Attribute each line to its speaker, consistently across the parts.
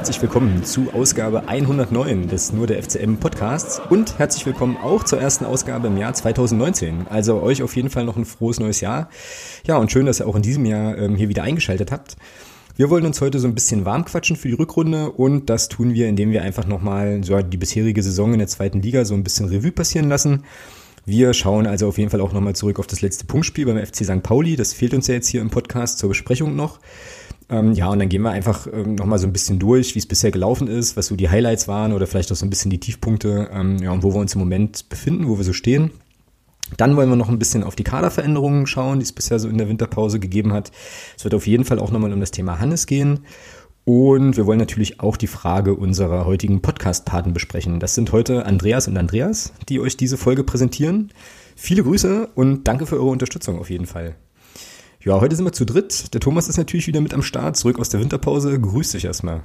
Speaker 1: herzlich willkommen zu Ausgabe 109 des Nur der FCM Podcasts und herzlich willkommen auch zur ersten Ausgabe im Jahr 2019. Also euch auf jeden Fall noch ein frohes neues Jahr. Ja, und schön, dass ihr auch in diesem Jahr ähm, hier wieder eingeschaltet habt. Wir wollen uns heute so ein bisschen warm quatschen für die Rückrunde und das tun wir, indem wir einfach nochmal so die bisherige Saison in der zweiten Liga so ein bisschen Revue passieren lassen. Wir schauen also auf jeden Fall auch nochmal zurück auf das letzte Punktspiel beim FC St. Pauli. Das fehlt uns ja jetzt hier im Podcast zur Besprechung noch. Ähm, ja, und dann gehen wir einfach ähm, nochmal so ein bisschen durch, wie es bisher gelaufen ist, was so die Highlights waren oder vielleicht auch so ein bisschen die Tiefpunkte, ähm, ja, und wo wir uns im Moment befinden, wo wir so stehen. Dann wollen wir noch ein bisschen auf die Kaderveränderungen schauen, die es bisher so in der Winterpause gegeben hat. Es wird auf jeden Fall auch nochmal um das Thema Hannes gehen. Und wir wollen natürlich auch die Frage unserer heutigen Podcast-Paten besprechen. Das sind heute Andreas und Andreas, die euch diese Folge präsentieren. Viele Grüße und danke für eure Unterstützung auf jeden Fall. Ja, heute sind wir zu dritt. Der Thomas ist natürlich wieder mit am Start, zurück aus der Winterpause. Grüß dich erstmal.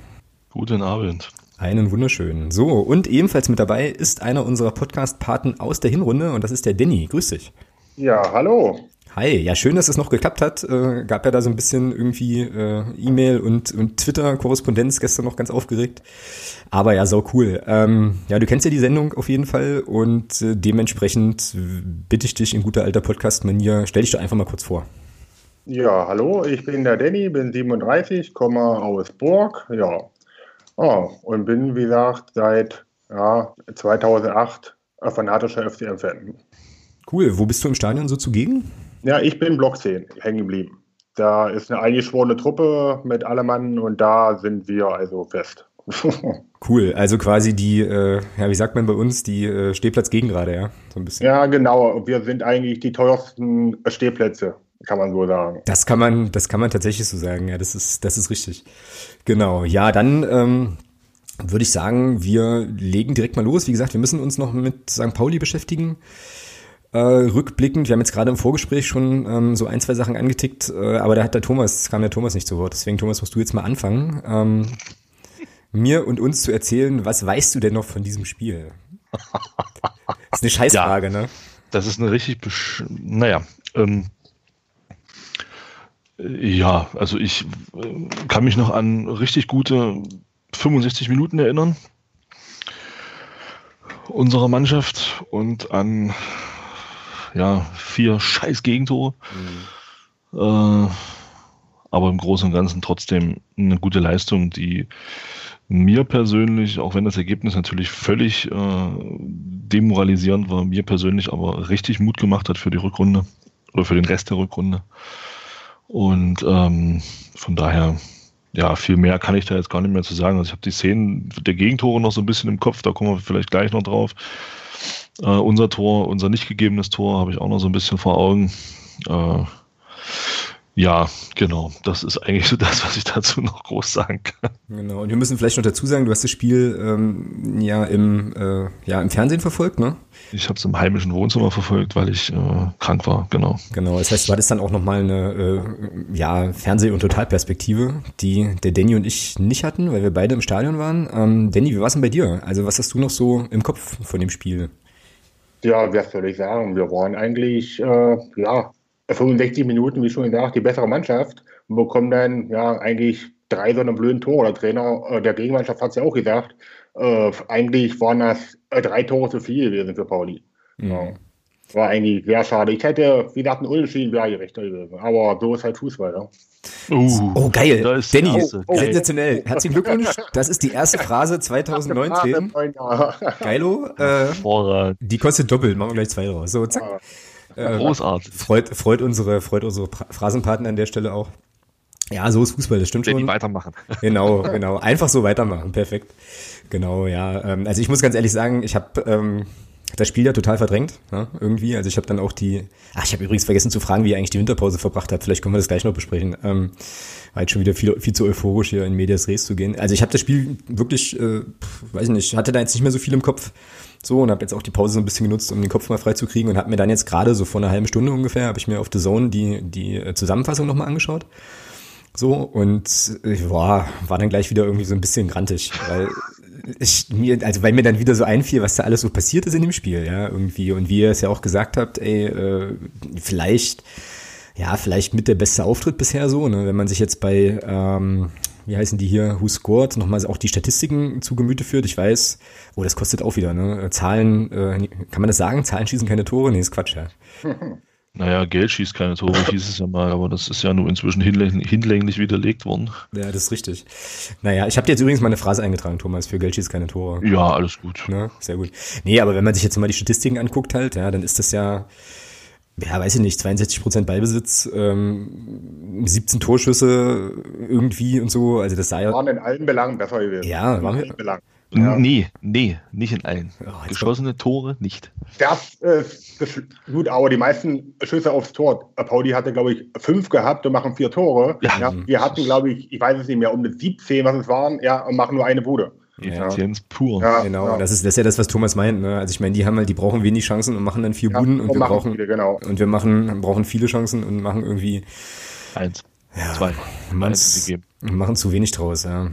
Speaker 2: Guten Abend.
Speaker 1: Einen wunderschönen. So, und ebenfalls mit dabei ist einer unserer Podcast-Paten aus der Hinrunde und das ist der Danny. Grüß dich.
Speaker 3: Ja, hallo.
Speaker 1: Hi, ja schön, dass es noch geklappt hat. Äh, gab ja da so ein bisschen irgendwie äh, E-Mail und, und Twitter-Korrespondenz gestern noch ganz aufgeregt. Aber ja, so cool. Ähm, ja, du kennst ja die Sendung auf jeden Fall und äh, dementsprechend bitte ich dich in guter alter Podcast-Manier, stell dich doch einfach mal kurz vor.
Speaker 3: Ja, hallo, ich bin der Danny, bin 37, komme aus Burg, ja. Oh, und bin, wie gesagt, seit ja, 2008 fanatischer FCM-Fan.
Speaker 1: Cool, wo bist du im Stadion so zugegen?
Speaker 3: Ja, ich bin Block 10 hängen geblieben. Da ist eine eingeschworene Truppe mit Allemann und da sind wir also fest.
Speaker 1: cool, also quasi die, äh, ja, wie sagt man bei uns, die äh, Stehplatz gerade, ja?
Speaker 3: So ein bisschen. Ja, genau. Wir sind eigentlich die teuersten Stehplätze kann man so sagen.
Speaker 1: Das kann man, das kann man tatsächlich so sagen, ja, das ist, das ist richtig. Genau, ja, dann ähm, würde ich sagen, wir legen direkt mal los. Wie gesagt, wir müssen uns noch mit St. Pauli beschäftigen. Äh, rückblickend, wir haben jetzt gerade im Vorgespräch schon ähm, so ein, zwei Sachen angetickt, äh, aber da hat der Thomas, kam der Thomas nicht zu Wort. Deswegen, Thomas, musst du jetzt mal anfangen, ähm, mir und uns zu erzählen, was weißt du denn noch von diesem Spiel? Das ist eine Scheißfrage, ja, ne?
Speaker 2: Das ist eine richtig, naja, ähm, ja, also ich äh, kann mich noch an richtig gute 65 Minuten erinnern unserer Mannschaft und an ja, vier scheiß Gegentore. Mhm. Äh, aber im Großen und Ganzen trotzdem eine gute Leistung, die mir persönlich, auch wenn das Ergebnis natürlich völlig äh, demoralisierend war, mir persönlich aber richtig Mut gemacht hat für die Rückrunde oder für den Rest der Rückrunde. Und ähm, von daher, ja, viel mehr kann ich da jetzt gar nicht mehr zu sagen. Also ich habe die Szenen der Gegentore noch so ein bisschen im Kopf, da kommen wir vielleicht gleich noch drauf. Äh, unser Tor, unser nicht gegebenes Tor habe ich auch noch so ein bisschen vor Augen. Äh, ja, genau. Das ist eigentlich so das, was ich dazu noch groß sagen kann.
Speaker 1: Genau. Und wir müssen vielleicht noch dazu sagen, du hast das Spiel ähm, ja im äh, ja im Fernsehen verfolgt, ne?
Speaker 2: Ich habe es im heimischen Wohnzimmer verfolgt, weil ich äh, krank war. Genau.
Speaker 1: Genau. Das heißt, war das dann auch nochmal eine äh, ja Fernseh- und Totalperspektive, die der Danny und ich nicht hatten, weil wir beide im Stadion waren. Ähm, Danny, wie war es denn bei dir? Also was hast du noch so im Kopf von dem Spiel?
Speaker 3: Ja, wer soll ich sagen? Wir waren eigentlich äh, ja 65 Minuten, wie schon gesagt, die bessere Mannschaft und bekommen dann ja eigentlich drei so eine blöden Tore. Der Trainer äh, der Gegenmannschaft hat es ja auch gesagt. Äh, eigentlich waren das äh, drei Tore zu viel gewesen für Pauli. Mhm. Ja. War eigentlich sehr schade. Ich hätte, wie gesagt, einen Unentschieden wäre gerechter gewesen. Aber so ist halt Fußball. Ja.
Speaker 1: Uh, oh, geil. Danny, oh, oh, sensationell. Herzlichen Glückwunsch. Das ist die erste Phrase 2019. Geilo. Äh, die kostet doppelt. Machen wir gleich zwei draus. So, zack. Äh, Großartig. Freut, freut unsere, freut unsere Phrasenpartner an der Stelle auch. Ja, so ist Fußball, das stimmt Wenn schon. Die
Speaker 2: weitermachen.
Speaker 1: Genau, genau. Einfach so weitermachen, perfekt. Genau, ja. Ähm, also ich muss ganz ehrlich sagen, ich habe ähm, das Spiel ja total verdrängt, ja, irgendwie. Also ich habe dann auch die, ach, ich habe übrigens vergessen zu fragen, wie ihr eigentlich die Winterpause verbracht habt. Vielleicht können wir das gleich noch besprechen. Ähm, war jetzt schon wieder viel, viel zu euphorisch hier in Medias Res zu gehen. Also ich habe das Spiel wirklich, äh, weiß ich nicht, hatte da jetzt nicht mehr so viel im Kopf. So, und habe jetzt auch die Pause so ein bisschen genutzt, um den Kopf mal frei zu kriegen und habe mir dann jetzt gerade so vor einer halben Stunde ungefähr, habe ich mir auf The Zone die, die äh, Zusammenfassung nochmal angeschaut. So, und ich äh, war, war dann gleich wieder irgendwie so ein bisschen grantig, weil ich mir, also weil mir dann wieder so einfiel, was da alles so passiert ist in dem Spiel, ja, irgendwie. Und wie ihr es ja auch gesagt habt, ey, äh, vielleicht, ja, vielleicht mit der beste Auftritt bisher so, ne? Wenn man sich jetzt bei, ähm, wie heißen die hier, Who Scored, nochmal auch die Statistiken zu Gemüte führt. Ich weiß, oh, das kostet auch wieder, ne? Zahlen, äh, kann man das sagen? Zahlen schießen keine Tore? Nee, ist Quatsch, ja.
Speaker 2: Naja, Geld schießt keine Tore, hieß es ja mal, aber das ist ja nur inzwischen hinlänglich, hinlänglich widerlegt worden.
Speaker 1: Ja, das ist richtig. Naja, ich habe dir jetzt übrigens mal eine Phrase eingetragen, Thomas, für Geld schießt keine Tore.
Speaker 2: Ja, alles gut.
Speaker 1: Ne? Sehr gut. Nee, aber wenn man sich jetzt mal die Statistiken anguckt halt, ja, dann ist das ja, ja, weiß ich nicht, 62 Prozent Ballbesitz, ähm, 17 Torschüsse irgendwie und so, also das sei ja...
Speaker 3: Waren in allen Belangen besser gewesen.
Speaker 1: Ja,
Speaker 3: waren. In allen Belangen.
Speaker 2: Ja. Nee, nee, nicht in allen. Oh, Geschossene Tore nicht.
Speaker 3: Das ist das, gut, aber die meisten Schüsse aufs Tor. Pauli hatte, glaube ich, fünf gehabt und machen vier Tore. Ja, ja wir hatten, glaube ich, ich weiß es nicht mehr, um die 17, was es waren, ja, und machen nur eine Bude.
Speaker 2: Effizienz ja. pur.
Speaker 1: Ja, genau, ja. Das, ist, das ist ja das, was Thomas meint. Ne? Also ich meine, die haben halt, die brauchen wenig Chancen und machen dann vier Buden und, und wir brauchen viele, genau. und wir machen, brauchen viele Chancen und machen irgendwie
Speaker 2: eins,
Speaker 1: ja, zwei, machen zu wenig draus. Ja.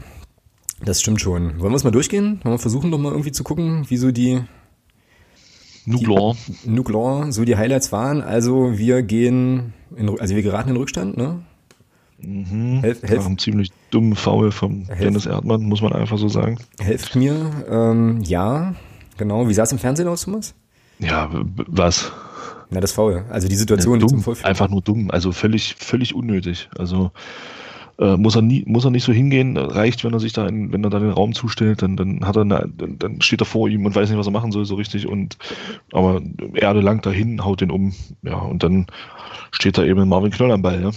Speaker 1: Das stimmt schon. Wollen wir es mal durchgehen? Wollen wir versuchen doch mal irgendwie zu gucken, wie so die
Speaker 2: Nuglor.
Speaker 1: Nuglor, so die Highlights waren. Also wir gehen, in, also wir geraten in Rückstand, ne?
Speaker 2: Mhm. Helf, helf, einem ziemlich dummen Foul vom helf, Dennis Erdmann, muss man einfach so sagen.
Speaker 1: Helft mir. Ähm, ja, genau. Wie sah es im Fernsehen aus, Thomas?
Speaker 2: Ja, was?
Speaker 1: Na, das Foul. Also die Situation
Speaker 2: ja, dumm, Einfach nur dumm. Also völlig, völlig unnötig. Also äh, muss er nie, muss er nicht so hingehen. Reicht, wenn er sich da, in, wenn er da den Raum zustellt, dann, dann hat er, eine, dann steht er vor ihm und weiß nicht, was er machen soll so richtig. Und aber Erde langt dahin, haut den um, ja und dann steht da eben Marvin Knoll am Ball. Ja.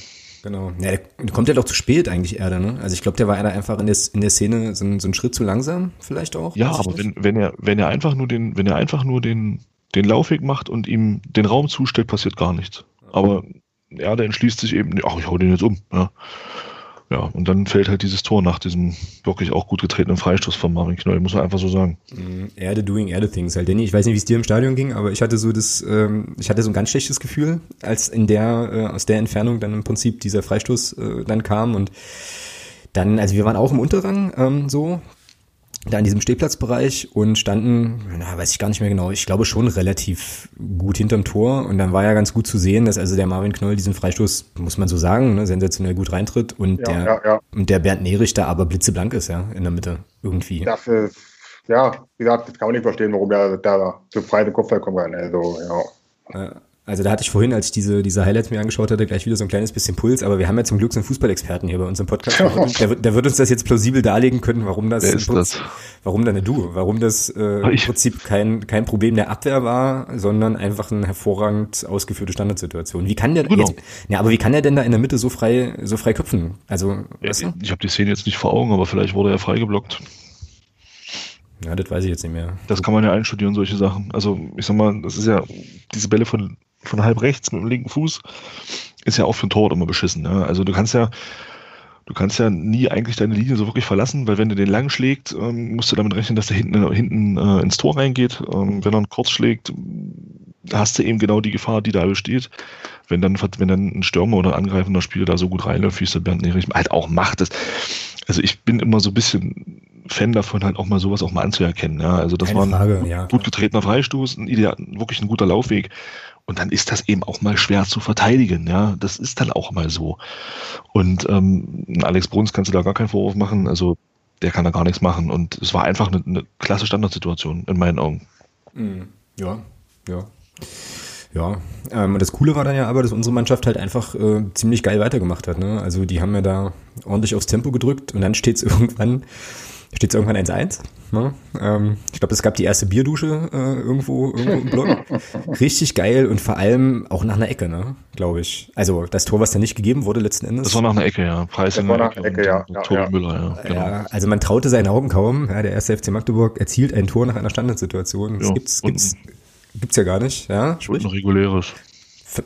Speaker 1: Genau. Ja, der kommt ja doch zu spät eigentlich Erde, ne? Also ich glaube, der war da einfach in der, in der Szene so ein, so ein Schritt zu langsam, vielleicht auch.
Speaker 2: Ja, aber wenn, wenn er, wenn er einfach nur den, wenn er einfach nur den, den Laufweg macht und ihm den Raum zustellt, passiert gar nichts. Aber Erde entschließt sich eben, ach, ich hau den jetzt um. Ja. Ja, und dann fällt halt dieses Tor nach diesem wirklich auch gut getretenen Freistoß von Marvin Knoll, muss man einfach so sagen.
Speaker 1: Mm, Erde doing Erde things halt. Danny, ich weiß nicht, wie es dir im Stadion ging, aber ich hatte so das, ähm, ich hatte so ein ganz schlechtes Gefühl, als in der, äh, aus der Entfernung dann im Prinzip dieser Freistoß äh, dann kam und dann, also wir waren auch im Unterrang ähm, so, da in diesem Stehplatzbereich und standen, na, weiß ich gar nicht mehr genau, ich glaube schon relativ gut hinterm Tor und dann war ja ganz gut zu sehen, dass also der Marvin Knoll diesen Freistoß, muss man so sagen, ne, sensationell gut reintritt und ja, der ja, ja. und der Bernd Nerich da aber blitzeblank ist, ja, in der Mitte irgendwie.
Speaker 3: Das ist, ja, wie gesagt, das kann man nicht verstehen, warum der da so frei den Kopf kommen kann, also,
Speaker 1: ja. Also da hatte ich vorhin, als ich diese, diese Highlights mir angeschaut hatte, gleich wieder so ein kleines bisschen Puls, aber wir haben ja zum Glück so einen Fußballexperten hier bei uns im Podcast. Der, der, wird uns das jetzt plausibel darlegen können, warum das,
Speaker 2: das?
Speaker 1: warum dann du, warum das äh, im Prinzip kein, kein Problem der Abwehr war, sondern einfach eine hervorragend ausgeführte Standardsituation. Wie kann der genau. jetzt, ja, aber wie kann der denn da in der Mitte so frei, so frei köpfen? Also,
Speaker 2: ja, weißt du? Ich habe die Szene jetzt nicht vor Augen, aber vielleicht wurde er freigeblockt.
Speaker 1: Ja, das weiß ich jetzt nicht mehr.
Speaker 2: Das kann man ja einstudieren, solche Sachen. Also, ich sag mal, das ist ja diese Bälle von von halb rechts mit dem linken Fuß, ist ja auch für ein Torwart immer beschissen. Ne? Also du kannst ja, du kannst ja nie eigentlich deine Linie so wirklich verlassen, weil wenn du den lang schlägt, ähm, musst du damit rechnen, dass der hinten, hinten äh, ins Tor reingeht. Ähm, wenn er einen kurz schlägt, hast du eben genau die Gefahr, die da besteht. Wenn dann, wenn dann ein Stürmer oder ein angreifender Spieler da so gut reinläuft, wie es der Bernd Nerich halt auch macht. Das, also ich bin immer so ein bisschen Fan davon, halt auch mal sowas auch mal anzuerkennen. Ja. Also das Keine war ein Frage, gut, ja, gut getretener Freistoß, ein ideal, wirklich ein guter Laufweg. Und dann ist das eben auch mal schwer zu verteidigen. Ja, das ist dann auch mal so. Und ähm, Alex Bruns kannst du da gar keinen Vorwurf machen. Also der kann da gar nichts machen. Und es war einfach eine, eine klasse Standardsituation in meinen Augen.
Speaker 1: Mhm. Ja, ja. Ja, ähm, das Coole war dann ja aber, dass unsere Mannschaft halt einfach äh, ziemlich geil weitergemacht hat. Ne? Also die haben ja da ordentlich aufs Tempo gedrückt und dann steht es irgendwann steht es irgendwann 1-1. Ne? Ähm, ich glaube, es gab die erste Bierdusche äh, irgendwo, irgendwo im Block. Richtig geil und vor allem auch nach einer Ecke, ne? glaube ich. Also das Tor, was da nicht gegeben wurde letzten Endes.
Speaker 2: Das war nach einer Ecke, ja. Preis
Speaker 3: das war nach einer Ecke, ja. ja,
Speaker 2: ja. Müller, ja.
Speaker 1: Genau. ja. Also man traute seinen Augen kaum. Ja, der erste FC Magdeburg erzielt ein Tor nach einer Standardsituation. Das ja. gibt's, gibt's, gibt's ja gar nicht. Ja,
Speaker 2: sprich. Ein reguläres.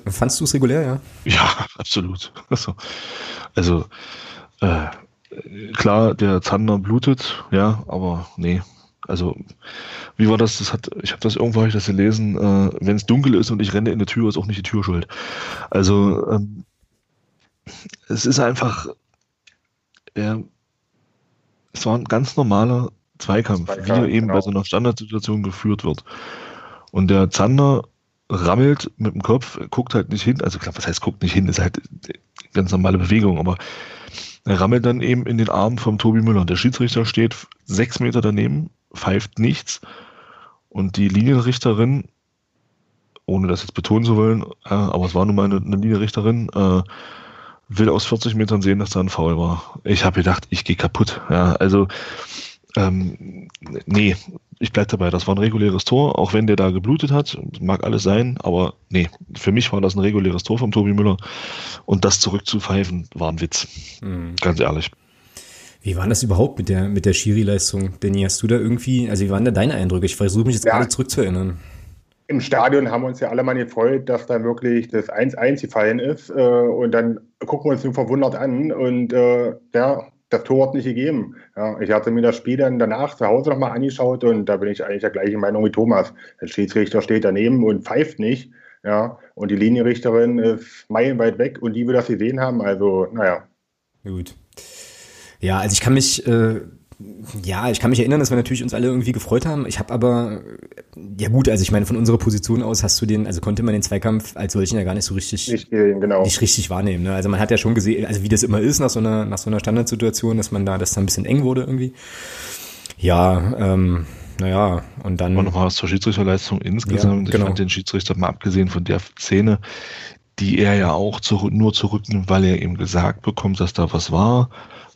Speaker 1: Fandst du es regulär, ja?
Speaker 2: Ja, absolut. Also, also äh, klar, der Zander blutet, ja, aber nee. Also, wie war das? Das hat, ich habe das irgendwo hab ich das gelesen. Äh, Wenn es dunkel ist und ich renne in der Tür, ist auch nicht die Tür schuld. Also, ähm, es ist einfach, äh, es war ein ganz normaler Zweikampf, Zweikampf wie er eben genau. bei so einer Standardsituation geführt wird. Und der Zander rammelt mit dem Kopf, guckt halt nicht hin. Also klar, was heißt guckt nicht hin, ist halt ganz normale Bewegung, aber Er rammelt dann eben in den Arm vom Tobi Müller. Der Schiedsrichter steht sechs Meter daneben, pfeift nichts. Und die Linienrichterin, ohne das jetzt betonen zu wollen, äh, aber es war nun mal eine, eine Linienrichterin, äh, will aus 40 Metern sehen, dass da ein Foul war. Ich habe gedacht, ich gehe kaputt. Ja, also ähm, nee, ich bleibe dabei. Das war ein reguläres Tor, auch wenn der da geblutet hat. Mag alles sein, aber nee, für mich war das ein reguläres Tor vom Tobi Müller. Und das zurückzupfeifen war ein Witz. Mhm. Ganz ehrlich.
Speaker 1: Wie war das überhaupt mit der, mit der Schiri-Leistung? Benny, hast du da irgendwie, also wie waren da deine Eindrücke? Ich versuche mich jetzt ja. gerade zurückzuerinnern.
Speaker 3: Im Stadion haben wir uns ja alle mal gefreut, dass da wirklich das 1-1 gefallen ist. Äh, und dann gucken wir uns nur verwundert an. Und äh, ja, das Tor hat nicht gegeben. Ja, ich hatte mir das Spiel dann danach zu Hause nochmal angeschaut und da bin ich eigentlich der gleichen Meinung wie Thomas. Der Schiedsrichter steht daneben und pfeift nicht. Ja, und die Linienrichterin ist meilenweit weg und die will das gesehen haben. Also, naja.
Speaker 1: Gut. Ja, also ich kann mich, äh, ja, ich kann mich erinnern, dass wir natürlich uns alle irgendwie gefreut haben. Ich habe aber, ja gut, also ich meine, von unserer Position aus hast du den, also konnte man den Zweikampf als solchen ja gar nicht so richtig,
Speaker 3: nicht, genau.
Speaker 1: nicht richtig wahrnehmen. Ne? Also man hat ja schon gesehen, also wie das immer ist nach so einer, nach so einer Standardsituation, dass man da, dass da ein bisschen eng wurde irgendwie. Ja, ähm, naja, und dann.
Speaker 2: Und nochmal was zur Schiedsrichterleistung insgesamt. Ja, genau. Ich fand den Schiedsrichter mal abgesehen von der Szene, die er ja auch zurück, nur zurücknimmt, weil er eben gesagt bekommt, dass da was war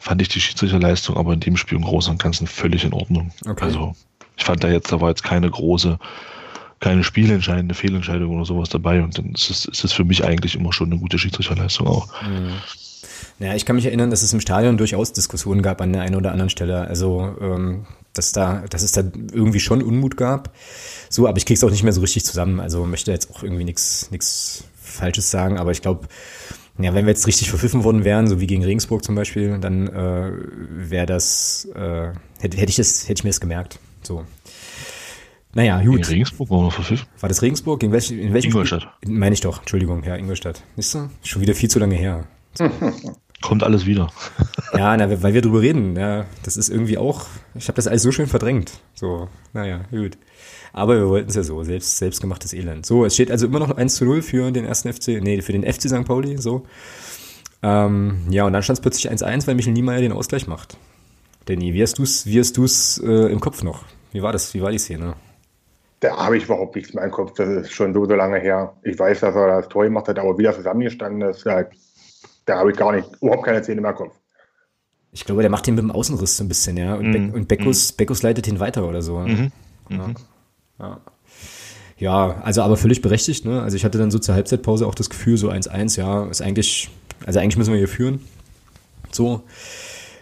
Speaker 2: fand ich die Schiedsrichterleistung aber in dem Spiel im Großen und Ganzen völlig in Ordnung. Okay. Also ich fand da jetzt, da war jetzt keine große, keine spielentscheidende Fehlentscheidung oder sowas dabei und dann ist es, ist es für mich eigentlich immer schon eine gute Schiedsrichterleistung auch. Mhm.
Speaker 1: Naja, ich kann mich erinnern, dass es im Stadion durchaus Diskussionen gab an der einen oder anderen Stelle. Also, ähm, dass da, dass es da irgendwie schon Unmut gab. So, aber ich krieg's auch nicht mehr so richtig zusammen. Also möchte jetzt auch irgendwie nichts, nichts Falsches sagen, aber ich glaube, ja, wenn wir jetzt richtig verpfiffen worden wären, so wie gegen Regensburg zum Beispiel, dann äh, wäre das, äh, hätte, hätte ich das, hätte ich mir das gemerkt. So. Naja, gut.
Speaker 2: Gegen Regensburg war verpfiffen?
Speaker 1: War das Regensburg? Gegen welch, in welchem
Speaker 2: Ingolstadt.
Speaker 1: Meine ich doch, Entschuldigung, ja, Ingolstadt. Siehst du? Schon wieder viel zu lange her. So.
Speaker 2: Kommt alles wieder.
Speaker 1: ja, na, weil wir drüber reden. Ja, das ist irgendwie auch, ich habe das alles so schön verdrängt. So, naja, gut. Aber wir wollten es ja so, selbst, selbstgemachtes Elend. So, es steht also immer noch 1 zu 0 für den ersten FC, nee, für den FC St. Pauli, so. Ähm, ja, und dann stand es plötzlich 1-1, weil Michel Niemeyer den Ausgleich macht. Danny, wie hast du es wie hast du's, äh, im Kopf noch? Wie war das? Wie war die Szene?
Speaker 3: Da habe ich überhaupt nichts mehr im Kopf. Das ist schon so, so lange her. Ich weiß, dass er das Tor gemacht hat, aber wie er zusammengestanden ist, da, da habe ich gar nicht, überhaupt keine Szene mehr im Kopf.
Speaker 1: Ich glaube, der macht den mit dem Außenriss so ein bisschen, ja. Und, mm, Be und Beckus, mm. Beckus leitet ihn weiter oder so.
Speaker 2: Mhm. Ja.
Speaker 1: Ja. Ja, also aber völlig berechtigt. Ne? Also ich hatte dann so zur Halbzeitpause auch das Gefühl, so 1-1, ja, ist eigentlich, also eigentlich müssen wir hier führen. So.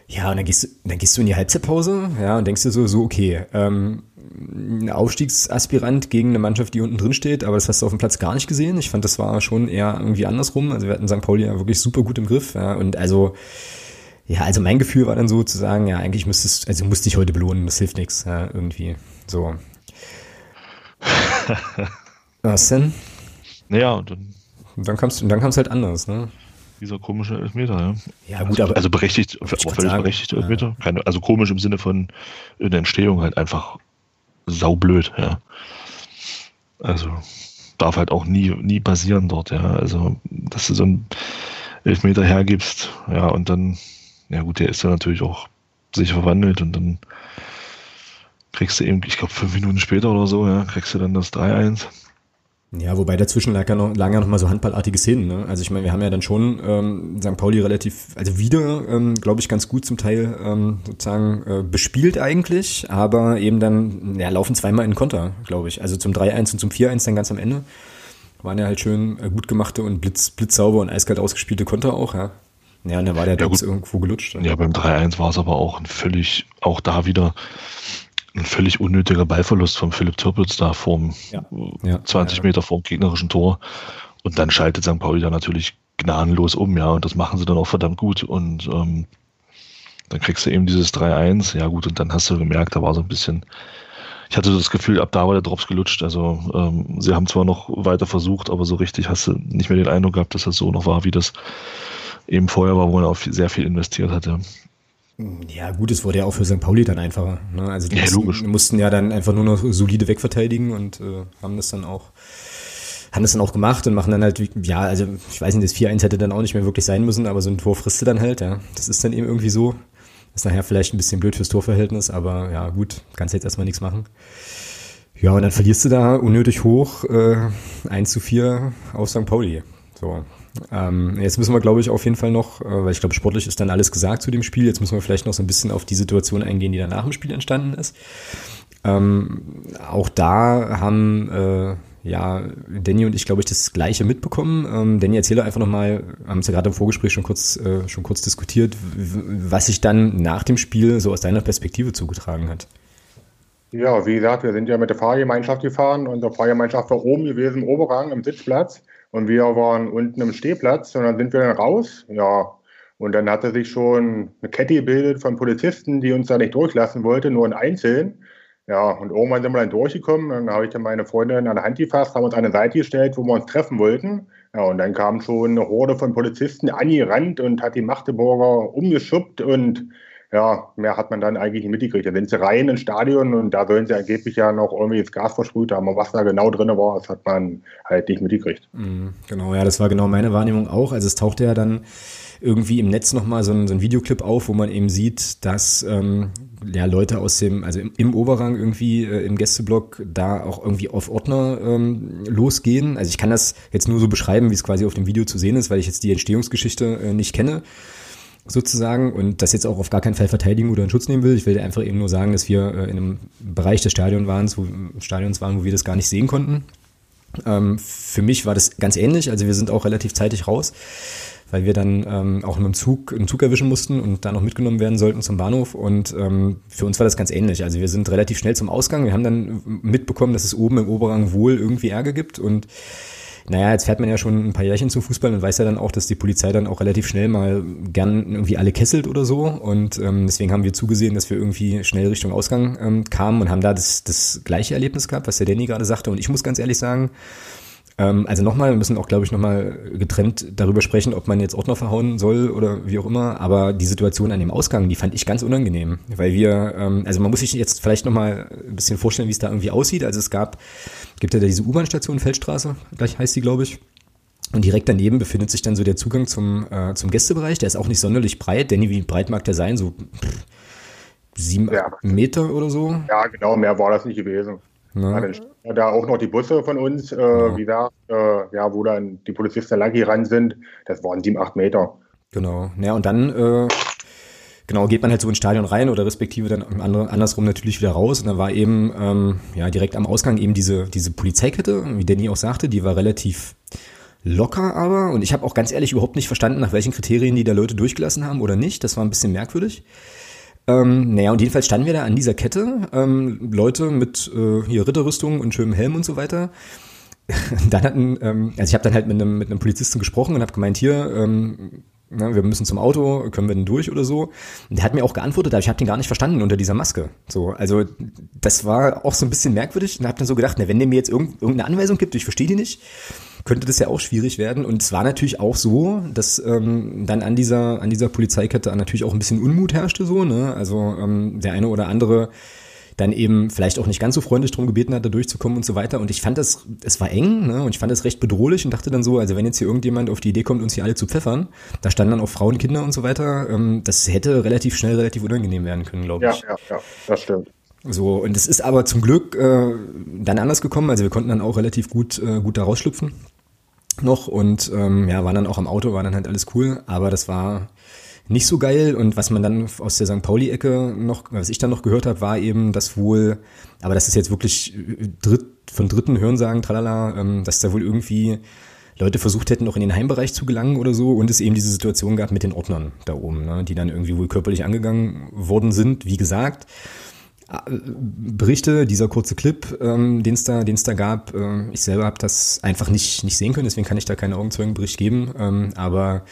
Speaker 1: Ja, und dann gehst du, dann gehst du in die Halbzeitpause, ja, und denkst dir so, so, okay, ähm, ein Aufstiegsaspirant gegen eine Mannschaft, die unten drin steht, aber das hast du auf dem Platz gar nicht gesehen. Ich fand, das war schon eher irgendwie andersrum. Also wir hatten St. Pauli ja wirklich super gut im Griff, ja, und also, ja, also mein Gefühl war dann so zu sagen, ja, eigentlich müsstest, also musste ich heute belohnen, das hilft nichts, ja, irgendwie. So. Was denn?
Speaker 2: Naja, und dann.
Speaker 1: Und dann kam es dann kam's halt anders, ne?
Speaker 2: Dieser komische Elfmeter, ja.
Speaker 1: Ja, gut,
Speaker 2: also,
Speaker 1: aber.
Speaker 2: Also berechtigt, aber völlig sagen, berechtigt Elfmeter. Ja. Keine, also komisch im Sinne von in der Entstehung halt einfach saublöd, ja. Also darf halt auch nie, nie passieren dort, ja. Also, dass du so einen Elfmeter hergibst, ja, und dann, ja gut, der ist dann natürlich auch sich verwandelt und dann kriegst du eben, ich glaube, fünf Minuten später oder so, ja, kriegst du dann das 3-1.
Speaker 1: Ja, wobei dazwischen lag ja noch, lagen ja noch mal so handballartige Szenen. Ne? Also ich meine, wir haben ja dann schon ähm, St. Pauli relativ, also wieder, ähm, glaube ich, ganz gut zum Teil ähm, sozusagen äh, bespielt eigentlich, aber eben dann, ja, laufen zweimal in Konter, glaube ich. Also zum 3-1 und zum 4-1 dann ganz am Ende. Waren ja halt schön äh, gut gemachte und blitz, blitzsauber und eiskalt ausgespielte Konter auch, ja. Ja, und dann war der ja, irgendwo gelutscht.
Speaker 2: Ja, beim 3-1 war es aber auch ein völlig, auch da wieder ein völlig unnötiger Ballverlust von Philipp Türpitz da vorm ja. Ja, 20 ja, Meter vorm gegnerischen Tor. Und dann schaltet St. Pauli da natürlich gnadenlos um, ja, und das machen sie dann auch verdammt gut. Und ähm, dann kriegst du eben dieses 3-1, ja gut, und dann hast du gemerkt, da war so ein bisschen, ich hatte das Gefühl, ab da war der Drops gelutscht. Also ähm, sie haben zwar noch weiter versucht, aber so richtig hast du nicht mehr den Eindruck gehabt, dass das so noch war, wie das eben vorher war, wo man auch sehr viel investiert hatte.
Speaker 1: Ja, gut, es wurde ja auch für St. Pauli dann einfacher. Ne? Also die ja, mussten, mussten, ja dann einfach nur noch solide wegverteidigen und äh, haben das dann auch haben das dann auch gemacht und machen dann halt, ja, also ich weiß nicht, das 4-1 hätte dann auch nicht mehr wirklich sein müssen, aber so ein Tor frisst du dann halt, ja. Das ist dann eben irgendwie so. Ist nachher vielleicht ein bisschen blöd fürs Torverhältnis, aber ja, gut, kannst jetzt erstmal nichts machen. Ja, und dann verlierst du da unnötig hoch äh, 1 zu 4 auf St. Pauli. So. Ähm, jetzt müssen wir, glaube ich, auf jeden Fall noch, äh, weil ich glaube, sportlich ist dann alles gesagt zu dem Spiel. Jetzt müssen wir vielleicht noch so ein bisschen auf die Situation eingehen, die dann nach dem Spiel entstanden ist. Ähm, auch da haben äh, ja, Danny und ich, glaube ich, das Gleiche mitbekommen. Ähm, Danny, erzähle einfach nochmal, haben es ja gerade im Vorgespräch schon kurz, äh, schon kurz diskutiert, was sich dann nach dem Spiel so aus deiner Perspektive zugetragen hat.
Speaker 3: Ja, wie gesagt, wir sind ja mit der Fahrgemeinschaft gefahren. Unsere Fahrgemeinschaft war oben gewesen, Oberrang, im Sitzplatz. Und wir waren unten im Stehplatz. Und dann sind wir dann raus. Ja, und dann hatte sich schon eine Kette gebildet von Polizisten, die uns da nicht durchlassen wollten, nur in Einzelnen. Ja, und irgendwann sind wir dann durchgekommen. Dann habe ich dann meine Freundin an der Hand gefasst, haben uns an eine Seite gestellt, wo wir uns treffen wollten. Ja, und dann kam schon eine Horde von Polizisten angerannt und hat die Magdeburger umgeschubbt und ja, mehr hat man dann eigentlich nicht mitgekriegt. Da sind sie rein ins Stadion und da sollen sie angeblich ja noch irgendwie das Gas versprüht haben. Aber was da genau drin war, das hat man halt nicht mitgekriegt.
Speaker 1: Mhm, genau, ja, das war genau meine Wahrnehmung auch. Also es tauchte ja dann irgendwie im Netz nochmal so ein, so ein Videoclip auf, wo man eben sieht, dass ähm, ja, Leute aus dem, also im, im Oberrang irgendwie äh, im Gästeblock da auch irgendwie auf Ordner ähm, losgehen. Also ich kann das jetzt nur so beschreiben, wie es quasi auf dem Video zu sehen ist, weil ich jetzt die Entstehungsgeschichte äh, nicht kenne sozusagen und das jetzt auch auf gar keinen Fall verteidigen oder in Schutz nehmen will. Ich will einfach eben nur sagen, dass wir äh, in einem Bereich des Stadions waren, wo, Stadions waren, wo wir das gar nicht sehen konnten. Ähm, für mich war das ganz ähnlich, also wir sind auch relativ zeitig raus weil wir dann ähm, auch einen Zug, einen Zug erwischen mussten und da noch mitgenommen werden sollten zum Bahnhof. Und ähm, für uns war das ganz ähnlich. Also wir sind relativ schnell zum Ausgang. Wir haben dann mitbekommen, dass es oben im Oberrang wohl irgendwie Ärger gibt und naja, jetzt fährt man ja schon ein paar Jährchen zum Fußball und weiß ja dann auch, dass die Polizei dann auch relativ schnell mal gern irgendwie alle kesselt oder so. Und ähm, deswegen haben wir zugesehen, dass wir irgendwie schnell Richtung Ausgang ähm, kamen und haben da das, das gleiche Erlebnis gehabt, was der Danny gerade sagte. Und ich muss ganz ehrlich sagen, ähm, also nochmal, wir müssen auch, glaube ich, nochmal getrennt darüber sprechen, ob man jetzt Ordner verhauen soll oder wie auch immer. Aber die Situation an dem Ausgang, die fand ich ganz unangenehm, weil wir, ähm, also man muss sich jetzt vielleicht nochmal ein bisschen vorstellen, wie es da irgendwie aussieht. Also es gab, gibt ja da diese U-Bahn-Station Feldstraße, gleich heißt die, glaube ich. Und direkt daneben befindet sich dann so der Zugang zum, äh, zum Gästebereich. Der ist auch nicht sonderlich breit. Danny, wie breit mag der sein? So pff, sieben ja. Meter oder so?
Speaker 3: Ja, genau, mehr war das nicht gewesen. Ne? Ja, da auch noch die Busse von uns, äh, ja. wie gesagt, äh, ja, wo dann die Polizisten lang ran sind, das waren sieben, acht Meter.
Speaker 1: Genau. Ja, und dann äh, genau geht man halt so ins Stadion rein oder respektive dann andersrum natürlich wieder raus. Und dann war eben ähm, ja direkt am Ausgang eben diese, diese Polizeikette, wie Danny auch sagte, die war relativ locker aber. Und ich habe auch ganz ehrlich überhaupt nicht verstanden, nach welchen Kriterien die da Leute durchgelassen haben oder nicht. Das war ein bisschen merkwürdig. Ähm, naja, und jedenfalls standen wir da an dieser Kette, ähm, Leute mit äh, hier Ritterrüstung und schönem Helm und so weiter. dann hatten, ähm, also ich habe dann halt mit einem, mit Polizisten gesprochen und habe gemeint, hier, ähm, na, wir müssen zum Auto, können wir denn durch oder so? Und der hat mir auch geantwortet, aber ich habe den gar nicht verstanden unter dieser Maske. So, also das war auch so ein bisschen merkwürdig und habe dann so gedacht, na, wenn der mir jetzt irgendeine Anweisung gibt, ich verstehe die nicht, könnte das ja auch schwierig werden. Und es war natürlich auch so, dass ähm, dann an dieser, an dieser Polizeikette natürlich auch ein bisschen Unmut herrschte so, ne? Also ähm, der eine oder andere dann eben vielleicht auch nicht ganz so freundlich drum gebeten hat, da durchzukommen und so weiter. Und ich fand das, es war eng, ne? Und ich fand das recht bedrohlich und dachte dann so, also wenn jetzt hier irgendjemand auf die Idee kommt, uns hier alle zu pfeffern, da standen dann auch Frauen, Kinder und so weiter, ähm, das hätte relativ schnell relativ unangenehm werden können, glaube ich.
Speaker 3: Ja, ja, ja, das stimmt.
Speaker 1: So, und es ist aber zum Glück äh, dann anders gekommen. Also wir konnten dann auch relativ gut, äh, gut da rausschlüpfen noch und ähm, ja, waren dann auch am Auto, war dann halt alles cool, aber das war nicht so geil und was man dann aus der St. Pauli-Ecke noch, was ich dann noch gehört habe, war eben, dass wohl, aber das ist jetzt wirklich äh, dritt, von dritten Hörensagen, tralala, ähm, dass da wohl irgendwie Leute versucht hätten, noch in den Heimbereich zu gelangen oder so und es eben diese Situation gab mit den Ordnern da oben, ne, die dann irgendwie wohl körperlich angegangen worden sind. Wie gesagt, Berichte, dieser kurze Clip, ähm, den es da, den's da gab, äh, ich selber habe das einfach nicht, nicht sehen können, deswegen kann ich da keinen Augenzeugenbericht geben. Ähm, aber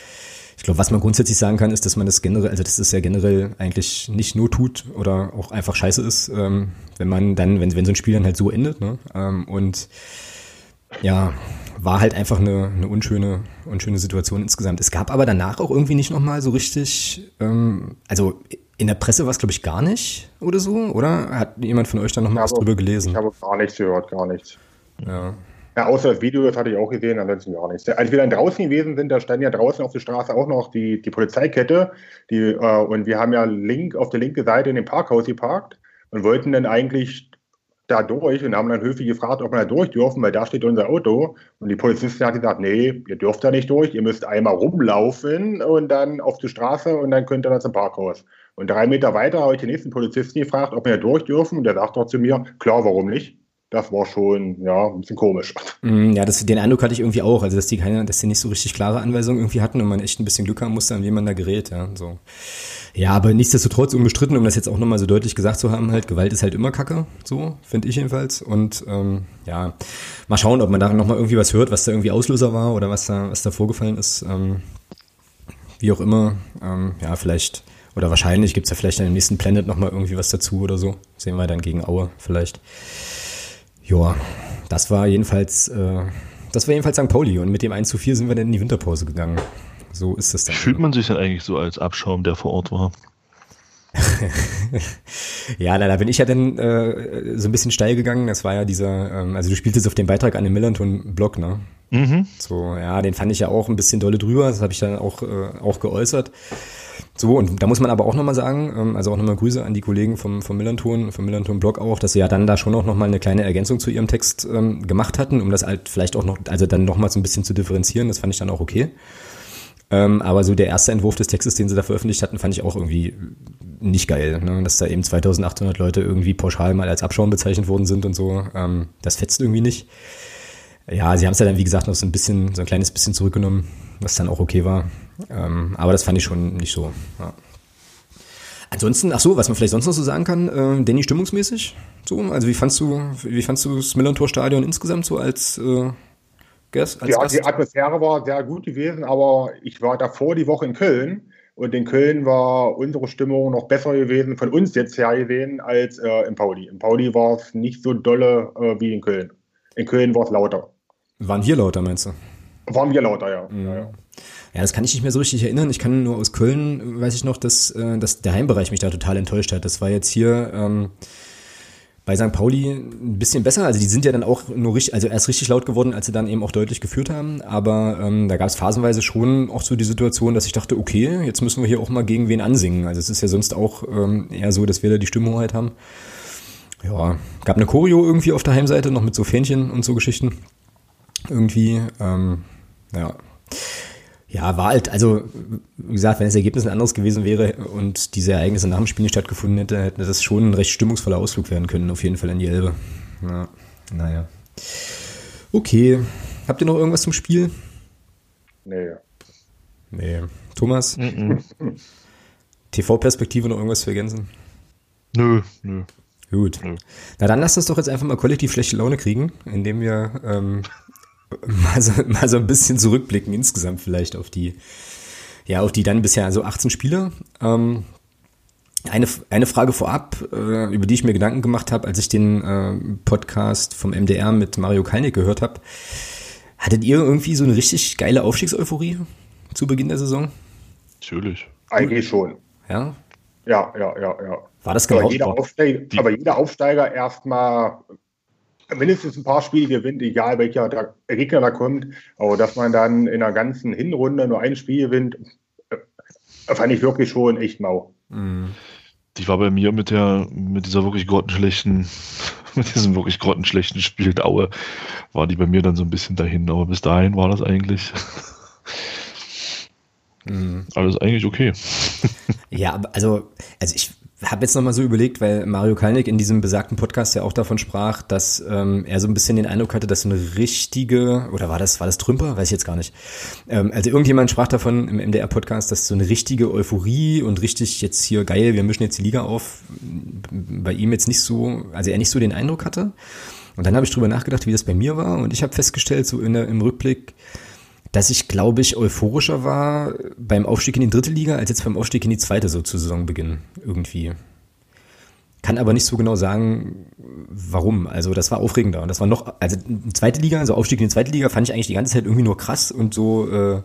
Speaker 1: ich glaube, was man grundsätzlich sagen kann, ist, dass man das generell, also dass das ja generell eigentlich nicht nur tut oder auch einfach scheiße ist, ähm, wenn man dann, wenn, wenn so ein Spiel dann halt so endet. Ne? Ähm, und ja, war halt einfach eine, eine unschöne, unschöne Situation insgesamt. Es gab aber danach auch irgendwie nicht nochmal so richtig, ähm, also in der Presse war es, glaube ich, gar nicht oder so, oder? Hat jemand von euch da noch mal was drüber gelesen?
Speaker 3: Ich habe gar nichts gehört, gar nichts.
Speaker 1: Ja.
Speaker 3: Ja, außer das Video, das hatte ich auch gesehen, ansonsten gar nichts. Als wir dann draußen gewesen sind, da stand ja draußen auf der Straße auch noch die, die Polizeikette. Die, äh, und wir haben ja link, auf der linken Seite in dem Parkhaus geparkt und wollten dann eigentlich da durch und haben dann höflich gefragt, ob wir da durch dürfen, weil da steht unser Auto. Und die Polizistin hat gesagt, nee, ihr dürft da nicht durch, ihr müsst einmal rumlaufen und dann auf die Straße und dann könnt ihr dann zum Parkhaus. Und drei Meter weiter habe ich den nächsten Polizisten gefragt, ob wir durch dürfen. Und der sagt doch zu mir, klar, warum nicht? Das war schon, ja, ein bisschen komisch.
Speaker 1: Mm, ja, das, den Eindruck hatte ich irgendwie auch, also dass die keine, dass die nicht so richtig klare Anweisungen irgendwie hatten und man echt ein bisschen Glück haben musste, an wen man da gerät, ja, so. Ja, aber nichtsdestotrotz unbestritten, um das jetzt auch nochmal so deutlich gesagt zu haben, halt, Gewalt ist halt immer Kacke, so, finde ich jedenfalls. Und ähm, ja, mal schauen, ob man da nochmal irgendwie was hört, was da irgendwie Auslöser war oder was da, was da vorgefallen ist. Ähm, wie auch immer, ähm, ja, vielleicht, oder wahrscheinlich gibt's ja vielleicht in dem nächsten Planet nochmal irgendwie was dazu oder so. Sehen wir dann gegen Aue vielleicht. Ja, das war jedenfalls, äh, das war jedenfalls St. Pauli und mit dem 1 zu 4 sind wir dann in die Winterpause gegangen. So ist es dann.
Speaker 2: Fühlt man sich denn eigentlich so als Abschaum, der vor Ort war?
Speaker 1: ja, da, da bin ich ja dann äh, so ein bisschen steil gegangen. Das war ja dieser, ähm, also du spieltest auf dem Beitrag an dem Millanton-Blog, ne? Mhm. So, ja, den fand ich ja auch ein bisschen dolle drüber. Das habe ich dann auch, äh, auch geäußert. So, und da muss man aber auch nochmal sagen, ähm, also auch nochmal Grüße an die Kollegen vom, vom Millanton, vom Millanton-Blog auch, dass sie ja dann da schon auch nochmal eine kleine Ergänzung zu ihrem Text ähm, gemacht hatten, um das halt vielleicht auch noch, also dann nochmal so ein bisschen zu differenzieren. Das fand ich dann auch okay. Ähm, aber so der erste Entwurf des Textes, den sie da veröffentlicht hatten, fand ich auch irgendwie nicht geil, ne? dass da eben 2800 Leute irgendwie pauschal mal als Abschaum bezeichnet worden sind und so. Ähm, das fetzt irgendwie nicht. Ja, sie haben es ja dann, wie gesagt, noch so ein bisschen, so ein kleines bisschen zurückgenommen, was dann auch okay war. Ähm, aber das fand ich schon nicht so. Ja. Ansonsten, ach so, was man vielleicht sonst noch so sagen kann, äh, Danny stimmungsmäßig, so, also wie fandst du, wie fandst du das Millantor-Stadion insgesamt so als äh,
Speaker 3: Gast, als ja, Gast? die Atmosphäre war sehr gut gewesen, aber ich war davor die Woche in Köln und in Köln war unsere Stimmung noch besser gewesen, von uns jetzt her gesehen, als äh, in Pauli. In Pauli war es nicht so dolle äh, wie in Köln. In Köln war es lauter.
Speaker 1: Waren wir lauter, meinst du?
Speaker 3: Waren wir lauter, ja. Mhm.
Speaker 1: ja, ja. Ja, das kann ich nicht mehr so richtig erinnern. Ich kann nur aus Köln, weiß ich noch, dass, äh, dass der Heimbereich mich da total enttäuscht hat. Das war jetzt hier ähm, bei St. Pauli ein bisschen besser. Also die sind ja dann auch nur richtig, also erst richtig laut geworden, als sie dann eben auch deutlich geführt haben. Aber ähm, da gab es phasenweise schon auch so die Situation, dass ich dachte, okay, jetzt müssen wir hier auch mal gegen wen ansingen. Also es ist ja sonst auch ähm, eher so, dass wir da die Stimmhoheit haben. Ja, gab eine Choreo irgendwie auf der Heimseite, noch mit so Fähnchen und so Geschichten. Irgendwie, ähm, ja. Ja, war halt, also wie gesagt, wenn das Ergebnis ein anderes gewesen wäre und diese Ereignisse nach dem Spiel nicht stattgefunden hätte, hätte das schon ein recht stimmungsvoller Ausflug werden können, auf jeden Fall in die Elbe. Ja, naja. Okay. Habt ihr noch irgendwas zum Spiel?
Speaker 3: Nee.
Speaker 1: Nee. Thomas? Mm -mm. TV-Perspektive noch irgendwas zu ergänzen?
Speaker 2: Nö, nö.
Speaker 1: Gut. Nö. Na dann lasst uns doch jetzt einfach mal kollektiv schlechte Laune kriegen, indem wir ähm, mal so, mal so ein bisschen zurückblicken insgesamt vielleicht auf die, ja, auf die dann bisher so 18 Spiele. Ähm, eine, eine Frage vorab, äh, über die ich mir Gedanken gemacht habe, als ich den äh, Podcast vom MDR mit Mario Kalnick gehört habe. Hattet ihr irgendwie so eine richtig geile Aufstiegseuphorie zu Beginn der Saison?
Speaker 3: Natürlich. Eigentlich schon.
Speaker 1: Ja?
Speaker 3: Ja, ja, ja, ja.
Speaker 1: War das genau?
Speaker 3: Aber jeder Aufsteiger, aber jeder Aufsteiger erstmal mindestens ein paar Spiele gewinnt, egal welcher der Gegner da kommt. Aber dass man dann in der ganzen Hinrunde nur ein Spiel gewinnt, äh, fand ich wirklich schon echt mau.
Speaker 2: Mhm. Die war bei mir mit der, mit dieser wirklich grottenschlechten, mit diesem wirklich grottenschlechten Spiel Aue, war die bei mir dann so ein bisschen dahin. Aber bis dahin war das eigentlich mhm. alles eigentlich okay.
Speaker 1: Ja, also, also ich habe jetzt nochmal so überlegt, weil Mario Kalnick in diesem besagten Podcast ja auch davon sprach, dass ähm, er so ein bisschen den Eindruck hatte, dass so eine richtige, oder war das, war das Trümper? Weiß ich jetzt gar nicht. Ähm, also irgendjemand sprach davon im MDR-Podcast, dass so eine richtige Euphorie und richtig jetzt hier geil, wir mischen jetzt die Liga auf, bei ihm jetzt nicht so, also er nicht so den Eindruck hatte. Und dann habe ich drüber nachgedacht, wie das bei mir war und ich habe festgestellt, so in der, im Rückblick, dass ich, glaube ich, euphorischer war beim Aufstieg in die dritte Liga als jetzt beim Aufstieg in die zweite so zu Saisonbeginn irgendwie. Kann aber nicht so genau sagen, warum. Also das war aufregender. Und das war noch, also zweite Liga, also Aufstieg in die zweite Liga fand ich eigentlich die ganze Zeit irgendwie nur krass und so, äh,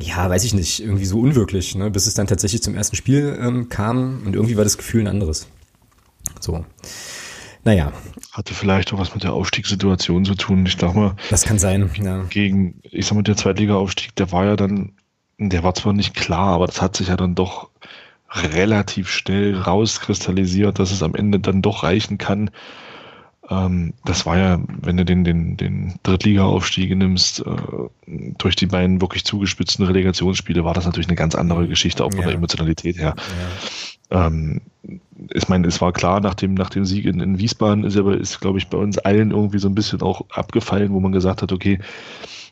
Speaker 1: ja, weiß ich nicht, irgendwie so unwirklich, ne? bis es dann tatsächlich zum ersten Spiel ähm, kam und irgendwie war das Gefühl ein anderes. So. Naja.
Speaker 2: Hatte vielleicht auch was mit der Aufstiegssituation zu tun. Ich dachte mal.
Speaker 1: Das kann sein, ja.
Speaker 2: Gegen, ich sag mal, der Zweitliga-Aufstieg, der war ja dann, der war zwar nicht klar, aber das hat sich ja dann doch relativ schnell rauskristallisiert, dass es am Ende dann doch reichen kann. Ähm, das war ja, wenn du den, den, den Drittliga-Aufstieg nimmst, äh, durch die beiden wirklich zugespitzten Relegationsspiele war das natürlich eine ganz andere Geschichte, auch von ja. der Emotionalität her. Ja. Ähm, ich meine, es war klar, nach dem, nach dem Sieg in, in Wiesbaden ist aber, ist, glaube ich, bei uns allen irgendwie so ein bisschen auch abgefallen, wo man gesagt hat, okay,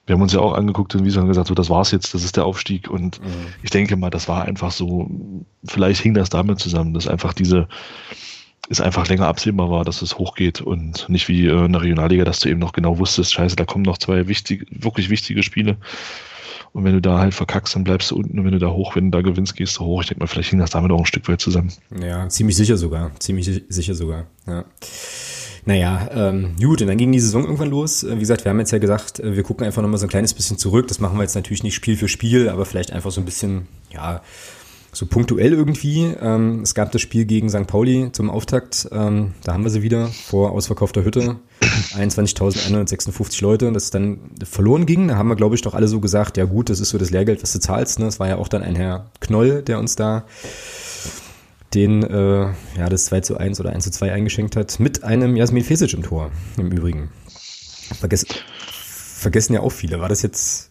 Speaker 2: wir haben uns ja auch angeguckt in Wiesbaden gesagt, so, das war's jetzt, das ist der Aufstieg. Und mhm. ich denke mal, das war einfach so, vielleicht hing das damit zusammen, dass einfach diese, es einfach länger absehbar war, dass es hochgeht und nicht wie äh, in der Regionalliga, dass du eben noch genau wusstest, scheiße, da kommen noch zwei wichtig, wirklich wichtige Spiele. Und wenn du da halt verkackst, dann bleibst du unten und wenn du da hoch, wenn du da gewinnst, gehst du hoch. Ich denke mal, vielleicht hing das damit auch ein Stück weit zusammen.
Speaker 1: Ja, ziemlich sicher sogar. Ziemlich sicher sogar. Ja. Naja, ähm, gut, und dann ging die Saison irgendwann los. Äh, wie gesagt, wir haben jetzt ja gesagt, äh, wir gucken einfach nochmal so ein kleines bisschen zurück. Das machen wir jetzt natürlich nicht Spiel für Spiel, aber vielleicht einfach so ein bisschen, ja, so punktuell irgendwie. Ähm, es gab das Spiel gegen St. Pauli zum Auftakt. Ähm, da haben wir sie wieder vor ausverkaufter Hütte. 21.156 Leute, das dann verloren ging. Da haben wir, glaube ich, doch alle so gesagt, ja gut, das ist so das Lehrgeld, was du zahlst. Ne? Das war ja auch dann ein Herr Knoll, der uns da den, äh, ja, das 2 zu 1 oder 1 zu 2 eingeschenkt hat, mit einem Jasmin Fesic im Tor, im Übrigen. Vergess, vergessen ja auch viele. War das jetzt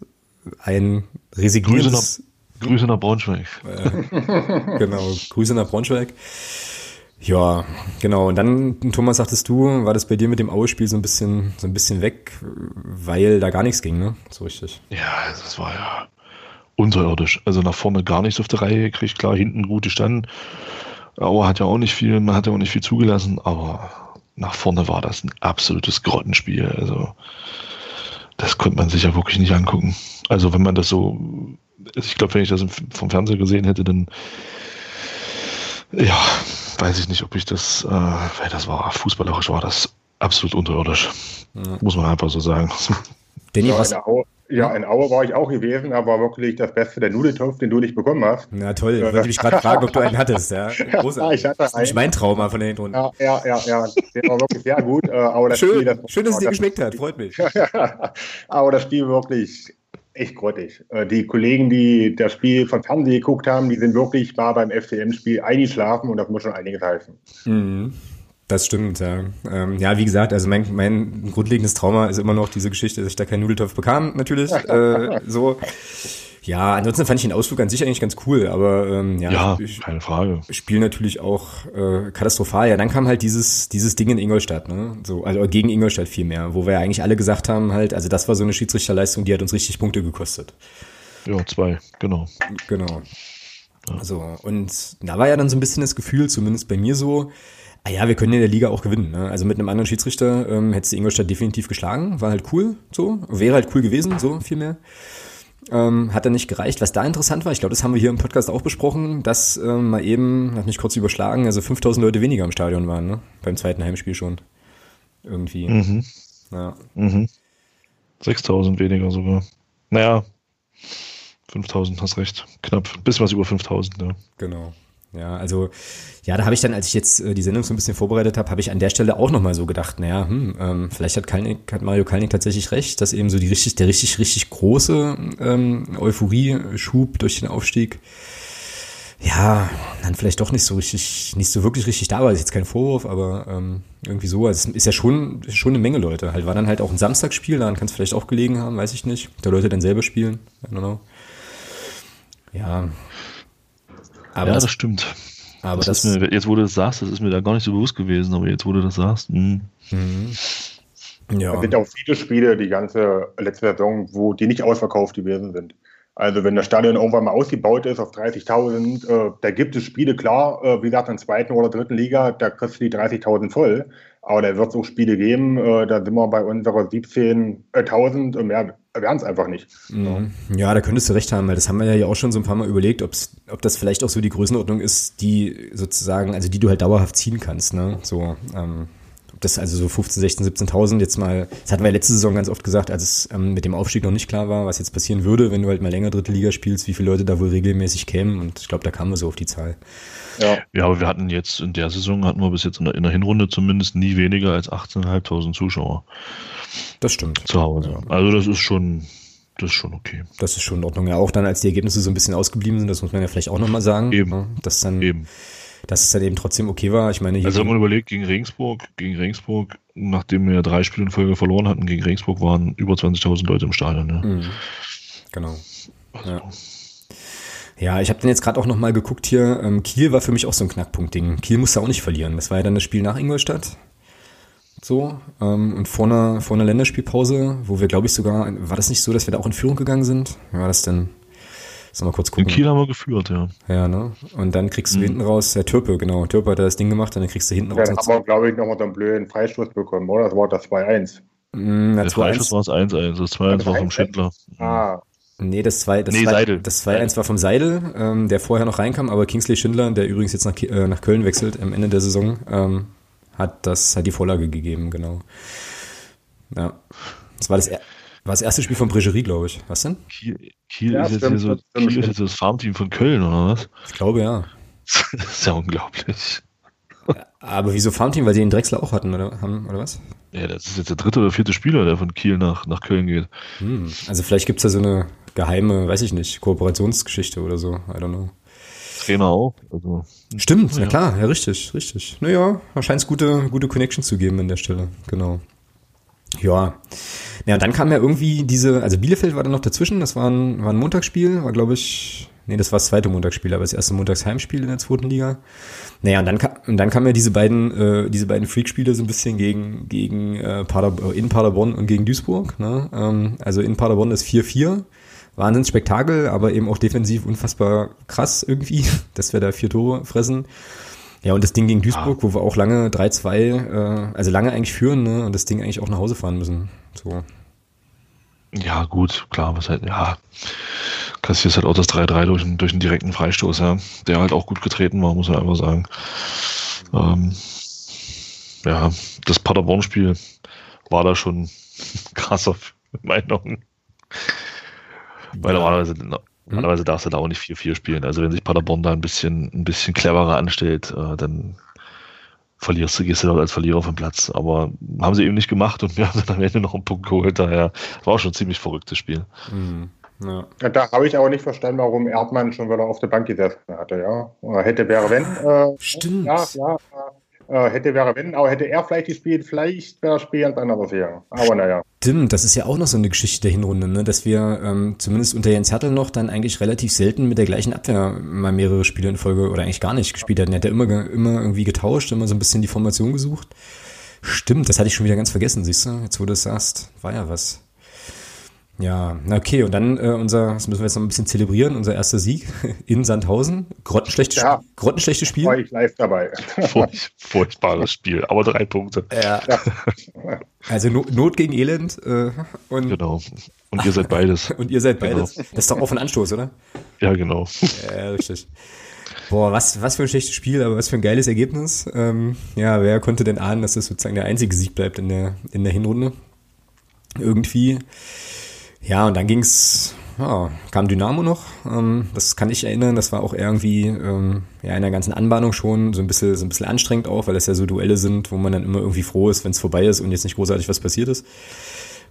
Speaker 1: ein resigniertes...
Speaker 2: Grüße nach Braunschweig.
Speaker 1: Äh, genau, Grüße nach Braunschweig. Ja, genau. Und dann, Thomas, sagtest du, war das bei dir mit dem Aue-Spiel so ein bisschen, so ein bisschen weg, weil da gar nichts ging, ne? So richtig.
Speaker 2: Ja, das war ja unterirdisch. Also nach vorne gar nichts auf der Reihe gekriegt. Klar, hinten gute Stand. Aue hat ja auch nicht viel, man hat ja auch nicht viel zugelassen, aber nach vorne war das ein absolutes Grottenspiel. Also das konnte man sich ja wirklich nicht angucken. Also wenn man das so ich glaube, wenn ich das vom Fernseher gesehen hätte, dann ja, weiß ich nicht, ob ich das, äh, weil das war fußballerisch war das absolut unterirdisch. Ja. Muss man einfach so sagen.
Speaker 3: Danny, ja, was? In Aue, ja, in Aue war ich auch gewesen, aber wirklich das Beste der Nudeltopf, den du nicht bekommen hast.
Speaker 1: Na toll, ich wollte mich gerade fragen, ob du einen hattest. Ja,
Speaker 3: ja ich hatte
Speaker 1: einen. mein Trauma von den Hintergrund.
Speaker 3: Ja, ja, ja, ja, der war wirklich sehr gut. Äh, aber das
Speaker 1: schön, Spiel, das, schön, dass es dir geschmeckt hat, freut mich.
Speaker 3: aber das Spiel wirklich echt grottig. Äh, die Kollegen, die das Spiel von Fernsehen geguckt haben, die sind wirklich mal beim FCM-Spiel eingeschlafen und das muss schon einiges heißen.
Speaker 1: Mhm. Das stimmt, ja. Ähm, ja, wie gesagt, also mein, mein grundlegendes Trauma ist immer noch diese Geschichte, dass ich da keinen Nudeltopf bekam, natürlich. äh, so. Ja, ansonsten fand ich den Ausflug an sich eigentlich ganz cool, aber ähm, ja,
Speaker 2: ja ich, keine Frage.
Speaker 1: Spiel natürlich auch äh, katastrophal. Ja, dann kam halt dieses dieses Ding in Ingolstadt, ne? So, also gegen Ingolstadt viel mehr, wo wir ja eigentlich alle gesagt haben, halt, also das war so eine Schiedsrichterleistung, die hat uns richtig Punkte gekostet.
Speaker 2: Ja, zwei, genau.
Speaker 1: Genau. Ja. So, und da war ja dann so ein bisschen das Gefühl, zumindest bei mir so, ah ja, wir können in der Liga auch gewinnen. Ne? Also mit einem anderen Schiedsrichter ähm, hättest du Ingolstadt definitiv geschlagen, war halt cool, so, wäre halt cool gewesen, so viel mehr. Ähm, hat dann nicht gereicht. Was da interessant war, ich glaube, das haben wir hier im Podcast auch besprochen, dass ähm, mal eben, hat mich kurz überschlagen, also 5000 Leute weniger im Stadion waren, ne? beim zweiten Heimspiel schon. Irgendwie.
Speaker 2: Mhm. Ja. Mhm. 6000 weniger sogar. Naja, 5000, hast recht. Knapp, ein bisschen was über 5000, ja.
Speaker 1: Genau. Ja, also ja, da habe ich dann, als ich jetzt äh, die Sendung so ein bisschen vorbereitet habe, habe ich an der Stelle auch nochmal so gedacht, naja, hm, ähm, vielleicht hat, Kalnick, hat Mario Kalnick tatsächlich recht, dass eben so die richtig, der richtig, richtig große ähm, Euphorie-Schub durch den Aufstieg, ja, dann vielleicht doch nicht so richtig, nicht so wirklich richtig da war. Ist jetzt kein Vorwurf, aber ähm, irgendwie so. Also es ist ja schon, schon eine Menge Leute. Halt war dann halt auch ein Samstagsspiel, daran kann es vielleicht auch gelegen haben, weiß ich nicht. Da Leute dann selber spielen. I don't know. Ja,
Speaker 2: aber ja, das, das stimmt. Aber das, das mir, jetzt, wo du das sagst, das ist mir da gar nicht so bewusst gewesen, aber jetzt, wo du das sagst, mh.
Speaker 3: Hm. Mhm. Ja. Es sind auch viele Spiele, die ganze letzte Saison, wo die nicht ausverkauft gewesen sind. Also wenn das Stadion irgendwann mal ausgebaut ist auf 30.000, äh, da gibt es Spiele, klar, äh, wie gesagt, in der zweiten oder dritten Liga, da kriegst du die 30.000 voll. Aber da wird es auch Spiele geben, äh, da sind wir bei unserer 17.000 und werden es einfach nicht.
Speaker 1: Mhm. Ja, da könntest du recht haben, weil das haben wir ja auch schon so ein paar Mal überlegt, ob das vielleicht auch so die Größenordnung ist, die sozusagen, also die du halt dauerhaft ziehen kannst, ne? So, ähm, das also so 15, 16, 17.000 jetzt mal, das hatten wir letzte Saison ganz oft gesagt, als es ähm, mit dem Aufstieg noch nicht klar war, was jetzt passieren würde, wenn du halt mal länger dritte Liga spielst, wie viele Leute da wohl regelmäßig kämen und ich glaube, da kamen wir so auf die Zahl.
Speaker 2: Ja. ja, aber wir hatten jetzt in der Saison, hatten wir bis jetzt in der, in der Hinrunde zumindest nie weniger als 18.500 Zuschauer.
Speaker 1: Das stimmt.
Speaker 2: Zu Hause. Ja. Also das ist schon, das ist schon okay.
Speaker 1: Das ist schon in Ordnung. Ja, auch dann, als die Ergebnisse so ein bisschen ausgeblieben sind, das muss man ja vielleicht auch nochmal sagen.
Speaker 2: Eben.
Speaker 1: Ja, dass dann,
Speaker 2: Eben.
Speaker 1: Dass es dann eben trotzdem okay war. Ich meine,
Speaker 2: also wenn man überlegt, gegen Regensburg, gegen Regensburg, nachdem wir drei Spiele in Folge verloren hatten, gegen Regensburg waren über 20.000 Leute im Stadion. Ja. Mhm.
Speaker 1: Genau. Also. Ja. Ja, ich habe dann jetzt gerade auch nochmal geguckt hier. Ähm, Kiel war für mich auch so ein Knackpunkt-Ding. Kiel musste auch nicht verlieren. Das war ja dann das Spiel nach Ingolstadt. So, ähm, und vor einer, vor einer Länderspielpause, wo wir, glaube ich, sogar, war das nicht so, dass wir da auch in Führung gegangen sind? Wie war das denn? Sollen wir kurz gucken.
Speaker 2: In Kiel haben wir geführt, ja.
Speaker 1: Ja, ne? Und dann kriegst du mhm. hinten raus, der Türpe, genau. Türpe hat das Ding gemacht und dann kriegst du hinten
Speaker 3: ja,
Speaker 1: raus.
Speaker 3: Dann haben wir, glaube ich, nochmal so einen blöden Freistoß bekommen, oder? Das war das 2-1.
Speaker 2: Mm, der Freistoß war das 1-1, das 2-1 war vom Schindler.
Speaker 3: Ah.
Speaker 1: Nee, das 2 das
Speaker 2: nee,
Speaker 1: zwei,
Speaker 2: Seidel.
Speaker 1: Das 2-1 war vom Seidel, ähm, der vorher noch reinkam, aber Kingsley Schindler, der übrigens jetzt nach, äh, nach Köln wechselt am Ende der Saison, ähm, hat das hat die Vorlage gegeben, genau. Ja. Das war das, war das erste Spiel von Bregerie, glaube ich. Was denn?
Speaker 2: Kiel, Kiel ja, ist jetzt hier so, Kiel ist jetzt das Farmteam von Köln, oder was?
Speaker 1: Ich glaube, ja.
Speaker 2: das ist ja unglaublich.
Speaker 1: Aber wieso Farmteam? Weil sie den Drechsler auch hatten, oder, haben, oder was?
Speaker 2: Ja, das ist jetzt der dritte oder vierte Spieler, der von Kiel nach, nach Köln geht.
Speaker 1: Hm. Also vielleicht gibt es da so eine geheime, weiß ich nicht, Kooperationsgeschichte oder so. I don't know.
Speaker 2: Trainer auch. Also,
Speaker 1: Stimmt, ja. na klar, ja, richtig, richtig. Naja, da scheint es gute, gute Connection zu geben an der Stelle, genau. Ja. Ja, dann kam ja irgendwie diese, also Bielefeld war dann noch dazwischen, das war ein, war ein Montagsspiel, war glaube ich, nee, das war das zweite Montagsspiel, aber das erste Montagsheimspiel in der zweiten Liga. Naja, und dann, kam, und dann kamen ja diese beiden, äh, diese beiden Freakspiele so ein bisschen gegen, gegen äh, Pader, in Paderborn und gegen Duisburg. Ne? Ähm, also in Paderborn ist 4-4 Wahnsinnsspektakel, aber eben auch defensiv unfassbar krass irgendwie, dass wir da vier Tore fressen. Ja, und das Ding gegen Duisburg, ah. wo wir auch lange 3-2, äh, also lange eigentlich führen, ne, und das Ding eigentlich auch nach Hause fahren müssen. So.
Speaker 2: Ja, gut, klar, was halt, ja, kassierst halt auch das 3-3 durch, durch einen direkten Freistoß, ja, der halt auch gut getreten war, muss man einfach sagen. Ähm, ja, das Paderborn-Spiel war da schon krasser, in meinen Augen. Weil ja. normalerweise, normalerweise darfst du da auch nicht 4-4 spielen. Also wenn sich Paderborn da ein bisschen, ein bisschen cleverer anstellt, äh, dann verlierst du, gehst du dort als Verlierer vom Platz. Aber haben sie eben nicht gemacht und wir haben dann am Ende noch einen Punkt geholt. Daher war auch schon ein ziemlich verrücktes Spiel.
Speaker 3: Mhm. Ja. Da habe ich auch nicht verstanden, warum Erdmann schon wieder auf der Bank gesessen hatte, ja. Hätte wäre wenn. Äh,
Speaker 1: Stimmt.
Speaker 3: Ja, ja, äh, hätte wäre wenn, aber hätte er vielleicht gespielt, vielleicht wäre das anders hier. Aber naja.
Speaker 1: Stimmt, das ist ja auch noch so eine Geschichte der Hinrunde, ne? dass wir ähm, zumindest unter Jens Hertel noch dann eigentlich relativ selten mit der gleichen Abwehr mal mehrere Spiele in Folge oder eigentlich gar nicht gespielt hatten. Er hat ja immer, immer irgendwie getauscht, immer so ein bisschen die Formation gesucht. Stimmt, das hatte ich schon wieder ganz vergessen, siehst du? Jetzt wo du das sagst, war ja was. Ja, okay, und dann äh, unser, das müssen wir jetzt noch ein bisschen zelebrieren, unser erster Sieg in Sandhausen. Grottenschlechtes, ja. Spiel, grottenschlechtes Spiel.
Speaker 3: War ich live dabei.
Speaker 2: Furch, furchtbares Spiel, aber drei Punkte.
Speaker 1: Ja. ja. Also Not, Not gegen Elend. Äh, und
Speaker 2: genau. Und ihr seid beides.
Speaker 1: und ihr seid beides. Genau. Das ist doch auch ein Anstoß, oder?
Speaker 2: Ja, genau.
Speaker 1: Ja, richtig. Boah, was, was für ein schlechtes Spiel, aber was für ein geiles Ergebnis. Ähm, ja, wer konnte denn ahnen, dass das sozusagen der einzige Sieg bleibt in der, in der Hinrunde? Irgendwie. Ja, und dann ging's, ja, kam Dynamo noch. Ähm, das kann ich erinnern. Das war auch irgendwie ähm, ja in der ganzen Anbahnung schon so ein bisschen so ein bisschen anstrengend auch, weil das ja so Duelle sind, wo man dann immer irgendwie froh ist, wenn es vorbei ist und jetzt nicht großartig was passiert ist.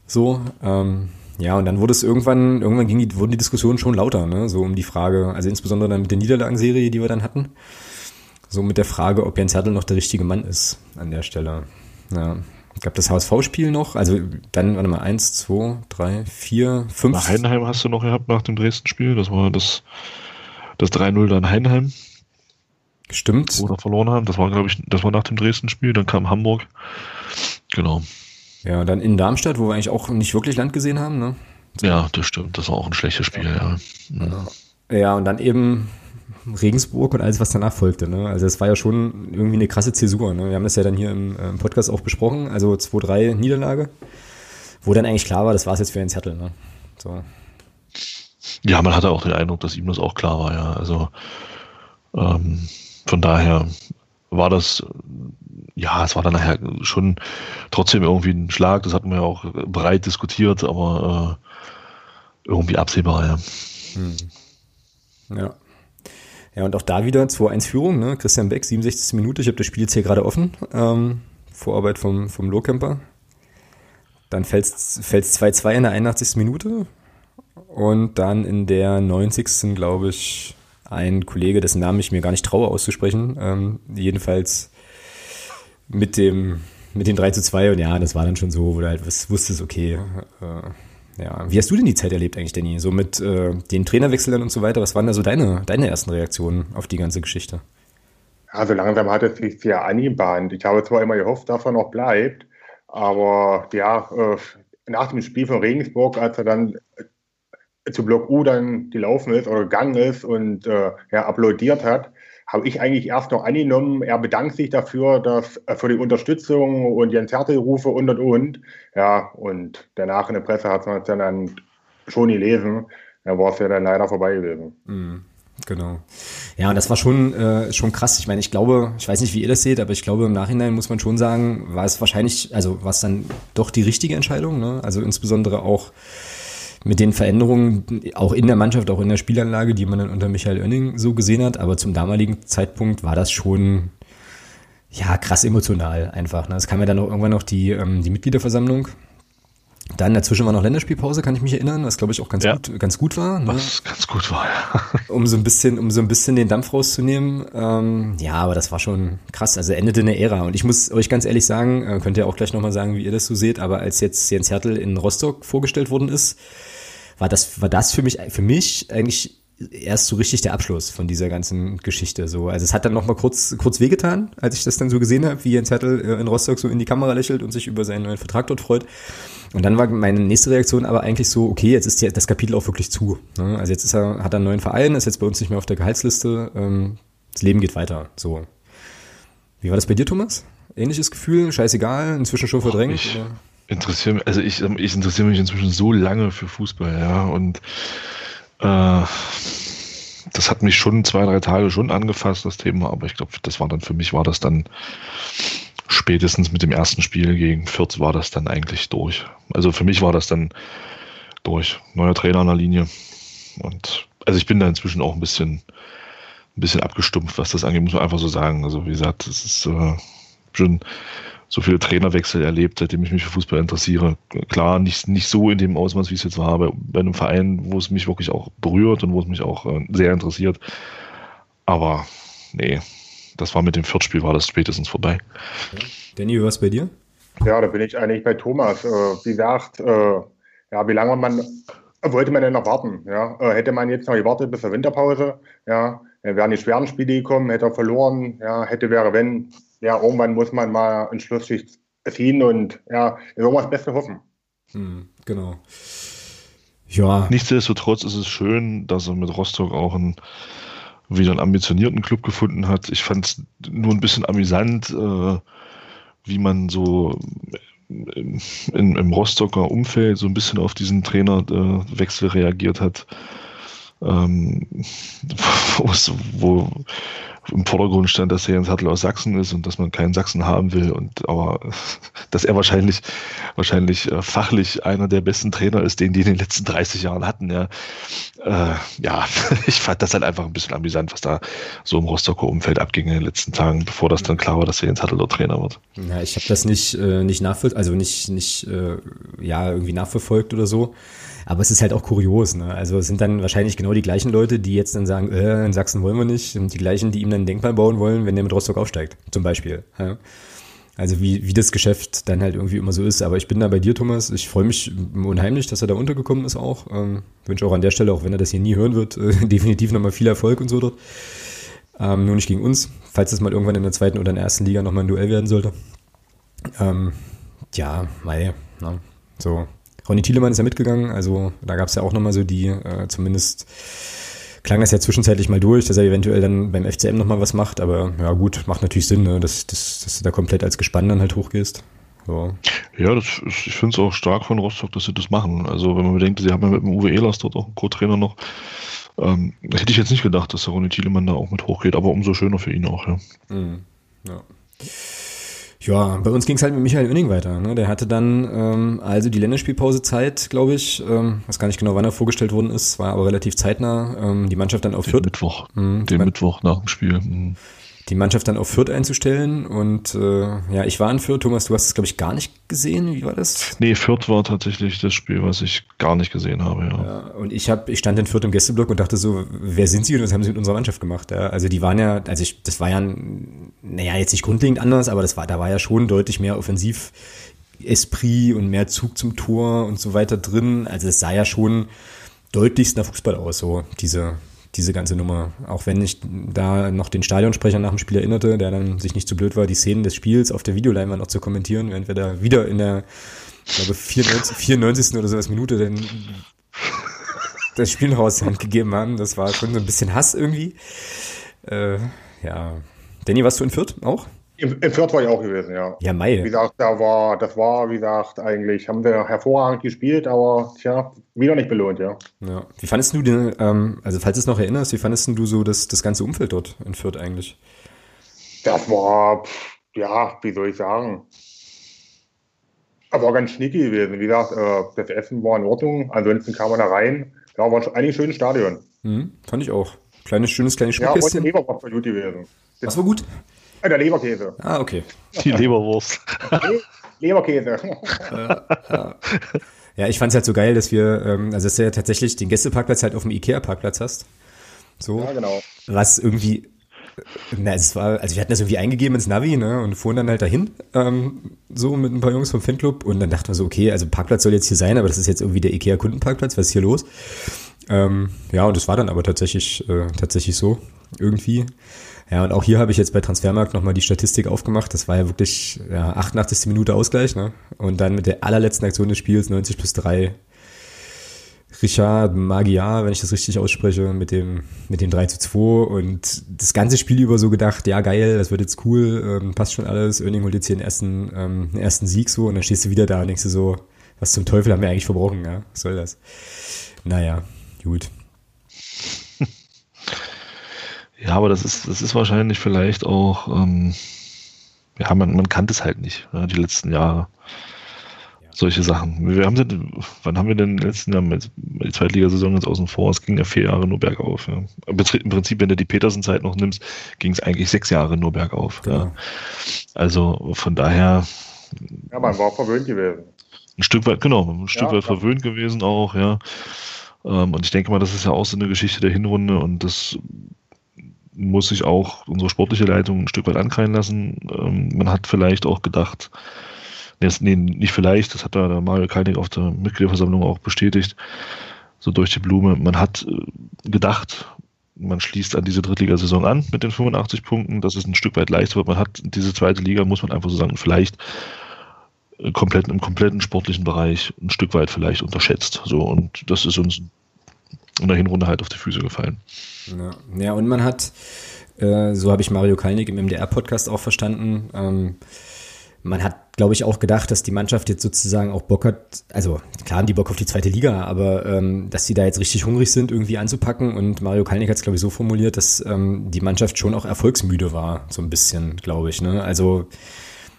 Speaker 1: So, ähm, ja, und dann wurde es irgendwann, irgendwann ging die, wurden die Diskussionen schon lauter, ne? So um die Frage, also insbesondere dann mit der Niederlagenserie, die wir dann hatten. So mit der Frage, ob Jens Hertel noch der richtige Mann ist an der Stelle. Ja, gab das HSV-Spiel noch, also dann, warte mal, eins, zwei, drei, vier, fünf.
Speaker 2: Nach Heidenheim hast du noch gehabt nach dem Dresden-Spiel, das war das, das 3-0 dann Heidenheim.
Speaker 1: Stimmt.
Speaker 2: Oder verloren haben, das war, glaube ich, das war nach dem Dresden-Spiel, dann kam Hamburg. Genau.
Speaker 1: Ja, dann in Darmstadt, wo wir eigentlich auch nicht wirklich Land gesehen haben, ne?
Speaker 2: Ja, das stimmt, das war auch ein schlechtes Spiel, ja.
Speaker 1: Ja, ja und dann eben Regensburg und alles, was danach folgte. Ne? Also es war ja schon irgendwie eine krasse Zäsur. Ne? Wir haben das ja dann hier im, äh, im Podcast auch besprochen. Also 2-3 Niederlage, wo dann eigentlich klar war, das war es jetzt für Jens Hertel. Ne? So.
Speaker 2: Ja, man hatte auch den Eindruck, dass ihm das auch klar war. Ja, also ähm, von daher war das, ja, es war dann nachher schon trotzdem irgendwie ein Schlag, das hatten wir ja auch breit diskutiert, aber äh, irgendwie absehbar, ja. Hm.
Speaker 1: Ja. Ja, und auch da wieder 2-1 Führung, ne? Christian Beck, 67. Minute, ich habe das Spiel jetzt hier gerade offen. Ähm, Vorarbeit vom, vom Lohkemper. Dann fällt es 2-2 in der 81. Minute. Und dann in der 90. glaube ich, ein Kollege, dessen Namen ich mir gar nicht traue auszusprechen. Ähm, jedenfalls mit dem, mit den 3 zu 2 und ja, das war dann schon so, wo du halt was wusstest, okay, äh, ja. Wie hast du denn die Zeit erlebt eigentlich, Danny? So mit äh, den Trainerwechseln und so weiter, was waren da so deine, deine ersten Reaktionen auf die ganze Geschichte?
Speaker 3: Also langsam hat es sich sehr angebahnt. Ich habe zwar immer gehofft, dass er noch bleibt, aber ja, äh, nach dem Spiel von Regensburg, als er dann zu Block U dann gelaufen ist oder gegangen ist und äh, ja, applaudiert hat, habe ich eigentlich erst noch angenommen, er bedankt sich dafür, dass äh, für die Unterstützung und Jens Hertel-Rufe und und und. Ja, und danach in der Presse hat man es dann schon gelesen. Da war es ja dann leider vorbei gewesen.
Speaker 1: Mhm. Genau. Ja, und das war schon, äh, schon krass. Ich meine, ich glaube, ich weiß nicht, wie ihr das seht, aber ich glaube, im Nachhinein muss man schon sagen, war es wahrscheinlich, also war es dann doch die richtige Entscheidung. Ne? Also insbesondere auch mit den Veränderungen, auch in der Mannschaft, auch in der Spielanlage, die man dann unter Michael Oenning so gesehen hat. Aber zum damaligen Zeitpunkt war das schon, ja, krass emotional einfach. Ne? Es kam ja dann auch irgendwann noch die, ähm, die Mitgliederversammlung. Dann dazwischen war noch Länderspielpause, kann ich mich erinnern, was glaube ich auch ganz ja. gut, ganz gut war.
Speaker 2: Ne? Was ganz gut war,
Speaker 1: ja. um so ein bisschen, um so ein bisschen den Dampf rauszunehmen. Ähm, ja, aber das war schon krass. Also endete eine Ära. Und ich muss euch ganz ehrlich sagen, äh, könnt ihr auch gleich nochmal sagen, wie ihr das so seht, aber als jetzt Jens Hertel in Rostock vorgestellt worden ist, war das, war das für mich, für mich eigentlich erst so richtig der Abschluss von dieser ganzen Geschichte. So, also es hat dann noch mal kurz, kurz wehgetan, als ich das dann so gesehen habe, wie Jens Hertel äh, in Rostock so in die Kamera lächelt und sich über seinen neuen Vertrag dort freut. Und dann war meine nächste Reaktion aber eigentlich so, okay, jetzt ist das Kapitel auch wirklich zu. Ne? Also jetzt ist er, hat er einen neuen Verein, ist jetzt bei uns nicht mehr auf der Gehaltsliste. Ähm, das Leben geht weiter. So. Wie war das bei dir, Thomas? Ähnliches Gefühl? Scheißegal, inzwischen schon verdrängt?
Speaker 2: Ich, interessiere also ich, ich interessiere mich inzwischen so lange für Fußball, ja, und äh, das hat mich schon zwei, drei Tage schon angefasst, das Thema, aber ich glaube, das war dann für mich war das dann spätestens mit dem ersten Spiel gegen Fürth war das dann eigentlich durch. Also für mich war das dann durch. Neuer Trainer an der Linie. Und also ich bin da inzwischen auch ein bisschen, ein bisschen abgestumpft, was das angeht, muss man einfach so sagen. Also wie gesagt, es ist äh, schon so viele Trainerwechsel erlebt, seitdem ich mich für Fußball interessiere. Klar, nicht, nicht so in dem Ausmaß, wie es jetzt war, aber bei einem Verein, wo es mich wirklich auch berührt und wo es mich auch äh, sehr interessiert. Aber nee, das war mit dem Viertspiel, war das spätestens vorbei.
Speaker 1: Danny, was bei dir?
Speaker 3: Ja, da bin ich eigentlich bei Thomas. Äh, wie gesagt, äh, ja, wie lange man wollte man denn noch warten? Ja? Äh, hätte man jetzt noch gewartet bis zur Winterpause, ja, dann wären die schweren Spiele gekommen, hätte er verloren, ja, hätte wäre wenn, ja, irgendwann muss man mal einen Schlussschicht ziehen und ja, irgendwas das Beste hoffen.
Speaker 1: Hm, genau.
Speaker 2: Ja. Nichtsdestotrotz ist es schön, dass er mit Rostock auch einen, wieder einen ambitionierten Club gefunden hat. Ich fand es nur ein bisschen amüsant, äh, wie man so in, im Rostocker Umfeld so ein bisschen auf diesen Trainerwechsel reagiert hat. Ähm, wo, im Vordergrund stand, dass Jens Hartl aus Sachsen ist und dass man keinen Sachsen haben will und aber dass er wahrscheinlich wahrscheinlich äh, fachlich einer der besten Trainer ist, den die in den letzten 30 Jahren hatten. Ja, äh, ja ich fand das halt einfach ein bisschen amüsant, was da so im Rostocker Umfeld abging in den letzten Tagen, bevor das dann klar war, dass Jens Hartl dort Trainer wird.
Speaker 1: Ja, ich habe das nicht äh, nicht nachvoll also nicht nicht äh, ja irgendwie nachverfolgt oder so. Aber es ist halt auch kurios. Ne? Also es sind dann wahrscheinlich genau die gleichen Leute, die jetzt dann sagen, äh, in Sachsen wollen wir nicht. Und die gleichen, die ihm dann ein Denkmal bauen wollen, wenn der mit Rostock aufsteigt, zum Beispiel. Ja? Also wie, wie das Geschäft dann halt irgendwie immer so ist. Aber ich bin da bei dir, Thomas. Ich freue mich unheimlich, dass er da untergekommen ist auch. Ähm, wünsche auch an der Stelle, auch wenn er das hier nie hören wird, äh, definitiv nochmal viel Erfolg und so dort. Ähm, nur nicht gegen uns, falls es mal irgendwann in der zweiten oder in der ersten Liga nochmal ein Duell werden sollte. Ähm, ja, mei, ne? so Ronny Thielemann ist ja mitgegangen, also da gab es ja auch nochmal so die, äh, zumindest klang das ja zwischenzeitlich mal durch, dass er eventuell dann beim FCM nochmal was macht, aber ja gut, macht natürlich Sinn, ne, dass, dass, dass du da komplett als Gespann dann halt hochgehst.
Speaker 2: So. Ja, das, ich finde es auch stark von Rostock, dass sie das machen. Also wenn man bedenkt, sie haben ja mit dem Uwe Ehlers dort auch einen Co-Trainer noch, ähm, hätte ich jetzt nicht gedacht, dass der Ronny Thielemann da auch mit hochgeht, aber umso schöner für ihn auch, ja.
Speaker 1: Mhm. Ja. Ja, bei uns ging es halt mit Michael Oenning weiter. Ne? Der hatte dann ähm, also die Länderspielpausezeit, glaube ich. Ähm, weiß gar nicht genau, wann er vorgestellt worden ist, war aber relativ zeitnah. Ähm, die Mannschaft dann auf
Speaker 2: Fürth. Mittwoch. Mhm, den Mittwoch nach dem Spiel. Mhm
Speaker 1: die Mannschaft dann auf Fürth einzustellen. Und äh, ja, ich war in Fürth. Thomas, du hast es, glaube ich, gar nicht gesehen. Wie war das?
Speaker 2: Nee, Fürth war tatsächlich das Spiel, was ich gar nicht gesehen habe. Ja. ja
Speaker 1: und ich habe, ich stand in Fürth im Gästeblock und dachte so, wer sind sie und was haben sie mit unserer Mannschaft gemacht? Ja, also die waren ja, also ich, das war ja, naja, jetzt nicht grundlegend anders, aber das war, da war ja schon deutlich mehr offensiv Esprit und mehr Zug zum Tor und so weiter drin. Also es sah ja schon deutlichst nach Fußball aus, so diese, diese ganze Nummer. Auch wenn ich da noch den Stadionsprecher nach dem Spiel erinnerte, der dann sich nicht zu so blöd war, die Szenen des Spiels auf der Videoleinwand noch zu kommentieren, während wir da wieder in der, ich glaube, 94, 94. oder sowas Minute dann das Spiel noch aus der Hand gegeben haben. Das war schon so ein bisschen Hass irgendwie. Äh, ja. Danny, warst du in Fürth auch?
Speaker 3: Im, Im Fürth war ich auch gewesen, ja.
Speaker 1: Ja, Mai.
Speaker 3: Wie gesagt, da war, das war, wie gesagt, eigentlich, haben wir hervorragend gespielt, aber tja, wieder nicht belohnt, ja.
Speaker 1: ja. Wie fandest du den, ähm, also falls du es noch erinnerst, wie fandest du so das, das ganze Umfeld dort in Fürth eigentlich?
Speaker 3: Das war, ja, wie soll ich sagen, war ganz schnicky gewesen. Wie gesagt, äh, das Essen war in Ordnung, ansonsten kam man da rein. Ja, war eigentlich ein schönes Stadion.
Speaker 1: Mhm, fand ich auch. Kleines, schönes, kleines Schmuckkästchen.
Speaker 3: Ja, und Leber war gut gewesen.
Speaker 1: Was war gut?
Speaker 3: Der Leberkäse.
Speaker 1: Ah, okay.
Speaker 2: Die Leberwurst.
Speaker 3: Leberkäse.
Speaker 1: ja, ich fand es halt so geil, dass wir, ähm, also dass du ja tatsächlich den Gästeparkplatz halt auf dem Ikea-Parkplatz hast. So.
Speaker 3: Ja, genau.
Speaker 1: Was irgendwie, na, es war, also wir hatten das irgendwie eingegeben ins Navi, ne, und fuhren dann halt dahin, ähm, so mit ein paar Jungs vom Fanclub und dann dachten wir so, okay, also Parkplatz soll jetzt hier sein, aber das ist jetzt irgendwie der Ikea-Kundenparkplatz, was ist hier los? Ähm, ja, und das war dann aber tatsächlich, äh, tatsächlich so, irgendwie. Ja, und auch hier habe ich jetzt bei Transfermarkt nochmal die Statistik aufgemacht. Das war ja wirklich ja, 88. Minute Ausgleich, ne? Und dann mit der allerletzten Aktion des Spiels 90 plus 3 Richard Magyar, wenn ich das richtig ausspreche, mit dem, mit dem 3 zu 2 und das ganze Spiel über so gedacht, ja geil, das wird jetzt cool, ähm, passt schon alles, Oerning holt jetzt hier den ersten, ähm, ersten Sieg so und dann stehst du wieder da und denkst du so, was zum Teufel haben wir eigentlich verbrochen, ja, was soll das? Naja, gut.
Speaker 2: Ja, aber das ist, das ist wahrscheinlich vielleicht auch, ähm, ja, man, man kannte es halt nicht, ja, die letzten Jahre. Solche Sachen. Wir haben denn, wann haben wir denn in den letzten Jahren die Zweitligasaison jetzt außen vor? Es ging ja vier Jahre nur bergauf. Ja. Im Prinzip, wenn du die Petersen-Zeit noch nimmst, ging es eigentlich sechs Jahre nur bergauf. Genau. Ja. Also von daher.
Speaker 3: Ja, man war verwöhnt gewesen.
Speaker 2: Ein Stück weit, genau, ein Stück ja, weit klar. verwöhnt gewesen auch, ja. Ähm, und ich denke mal, das ist ja auch so eine Geschichte der Hinrunde und das muss sich auch unsere sportliche Leitung ein Stück weit ankreien lassen. Ähm, man hat vielleicht auch gedacht, nee, nicht vielleicht, das hat da der Mario Kalnick auf der Mitgliederversammlung auch bestätigt, so durch die Blume, man hat äh, gedacht, man schließt an diese Drittligasaison an mit den 85 Punkten, dass es ein Stück weit leichter wird. Man hat diese zweite Liga, muss man einfach so sagen, vielleicht äh, komplett im kompletten sportlichen Bereich ein Stück weit vielleicht unterschätzt. So, und das ist uns in der Hinrunde halt auf die Füße gefallen.
Speaker 1: Ja, ja und man hat, äh, so habe ich Mario Kalnick im MDR-Podcast auch verstanden, ähm, man hat, glaube ich, auch gedacht, dass die Mannschaft jetzt sozusagen auch Bock hat, also klar haben die Bock auf die zweite Liga, aber ähm, dass sie da jetzt richtig hungrig sind, irgendwie anzupacken. Und Mario Kalnick hat es, glaube ich, so formuliert, dass ähm, die Mannschaft schon auch erfolgsmüde war, so ein bisschen, glaube ich. Ne? Also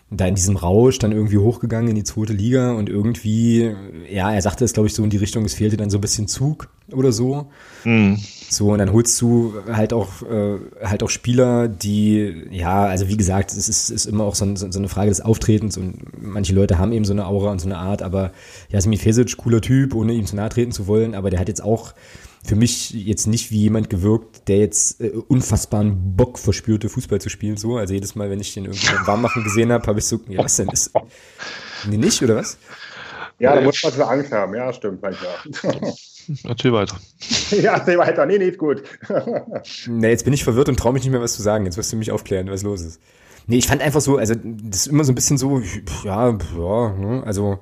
Speaker 1: da in diesem Rausch dann irgendwie hochgegangen in die zweite Liga und irgendwie, ja, er sagte es, glaube ich, so in die Richtung, es fehlte dann so ein bisschen Zug oder so. Mhm. So, und dann holst du halt auch, äh, halt auch Spieler, die, ja, also wie gesagt, es ist, ist immer auch so, so, so eine Frage des Auftretens und manche Leute haben eben so eine Aura und so eine Art, aber Jasmin Fesic, cooler Typ, ohne ihm zu nahe treten zu wollen, aber der hat jetzt auch für mich jetzt nicht wie jemand gewirkt, der jetzt äh, unfassbaren Bock verspürte, Fußball zu spielen. So, also jedes Mal, wenn ich den irgendwie beim Warmmachen gesehen habe, habe ich so, ja, was denn? Ist, nee, nicht, oder was?
Speaker 3: Ja, da muss man für Angst haben. Ja, stimmt manchmal.
Speaker 2: Erzähl weiter.
Speaker 3: Ja, erzähl weiter. Nee, nee, ist gut.
Speaker 1: nee, jetzt bin ich verwirrt und traue mich nicht mehr, was zu sagen. Jetzt wirst du mich aufklären, was los ist. Nee, ich fand einfach so, also das ist immer so ein bisschen so, ja, ja, ne, also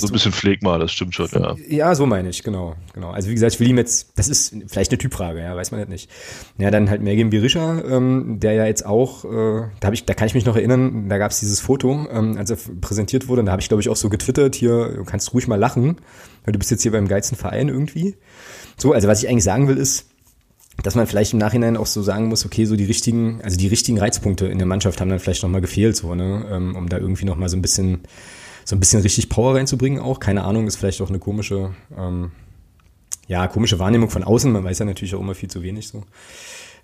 Speaker 2: so ein bisschen Pflegma, das stimmt schon, ja.
Speaker 1: Ja, so meine ich, genau, genau. Also wie gesagt, ich will ihm jetzt, das ist vielleicht eine Typfrage, ja, weiß man halt nicht. Ja, dann halt Mergin Berisha, ähm, der ja jetzt auch, äh, da habe ich, da kann ich mich noch erinnern, da gab es dieses Foto, ähm, als er präsentiert wurde, und da habe ich, glaube ich, auch so getwittert, hier, du kannst ruhig mal lachen, weil du bist jetzt hier beim geilsten Verein irgendwie. So, also was ich eigentlich sagen will, ist, dass man vielleicht im Nachhinein auch so sagen muss, okay, so die richtigen, also die richtigen Reizpunkte in der Mannschaft haben dann vielleicht nochmal gefehlt, so, ne, ähm, um da irgendwie nochmal so ein bisschen, so ein bisschen richtig Power reinzubringen auch. Keine Ahnung, ist vielleicht auch eine komische, ähm, ja, komische Wahrnehmung von außen. Man weiß ja natürlich auch immer viel zu wenig so.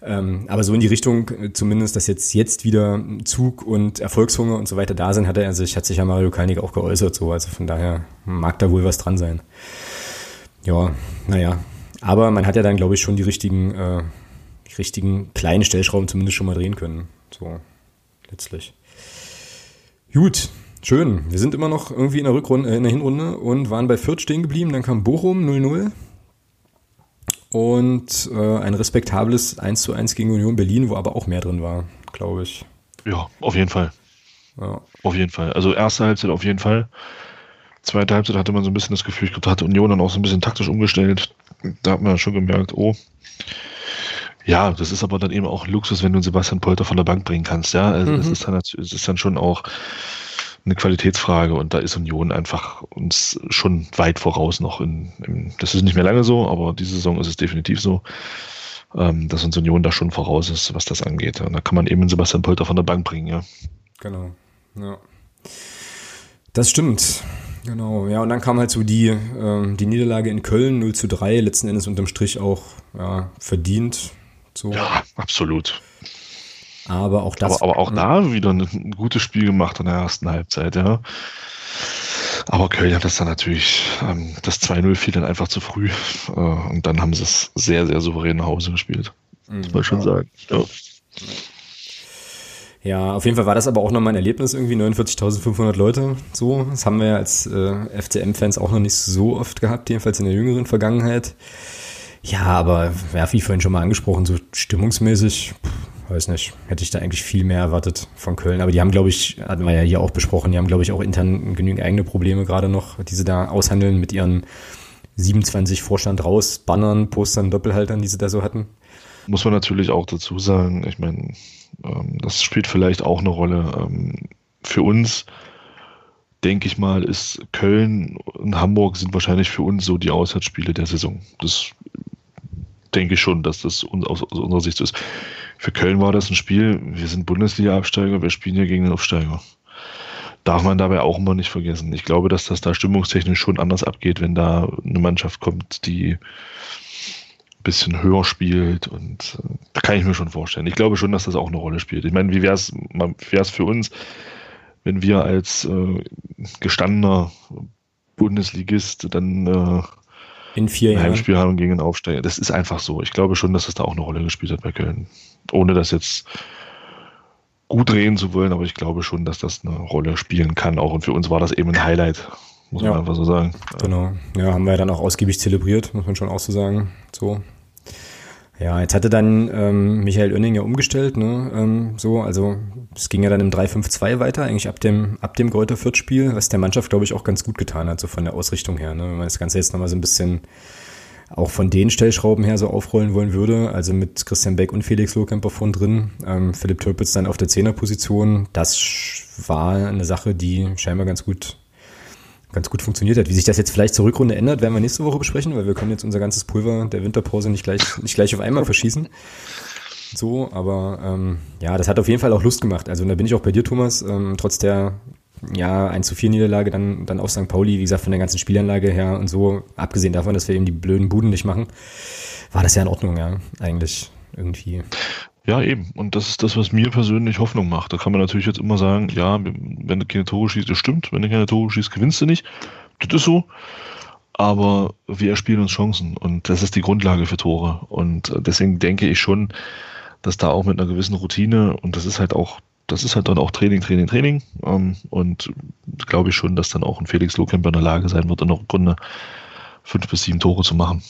Speaker 1: Ähm, aber so in die Richtung, äh, zumindest, dass jetzt, jetzt wieder Zug und Erfolgshunger und so weiter da sind, hat er sich, hat sich ja Mario Kalnick auch geäußert, so. Also von daher mag da wohl was dran sein. Ja, naja. Aber man hat ja dann, glaube ich, schon die richtigen, äh, die richtigen kleinen Stellschrauben zumindest schon mal drehen können. So, letztlich. Gut, schön. Wir sind immer noch irgendwie in der Rückrunde, äh, in der Hinrunde und waren bei Fürth stehen geblieben. Dann kam Bochum 0-0 und äh, ein respektables 1 zu 1 gegen Union Berlin, wo aber auch mehr drin war, glaube ich.
Speaker 2: Ja, auf jeden Fall. Ja. Auf jeden Fall. Also erste Halbzeit auf jeden Fall. Zweite Halbzeit hatte man so ein bisschen das Gefühl, ich glaube, da hat Union dann auch so ein bisschen taktisch umgestellt. Da hat man schon gemerkt, oh, ja, das ist aber dann eben auch Luxus, wenn du Sebastian Polter von der Bank bringen kannst, ja. Also mhm. das ist dann, das ist dann schon auch eine Qualitätsfrage und da ist Union einfach uns schon weit voraus noch. In, in, das ist nicht mehr lange so, aber diese Saison ist es definitiv so, ähm, dass uns Union da schon voraus ist, was das angeht. Und da kann man eben Sebastian Polter von der Bank bringen, ja.
Speaker 1: Genau, ja. Das stimmt. Genau, ja, und dann kam halt so die, äh, die Niederlage in Köln 0 zu 3, letzten Endes unterm Strich auch ja, verdient. So.
Speaker 2: Ja, absolut.
Speaker 1: Aber auch das.
Speaker 2: Aber, aber auch da wieder ein gutes Spiel gemacht in der ersten Halbzeit, ja. Aber Köln hat das dann natürlich, ähm, das 2-0 fiel dann einfach zu früh. Äh, und dann haben sie es sehr, sehr souverän nach Hause gespielt. Mhm. Muss man schon sagen. Ja.
Speaker 1: Ja, auf jeden Fall war das aber auch nochmal ein Erlebnis, irgendwie 49.500 Leute, so. Das haben wir ja als äh, FCM-Fans auch noch nicht so oft gehabt, jedenfalls in der jüngeren Vergangenheit. Ja, aber ja, wie vorhin schon mal angesprochen, so stimmungsmäßig, weiß nicht, hätte ich da eigentlich viel mehr erwartet von Köln. Aber die haben, glaube ich, hatten wir ja hier auch besprochen, die haben, glaube ich, auch intern genügend eigene Probleme gerade noch, die sie da aushandeln mit ihren 27 Vorstand raus, Bannern, Postern, Doppelhaltern, die sie da so hatten.
Speaker 2: Muss man natürlich auch dazu sagen, ich meine, ähm, das spielt vielleicht auch eine Rolle. Ähm, für uns, denke ich mal, ist Köln und Hamburg sind wahrscheinlich für uns so die Auswärtsspiele der Saison. Das denke ich schon, dass das aus, unserer Sicht ist. Für Köln war das ein Spiel, wir sind Bundesliga-Absteiger, wir spielen ja gegen den Aufsteiger. Darf man dabei auch immer nicht vergessen. Ich glaube, dass das da stimmungstechnisch schon anders abgeht, wenn da eine Mannschaft kommt, die ein bisschen höher spielt und äh, da kann ich mir schon vorstellen. Ich glaube schon, dass das auch eine Rolle spielt. Ich meine, wie wäre es für uns, wenn wir als äh, gestandener Bundesligist dann äh,
Speaker 1: in vier Jahren.
Speaker 2: Heimspiel haben gegen den Aufsteiger. Das ist einfach so. Ich glaube schon, dass das da auch eine Rolle gespielt hat bei Köln. Ohne das jetzt gut reden zu wollen, aber ich glaube schon, dass das eine Rolle spielen kann. Auch und für uns war das eben ein Highlight, muss ja. man einfach so sagen.
Speaker 1: Genau. Ja, haben wir ja dann auch ausgiebig zelebriert, muss man schon auch so sagen. So. Ja, jetzt hatte dann ähm, Michael Oenning ja umgestellt, ne? Ähm, so, also es ging ja dann im 3-5-2 weiter, eigentlich ab dem, ab dem Greuther Fürth-Spiel, was der Mannschaft, glaube ich, auch ganz gut getan hat, so von der Ausrichtung her. Ne? Wenn man das Ganze jetzt nochmal so ein bisschen auch von den Stellschrauben her so aufrollen wollen würde, also mit Christian Beck und Felix Lohkemper von drin, ähm, Philipp Türpitz dann auf der Zehnerposition, das war eine Sache, die scheinbar ganz gut ganz gut funktioniert hat. Wie sich das jetzt vielleicht zur Rückrunde ändert, werden wir nächste Woche besprechen, weil wir können jetzt unser ganzes Pulver der Winterpause nicht gleich, nicht gleich auf einmal verschießen. So, aber ähm, ja, das hat auf jeden Fall auch Lust gemacht. Also da bin ich auch bei dir, Thomas, ähm, trotz der ja, 1 zu 4 Niederlage dann, dann auf St. Pauli, wie gesagt, von der ganzen Spielanlage her und so, abgesehen davon, dass wir eben die blöden Buden nicht machen, war das ja in Ordnung, ja, eigentlich irgendwie.
Speaker 2: Ja, eben. Und das ist das, was mir persönlich Hoffnung macht. Da kann man natürlich jetzt immer sagen, ja, wenn du keine Tore schießt, das stimmt. Wenn du keine Tore schießt, gewinnst du nicht. Das ist so. Aber wir erspielen uns Chancen und das ist die Grundlage für Tore. Und deswegen denke ich schon, dass da auch mit einer gewissen Routine und das ist halt auch, das ist halt dann auch Training, Training, Training. Ähm, und glaube ich schon, dass dann auch ein Felix Lohkemper in der Lage sein wird, in der Runde fünf bis sieben Tore zu machen.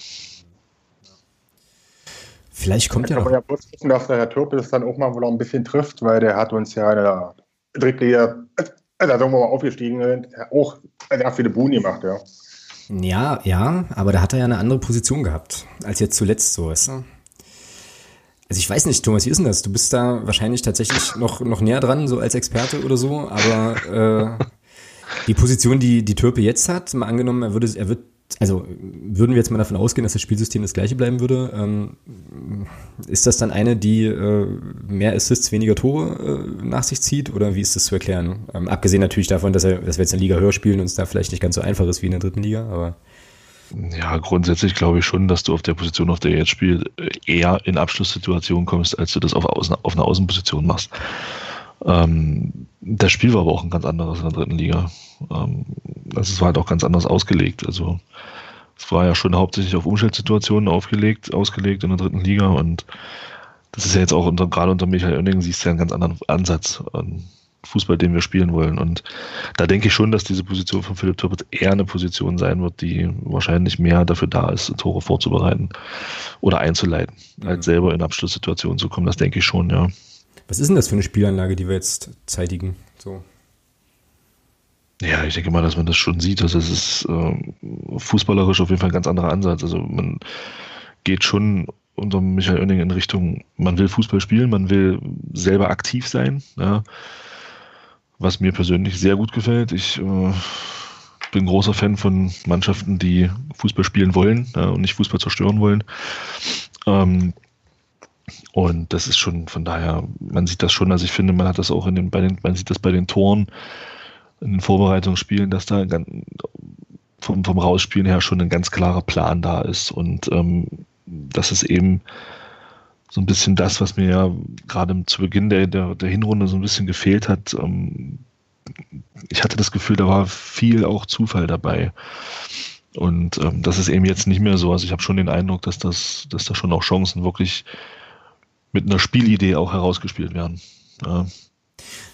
Speaker 1: Vielleicht kommt ja noch.
Speaker 3: Ich ja bloß hoffen, dass der es dann auch mal wohl ein bisschen trifft, weil der hat uns ja in der Drittliga, also da sind wir mal aufgestiegen, auch sehr viele Buhnen gemacht, ja.
Speaker 1: Ja, ja, aber da hat er ja eine andere Position gehabt, als jetzt zuletzt so, weißt du? Also ich weiß nicht, Thomas, wie ist denn das? Du bist da wahrscheinlich tatsächlich noch, noch näher dran, so als Experte oder so, aber äh, die Position, die die Türpe jetzt hat, mal angenommen, er würde, er wird also würden wir jetzt mal davon ausgehen, dass das Spielsystem das gleiche bleiben würde, ähm, ist das dann eine, die äh, mehr Assists, weniger Tore äh, nach sich zieht oder wie ist das zu erklären? Ähm, abgesehen natürlich davon, dass, er, dass wir jetzt in der Liga höher spielen und es da vielleicht nicht ganz so einfach ist wie in der dritten Liga, aber
Speaker 2: ja, grundsätzlich glaube ich schon, dass du auf der Position, auf der er jetzt spielt, eher in Abschlusssituationen kommst, als du das auf, Außen, auf einer Außenposition machst. Ähm, das Spiel war aber auch ein ganz anderes in der dritten Liga. Ähm, also es war halt auch ganz anders ausgelegt. Also es war ja schon hauptsächlich auf Umschaltsituationen aufgelegt, ausgelegt in der dritten Liga und das ist ja jetzt auch unter, gerade unter Michael Oenning siehst du ja einen ganz anderen Ansatz. Und Fußball, den wir spielen wollen. Und da denke ich schon, dass diese Position von Philipp Türpitz eher eine Position sein wird, die wahrscheinlich mehr dafür da ist, Tore vorzubereiten oder einzuleiten, mhm. als selber in Abschlusssituationen zu kommen. Das denke ich schon, ja.
Speaker 1: Was ist denn das für eine Spielanlage, die wir jetzt zeitigen? So.
Speaker 2: Ja, ich denke mal, dass man das schon sieht. Also es ist äh, fußballerisch auf jeden Fall ein ganz anderer Ansatz. Also man geht schon unter Michael Oenning in Richtung, man will Fußball spielen, man will selber aktiv sein. Ja was mir persönlich sehr gut gefällt. Ich äh, bin großer Fan von Mannschaften, die Fußball spielen wollen äh, und nicht Fußball zerstören wollen. Ähm, und das ist schon von daher, man sieht das schon, also ich finde, man hat das auch in den, bei den, man sieht das bei den Toren in den Vorbereitungsspielen, dass da vom, vom Rausspielen her schon ein ganz klarer Plan da ist und ähm, dass es eben so ein bisschen das, was mir ja gerade zu Beginn der, der, der Hinrunde so ein bisschen gefehlt hat. Ähm, ich hatte das Gefühl, da war viel auch Zufall dabei. Und ähm, das ist eben jetzt nicht mehr so. Also ich habe schon den Eindruck, dass das, dass da schon auch Chancen wirklich mit einer Spielidee auch herausgespielt werden. Ja.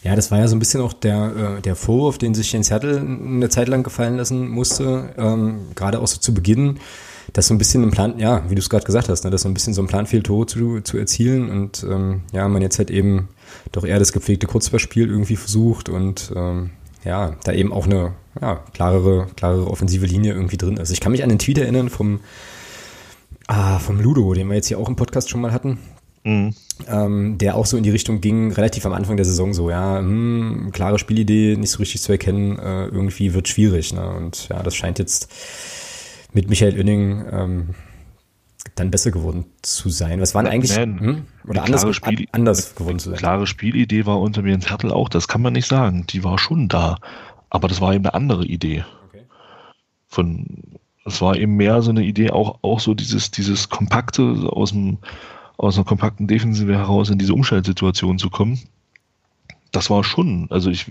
Speaker 1: Ja, das war ja so ein bisschen auch der, äh, der Vorwurf, den sich Jens Hertel eine Zeit lang gefallen lassen musste, ähm, gerade auch so zu Beginn dass so ein bisschen ein Plan, ja, wie du es gerade gesagt hast, ne, dass so ein bisschen so ein Plan fehlt, Tore zu, zu erzielen und ähm, ja, man jetzt halt eben doch eher das gepflegte Kurzballspiel irgendwie versucht und ähm, ja, da eben auch eine ja, klarere, klarere offensive Linie irgendwie drin ist. Ich kann mich an den Tweet erinnern vom, ah, vom Ludo, den wir jetzt hier auch im Podcast schon mal hatten. Mhm. Ähm, der auch so in die Richtung ging, relativ am Anfang der Saison so, ja, hm, klare Spielidee, nicht so richtig zu erkennen, äh, irgendwie wird schwierig. Ne? Und ja, das scheint jetzt mit Michael Oenning ähm, dann besser geworden zu sein. Was waren eigentlich
Speaker 2: Nein, hm? oder anders, Spiel, anders geworden zu sein? Klare Spielidee war unter mir ins Hertel auch, das kann man nicht sagen. Die war schon da, aber das war eben eine andere Idee. Okay. Von es war eben mehr so eine Idee, auch, auch so dieses, dieses Kompakte aus dem, aus einer kompakten Defensive heraus in diese Umschaltsituation zu kommen. Das war schon, also ich,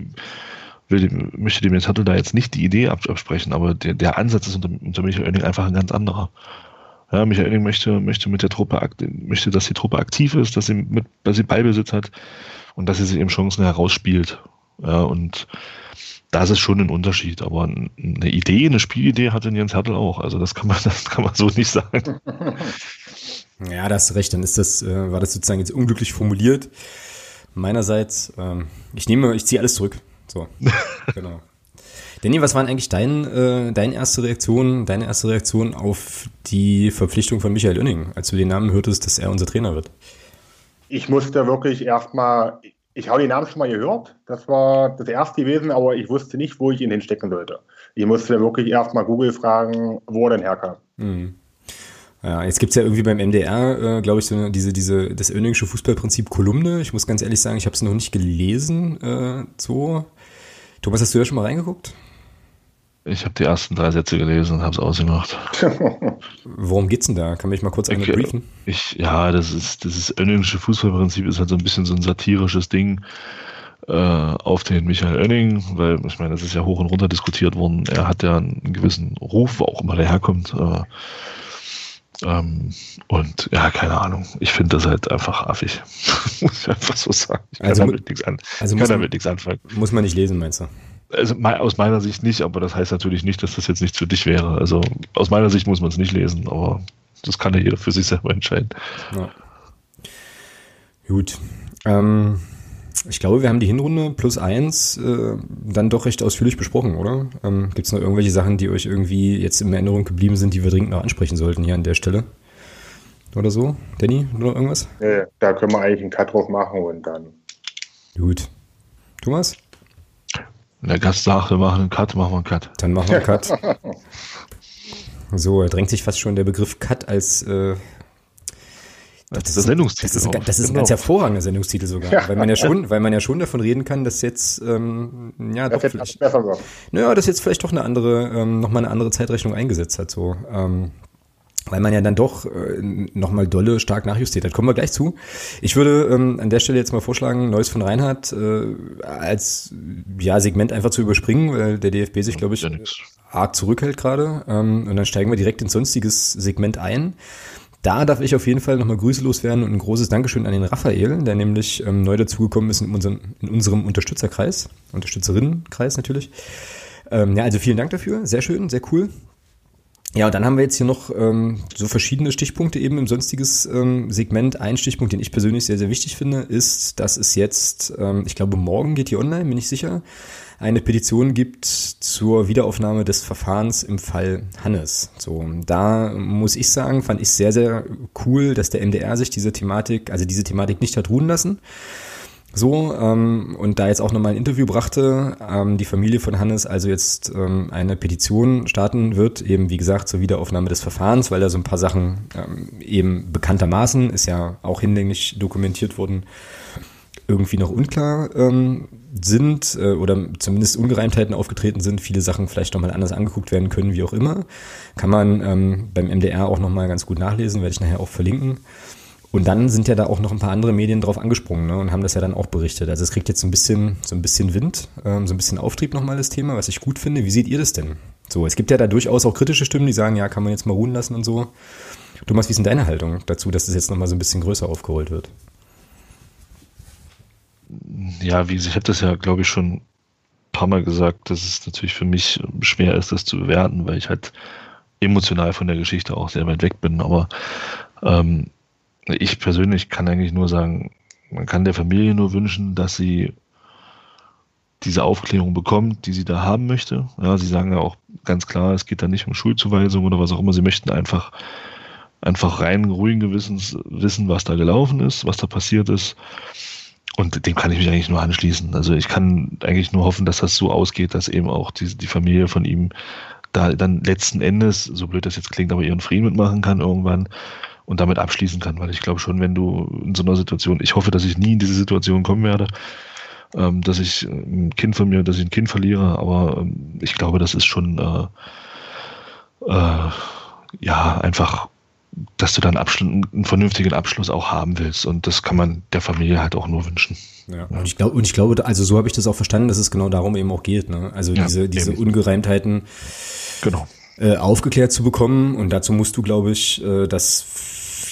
Speaker 2: will, möchte dem Hattel da jetzt nicht die Idee absprechen, aber der, der Ansatz ist unter, unter Michael Oenning einfach ein ganz anderer. Ja, Michael Oenning möchte, möchte mit der Truppe, möchte, dass die Truppe aktiv ist, dass sie mit, dass sie Ballbesitz hat und dass sie sich eben Chancen herausspielt. Ja, und das ist schon ein Unterschied, aber eine Idee, eine Spielidee hat Jens Hertel auch. Also das kann man, das kann man so nicht sagen.
Speaker 1: Ja, da hast du recht. Dann ist das, äh, war das sozusagen jetzt unglücklich formuliert. Meinerseits, ähm, ich nehme, ich ziehe alles zurück. So, genau. Danny, was waren eigentlich dein, äh, deine erste Reaktion, deine erste Reaktion auf die Verpflichtung von Michael Oenning, als du den Namen hörtest, dass er unser Trainer wird?
Speaker 3: Ich musste wirklich erstmal, ich habe den Namen schon mal gehört, das war das erste gewesen, aber ich wusste nicht, wo ich ihn hinstecken sollte. Ich musste wirklich erstmal Google fragen, wo er denn herkam. Mhm.
Speaker 1: Ja, jetzt gibt's ja irgendwie beim MDR, äh, glaube ich, so diese, diese, das Önningsche Fußballprinzip Kolumne. Ich muss ganz ehrlich sagen, ich habe es noch nicht gelesen. Äh, so. Thomas, hast du da schon mal reingeguckt?
Speaker 2: Ich habe die ersten drei Sätze gelesen und habe es ausgemacht.
Speaker 1: Worum geht's denn da? Kann mich mal kurz einmal briefen?
Speaker 2: Ich, ja, das ist das ist Önningsche Fußballprinzip ist halt so ein bisschen so ein satirisches Ding äh, auf den Michael Oenning, weil ich meine, das ist ja hoch und runter diskutiert worden. Er hat ja einen gewissen Ruf, wo auch immer der herkommt. Äh, ähm, und ja, keine Ahnung. Ich finde das halt einfach affig. muss ich einfach so sagen. Ich kann
Speaker 1: also,
Speaker 2: damit nichts an.
Speaker 1: Also kann damit nichts anfangen. Muss man nicht lesen, meinst du?
Speaker 2: Also aus meiner Sicht nicht, aber das heißt natürlich nicht, dass das jetzt nichts für dich wäre. Also aus meiner Sicht muss man es nicht lesen, aber das kann ja jeder für sich selber entscheiden. Ja.
Speaker 1: Gut. Ähm, ich glaube, wir haben die Hinrunde plus eins äh, dann doch recht ausführlich besprochen, oder? Ähm, Gibt es noch irgendwelche Sachen, die euch irgendwie jetzt in Erinnerung geblieben sind, die wir dringend noch ansprechen sollten hier an der Stelle? Oder so? Danny, oder irgendwas?
Speaker 3: Nee, da können wir eigentlich einen Cut drauf machen und dann.
Speaker 1: Gut. Thomas?
Speaker 2: Der Gast sagt, wir machen einen Cut, machen wir einen Cut.
Speaker 1: Dann machen wir einen Cut. So, da drängt sich fast schon der Begriff Cut als äh,
Speaker 2: das, das ist der Sendungstitel.
Speaker 1: Das ist, ein, das ist genau. ein ganz hervorragender Sendungstitel sogar, ja. weil man ja schon, weil man ja schon davon reden kann, dass jetzt ähm, ja das doch vielleicht, besser wird. Naja, dass jetzt vielleicht doch eine andere, ähm, noch mal eine andere Zeitrechnung eingesetzt hat. So, ähm, weil man ja dann doch äh, nochmal dolle stark nachjustiert hat. Kommen wir gleich zu. Ich würde ähm, an der Stelle jetzt mal vorschlagen, Neues von Reinhardt äh, als ja, Segment einfach zu überspringen, weil der DFB sich, glaube ich, ja arg zurückhält gerade. Ähm, und dann steigen wir direkt ins sonstiges Segment ein. Da darf ich auf jeden Fall nochmal Grüße loswerden und ein großes Dankeschön an den Raphael, der nämlich ähm, neu dazugekommen ist in unserem, in unserem Unterstützerkreis, Unterstützerinnenkreis natürlich. Ähm, ja, also vielen Dank dafür, sehr schön, sehr cool. Ja, und dann haben wir jetzt hier noch ähm, so verschiedene Stichpunkte eben im sonstiges ähm, Segment. Ein Stichpunkt, den ich persönlich sehr, sehr wichtig finde, ist, dass es jetzt, ähm, ich glaube, morgen geht die online, bin ich sicher, eine Petition gibt zur Wiederaufnahme des Verfahrens im Fall Hannes. So, da muss ich sagen, fand ich sehr, sehr cool, dass der MDR sich diese Thematik, also diese Thematik nicht hat ruhen lassen. So, ähm, und da jetzt auch nochmal ein Interview brachte, ähm, die Familie von Hannes also jetzt ähm, eine Petition starten wird, eben wie gesagt zur Wiederaufnahme des Verfahrens, weil da so ein paar Sachen ähm, eben bekanntermaßen, ist ja auch hinlänglich dokumentiert worden, irgendwie noch unklar ähm, sind äh, oder zumindest Ungereimtheiten aufgetreten sind, viele Sachen vielleicht nochmal anders angeguckt werden können, wie auch immer. Kann man ähm, beim MDR auch nochmal ganz gut nachlesen, werde ich nachher auch verlinken. Und dann sind ja da auch noch ein paar andere Medien drauf angesprungen ne, und haben das ja dann auch berichtet. Also es kriegt jetzt so ein bisschen, so ein bisschen Wind, ähm, so ein bisschen Auftrieb nochmal das Thema, was ich gut finde. Wie seht ihr das denn? So, es gibt ja da durchaus auch kritische Stimmen, die sagen, ja, kann man jetzt mal ruhen lassen und so. Thomas, wie ist denn deine Haltung dazu, dass das jetzt nochmal so ein bisschen größer aufgeholt wird?
Speaker 2: Ja, wie ich habe das ja, glaube ich, schon ein paar Mal gesagt, dass es natürlich für mich schwer ist, das zu bewerten, weil ich halt emotional von der Geschichte auch sehr weit weg bin. Aber ähm, ich persönlich kann eigentlich nur sagen, man kann der Familie nur wünschen, dass sie diese Aufklärung bekommt, die sie da haben möchte. Ja, sie sagen ja auch ganz klar, es geht da nicht um Schulzuweisung oder was auch immer. Sie möchten einfach, einfach rein ruhigen Gewissens wissen, was da gelaufen ist, was da passiert ist. Und dem kann ich mich eigentlich nur anschließen. Also ich kann eigentlich nur hoffen, dass das so ausgeht, dass eben auch die, die Familie von ihm da dann letzten Endes, so blöd das jetzt klingt, aber ihren Frieden mitmachen kann irgendwann und damit abschließen kann. Weil ich glaube schon, wenn du in so einer Situation, ich hoffe, dass ich nie in diese Situation kommen werde, ähm, dass ich ein Kind von mir, dass ich ein Kind verliere, aber ähm, ich glaube, das ist schon äh, äh, ja einfach dass du dann einen vernünftigen Abschluss auch haben willst. Und das kann man der Familie halt auch nur wünschen.
Speaker 1: Ja. Und ich glaube, und ich glaube, also so habe ich das auch verstanden, dass es genau darum eben auch geht. Ne? Also ja, diese, diese Ungereimtheiten
Speaker 2: genau.
Speaker 1: äh, aufgeklärt zu bekommen. Und dazu musst du, glaube ich, äh, das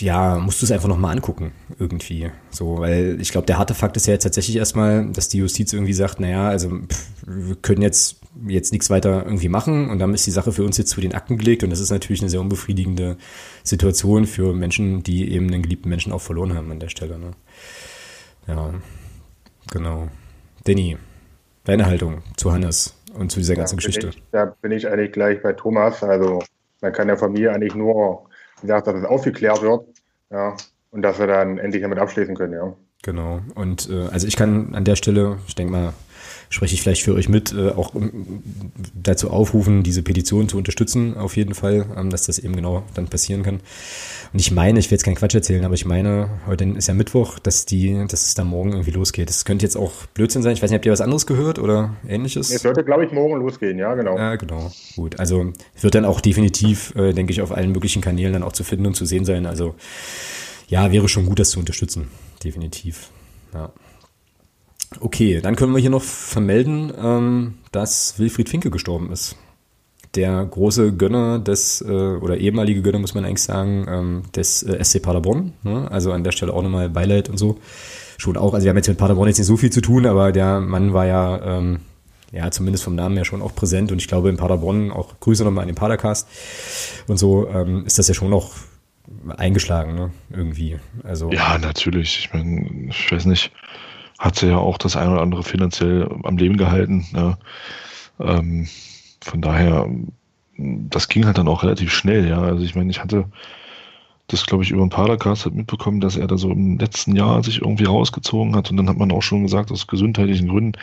Speaker 1: ja, musst du es einfach nochmal angucken, irgendwie. So, weil ich glaube, der harte Fakt ist ja jetzt tatsächlich erstmal, dass die Justiz irgendwie sagt, naja, also pff, wir können jetzt jetzt nichts weiter irgendwie machen und dann ist die Sache für uns jetzt zu den Akten gelegt und das ist natürlich eine sehr unbefriedigende Situation für Menschen, die eben einen geliebten Menschen auch verloren haben an der Stelle. Ne? Ja, genau. Danny, deine Haltung zu Hannes und zu dieser ganzen Geschichte.
Speaker 3: Ich, da bin ich eigentlich gleich bei Thomas. Also man kann der Familie eigentlich nur, gesagt, dass es aufgeklärt wird ja, und dass wir dann endlich damit abschließen können. Ja.
Speaker 1: Genau. Und äh, also ich kann an der Stelle, ich denke mal, spreche ich vielleicht für euch mit, äh, auch dazu aufrufen, diese Petition zu unterstützen, auf jeden Fall, ähm, dass das eben genau dann passieren kann. Und ich meine, ich will jetzt keinen Quatsch erzählen, aber ich meine, heute ist ja Mittwoch, dass die, dass es da morgen irgendwie losgeht. Das könnte jetzt auch Blödsinn sein. Ich weiß nicht, habt ihr was anderes gehört oder ähnliches?
Speaker 3: Es sollte, glaube ich, morgen losgehen, ja, genau.
Speaker 1: Ja, genau. Gut. Also wird dann auch definitiv, äh, denke ich, auf allen möglichen Kanälen dann auch zu finden und zu sehen sein. Also ja, wäre schon gut, das zu unterstützen. Definitiv. Ja. Okay, dann können wir hier noch vermelden, ähm, dass Wilfried Finke gestorben ist. Der große Gönner des, äh, oder ehemalige Gönner, muss man eigentlich sagen, ähm, des äh, SC Paderborn. Ne? Also an der Stelle auch nochmal Beileid und so. Schon auch, also wir haben jetzt mit Paderborn jetzt nicht so viel zu tun, aber der Mann war ja, ähm, ja, zumindest vom Namen her schon auch präsent und ich glaube in Paderborn, auch Grüße nochmal an den Padercast und so, ähm, ist das ja schon noch eingeschlagen, ne? Irgendwie. Also,
Speaker 2: ja, natürlich. Ich meine, ich weiß nicht hat sie ja auch das eine oder andere finanziell am Leben gehalten. Ja. Ähm, von daher, das ging halt dann auch relativ schnell, ja. Also ich meine, ich hatte das, glaube ich, über ein Padercast halt mitbekommen, dass er da so im letzten Jahr sich irgendwie rausgezogen hat und dann hat man auch schon gesagt, aus gesundheitlichen Gründen.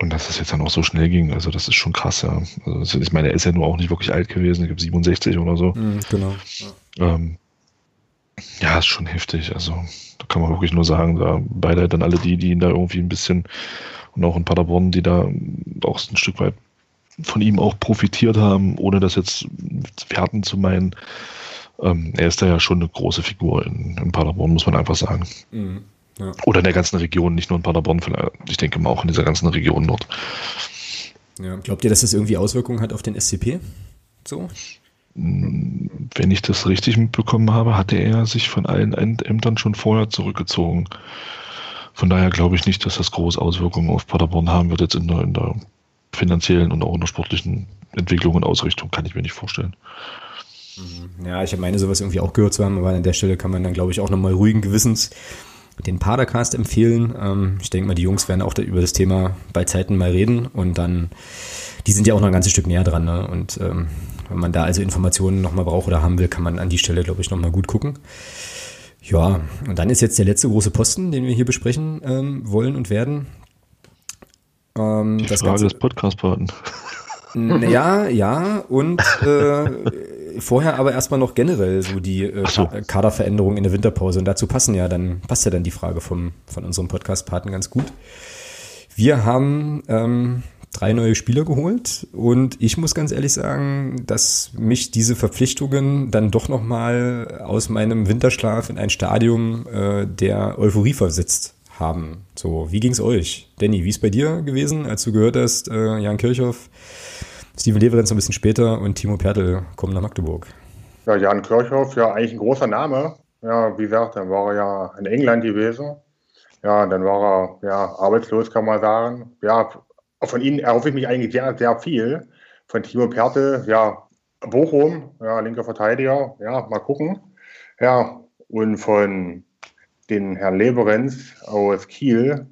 Speaker 2: Und dass es jetzt dann auch so schnell ging, also das ist schon krass, ja. Also ich meine, er ist ja nur auch nicht wirklich alt gewesen, ich glaube 67 oder so.
Speaker 1: Mhm, genau.
Speaker 2: Ähm, ja, ist schon heftig. Also da kann man wirklich nur sagen, da beide dann alle die, die ihn da irgendwie ein bisschen und auch in Paderborn, die da auch ein Stück weit von ihm auch profitiert haben, ohne das jetzt werten zu meinen. Ähm, er ist da ja schon eine große Figur in, in Paderborn, muss man einfach sagen. Mhm. Ja. Oder in der ganzen Region, nicht nur in Paderborn, ich denke mal auch in dieser ganzen Region dort.
Speaker 1: Ja, glaubt ihr, dass das irgendwie Auswirkungen hat auf den SCP? So?
Speaker 2: Wenn ich das richtig mitbekommen habe, hatte er sich von allen Ämtern schon vorher zurückgezogen. Von daher glaube ich nicht, dass das große Auswirkungen auf Paderborn haben wird, jetzt in der, in der finanziellen und auch in der sportlichen Entwicklung und Ausrichtung, kann ich mir nicht vorstellen.
Speaker 1: Mhm. Ja, ich meine sowas irgendwie auch gehört zu haben, aber an der Stelle kann man dann, glaube ich, auch nochmal ruhigen Gewissens den Padercast empfehlen. Ähm, ich denke mal, die Jungs werden auch über das Thema bei Zeiten mal reden und dann, die sind ja auch noch ein ganzes Stück näher dran. Ne? Und ähm, wenn man da also Informationen nochmal braucht oder haben will, kann man an die Stelle, glaube ich, nochmal gut gucken. Ja, und dann ist jetzt der letzte große Posten, den wir hier besprechen ähm, wollen und werden.
Speaker 2: Ähm, die das Frage Ganze, des Podcast-Paten.
Speaker 1: Ja, ja, und äh, vorher aber erstmal noch generell so die äh, so. Kaderveränderung in der Winterpause. Und dazu passen ja dann, passt ja dann die Frage vom, von unserem Podcast-Paten ganz gut. Wir haben ähm, drei neue Spieler geholt und ich muss ganz ehrlich sagen, dass mich diese Verpflichtungen dann doch nochmal aus meinem Winterschlaf in ein Stadium äh, der Euphorie versetzt haben. So, wie ging's euch? Danny, wie ist bei dir gewesen, als du gehört hast, äh, Jan Kirchhoff, Steven Leverenz ein bisschen später und Timo Pertl kommen nach Magdeburg?
Speaker 3: Ja, Jan Kirchhoff, ja, eigentlich ein großer Name. Ja, wie gesagt, dann war er ja in England gewesen. Ja, dann war er ja arbeitslos, kann man sagen. Ja, von ihnen erhoffe ich mich eigentlich sehr, sehr viel. Von Timo Pertl, ja, Bochum, ja, linker Verteidiger, ja, mal gucken. Ja, und von den Herrn Leberenz aus Kiel,